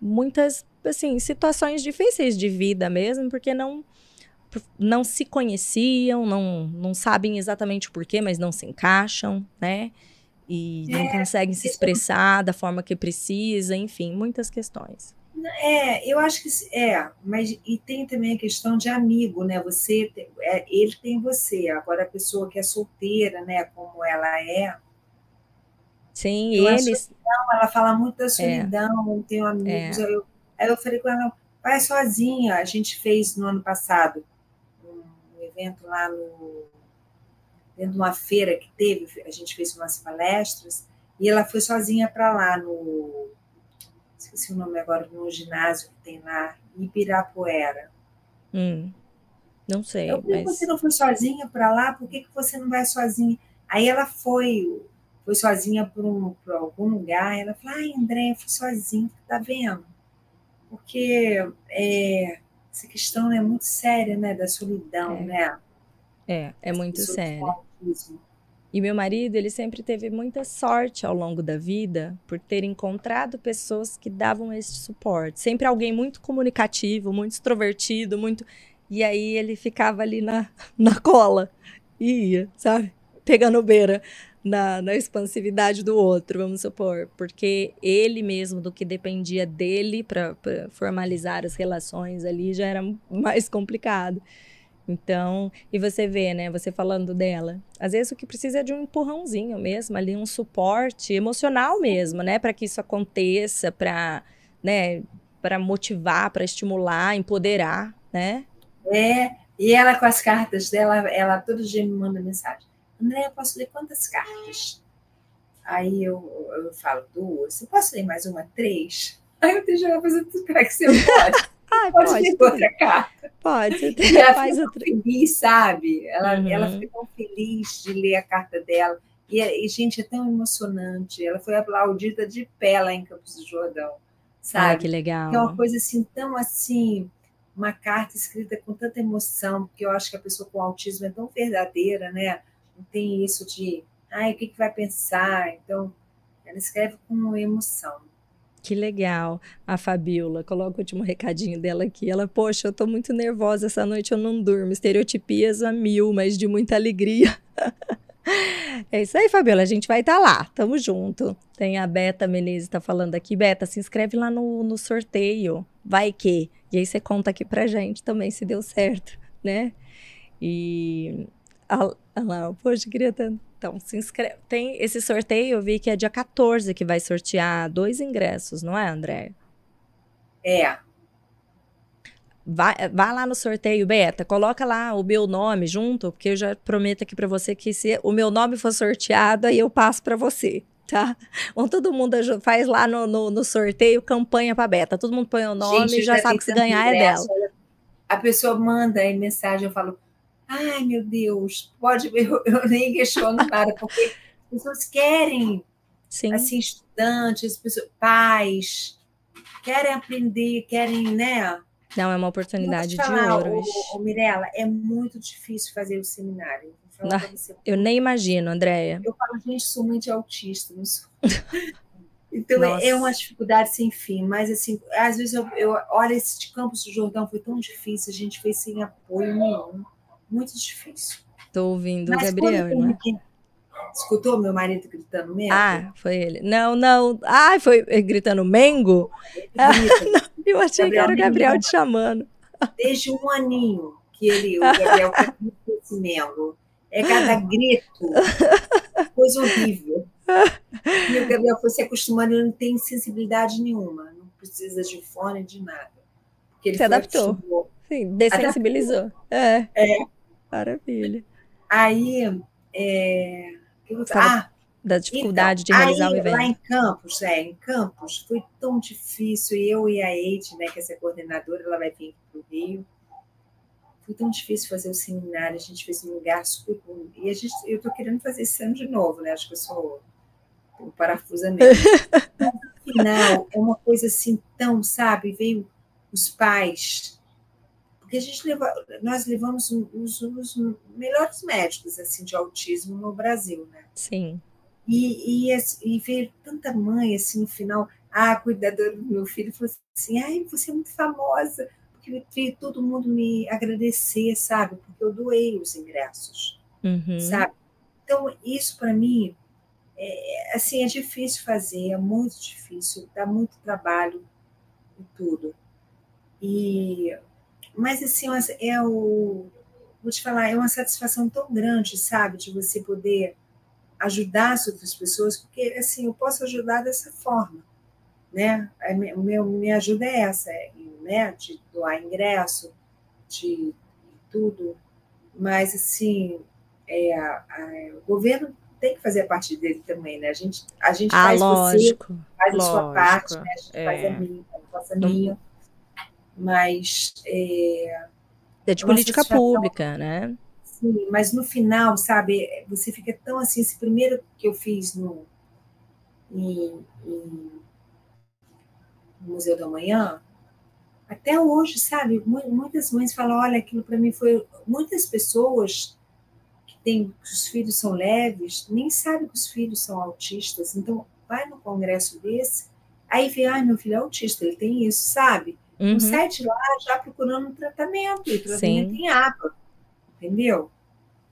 muitas, assim, situações difíceis de vida mesmo, porque não não se conheciam, não, não sabem exatamente o porquê, mas não se encaixam, né? E não é, conseguem se expressar da forma que precisa, enfim, muitas questões. É, eu acho que é, mas e tem também a questão de amigo, né? Você, é, ele tem você. Agora a pessoa que é solteira, né? Como ela é, Sim, eu eles. Solidão, ela fala muito da é. solidão, é. tenho amigos. É. Eu, aí eu falei com ela, vai sozinha. A gente fez no ano passado um, evento lá no. dentro de uma feira que teve, a gente fez umas palestras, e ela foi sozinha para lá no. Esqueci o nome agora, no ginásio que tem lá, Ibirapuera. Hum, não sei. Eu, mas... Você não foi sozinha para lá, por que, que você não vai sozinha? Aí ela foi, foi sozinha para um, algum lugar, ela falou, ai, André, eu fui sozinha, tá vendo? Porque é, essa questão é muito séria, né, da solidão, é. né? É, é muito séria. E meu marido, ele sempre teve muita sorte ao longo da vida por ter encontrado pessoas que davam esse suporte. Sempre alguém muito comunicativo, muito extrovertido, muito. E aí ele ficava ali na, na cola e ia, sabe? Pegando beira na, na expansividade do outro, vamos supor, porque ele mesmo, do que dependia dele para formalizar as relações ali, já era mais complicado. Então, e você vê, né, você falando dela, às vezes o que precisa é de um empurrãozinho mesmo, ali um suporte emocional mesmo, né, para que isso aconteça, para, né, para motivar, para estimular, empoderar, né? É, e ela com as cartas dela, ela todo dia me manda mensagem. André, eu posso ler quantas cartas? Aí eu, eu falo duas. Eu posso ler mais uma? Três? Aí eu ela fazer tudo para que você pode. ah, pode, pode ler outra carta. Pode. E ela faz outra... feliz, sabe? Ela, uhum. ela tão feliz de ler a carta dela. E, e, gente, é tão emocionante. Ela foi aplaudida de pé lá em Campos do Jordão, sabe? Ah, que legal. É uma coisa assim, tão assim, uma carta escrita com tanta emoção, porque eu acho que a pessoa com autismo é tão verdadeira, né? Não tem isso de, ai, o que, que vai pensar? Então, ela escreve com emoção. Que legal. A Fabiola, coloca o último recadinho dela aqui. Ela, poxa, eu tô muito nervosa essa noite, eu não durmo. Estereotipias a mil, mas de muita alegria. é isso aí, Fabiola. A gente vai estar tá lá. Tamo junto. Tem a Beta Menezes tá falando aqui. Beta, se inscreve lá no, no sorteio. Vai que. E aí você conta aqui pra gente também se deu certo, né? E ah, lá, poxa, queria tanto. Então, se inscreve. Tem esse sorteio, eu vi que é dia 14 que vai sortear dois ingressos, não é, André? É. Vai, vai lá no sorteio, Beta, coloca lá o meu nome junto, porque eu já prometo aqui para você que se o meu nome for sorteado, aí eu passo para você, tá? Ou todo mundo faz lá no, no, no sorteio campanha para Beta, todo mundo põe o nome Gente, e já sabe que se ganhar é dela. A pessoa manda aí mensagem, eu falo, ai meu Deus, pode, eu, eu nem questiono nada, porque as pessoas querem, Sim. assim, estudantes, pessoas, pais, querem aprender, querem, né? Não, é uma oportunidade de ouro. Ô, ô, Mirella, é muito difícil fazer o seminário. Não, eu nem imagino, Andréia. Eu falo, gente, sou muito autista, não sou. Então Nossa. é uma dificuldade sem fim, mas assim, às vezes eu, eu olha esse de Campos do Jordão foi tão difícil, a gente fez sem apoio nenhum, muito difícil. Tô ouvindo o Gabriel, né? Escutou meu marido gritando Mengo? Ah, foi ele. Não, não. Ah, foi gritando Mengo? Ah, não, eu achei Gabriel que era o Gabriel te chamando. Desde um aninho que ele, o Gabriel, esse Mengo. É cada grito, coisa horrível. E o Gabriel foi se acostumando, ele não tem sensibilidade nenhuma, não precisa de fone, de nada. Porque ele se adaptou. Sim, dessensibilizou. Adaptou. É. é. Maravilha. Aí, é, ah, da dificuldade então, de realizar aí, o evento. Lá em Campos, é, em Campos, foi tão difícil. Eu e a Eide, né, que é essa coordenadora, ela vai vir para o Rio. Foi tão difícil fazer o seminário, a gente fez um lugar super bom. E a gente, eu estou querendo fazer esse ano de novo, né? Acho que eu sou um parafusamento. no final, é uma coisa assim tão, sabe? Veio os pais porque a gente leva, nós levamos os, os, melhores médicos assim de autismo no Brasil, né? Sim. E, e, e ver tanta mãe assim no final, ah, a cuidadora do meu filho falou assim, ai, você é muito famosa, porque vi todo mundo me agradecer, sabe? Porque eu doei os ingressos, uhum. sabe? Então, isso para mim, é, assim, é difícil fazer, é muito difícil, dá muito trabalho e tudo. E mas, assim, é o. Vou te falar, é uma satisfação tão grande, sabe, de você poder ajudar as outras pessoas, porque, assim, eu posso ajudar dessa forma, né? O meu, minha ajuda é essa, é, né? De doar ingresso, de tudo. Mas, assim, é, a, a, o governo tem que fazer a parte dele também, né? A gente, a gente ah, faz lógico, você, faz lógico, a sua parte, né? A gente é. faz a minha, a minha mas é, é de política pública, né? Sim, mas no final, sabe, você fica tão assim, esse primeiro que eu fiz no, em, em, no Museu da Manhã, até hoje, sabe, muitas mães falam, olha, aquilo para mim foi, muitas pessoas que têm, que os filhos são leves, nem sabem que os filhos são autistas, então vai no congresso desse, aí vê, ai, meu filho é autista, ele tem isso, sabe? Uhum. um site lá já procurando um tratamento, e tratamento Sim. em água, entendeu?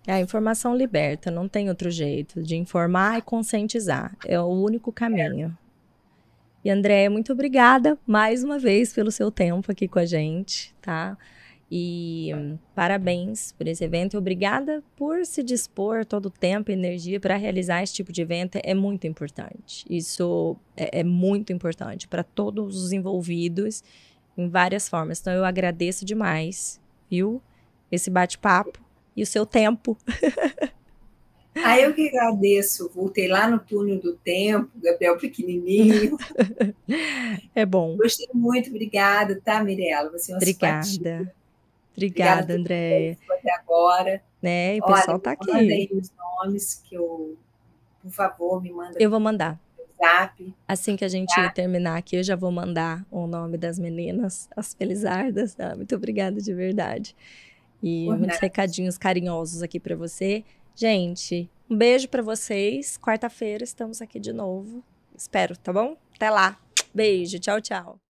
A informação liberta, não tem outro jeito de informar e conscientizar. É o único caminho. É. E Andréia, muito obrigada mais uma vez pelo seu tempo aqui com a gente, tá? E parabéns por esse evento e obrigada por se dispor todo o tempo e energia para realizar esse tipo de evento. É muito importante. Isso é, é muito importante para todos os envolvidos em várias formas. Então eu agradeço demais, viu? Esse bate-papo e o seu tempo. Ah, eu que agradeço. Voltei lá no túnel do tempo, Gabriel pequenininho. É bom. Gostei muito, obrigada, tá, Mirella? Você é uma Obrigada. Simpatia. Obrigada, Andréia. Até agora. Né? E o pessoal Olha, tá aqui. Mandei os nomes que eu, por favor, me manda. Eu vou mandar. WhatsApp. Assim que a gente tá? terminar aqui, eu já vou mandar o nome das meninas, as Felizardas. Tá? Muito obrigada de verdade. E Por muitos nada. recadinhos carinhosos aqui para você. Gente, um beijo para vocês. Quarta-feira estamos aqui de novo. Espero, tá bom? Até lá. Beijo, tchau, tchau.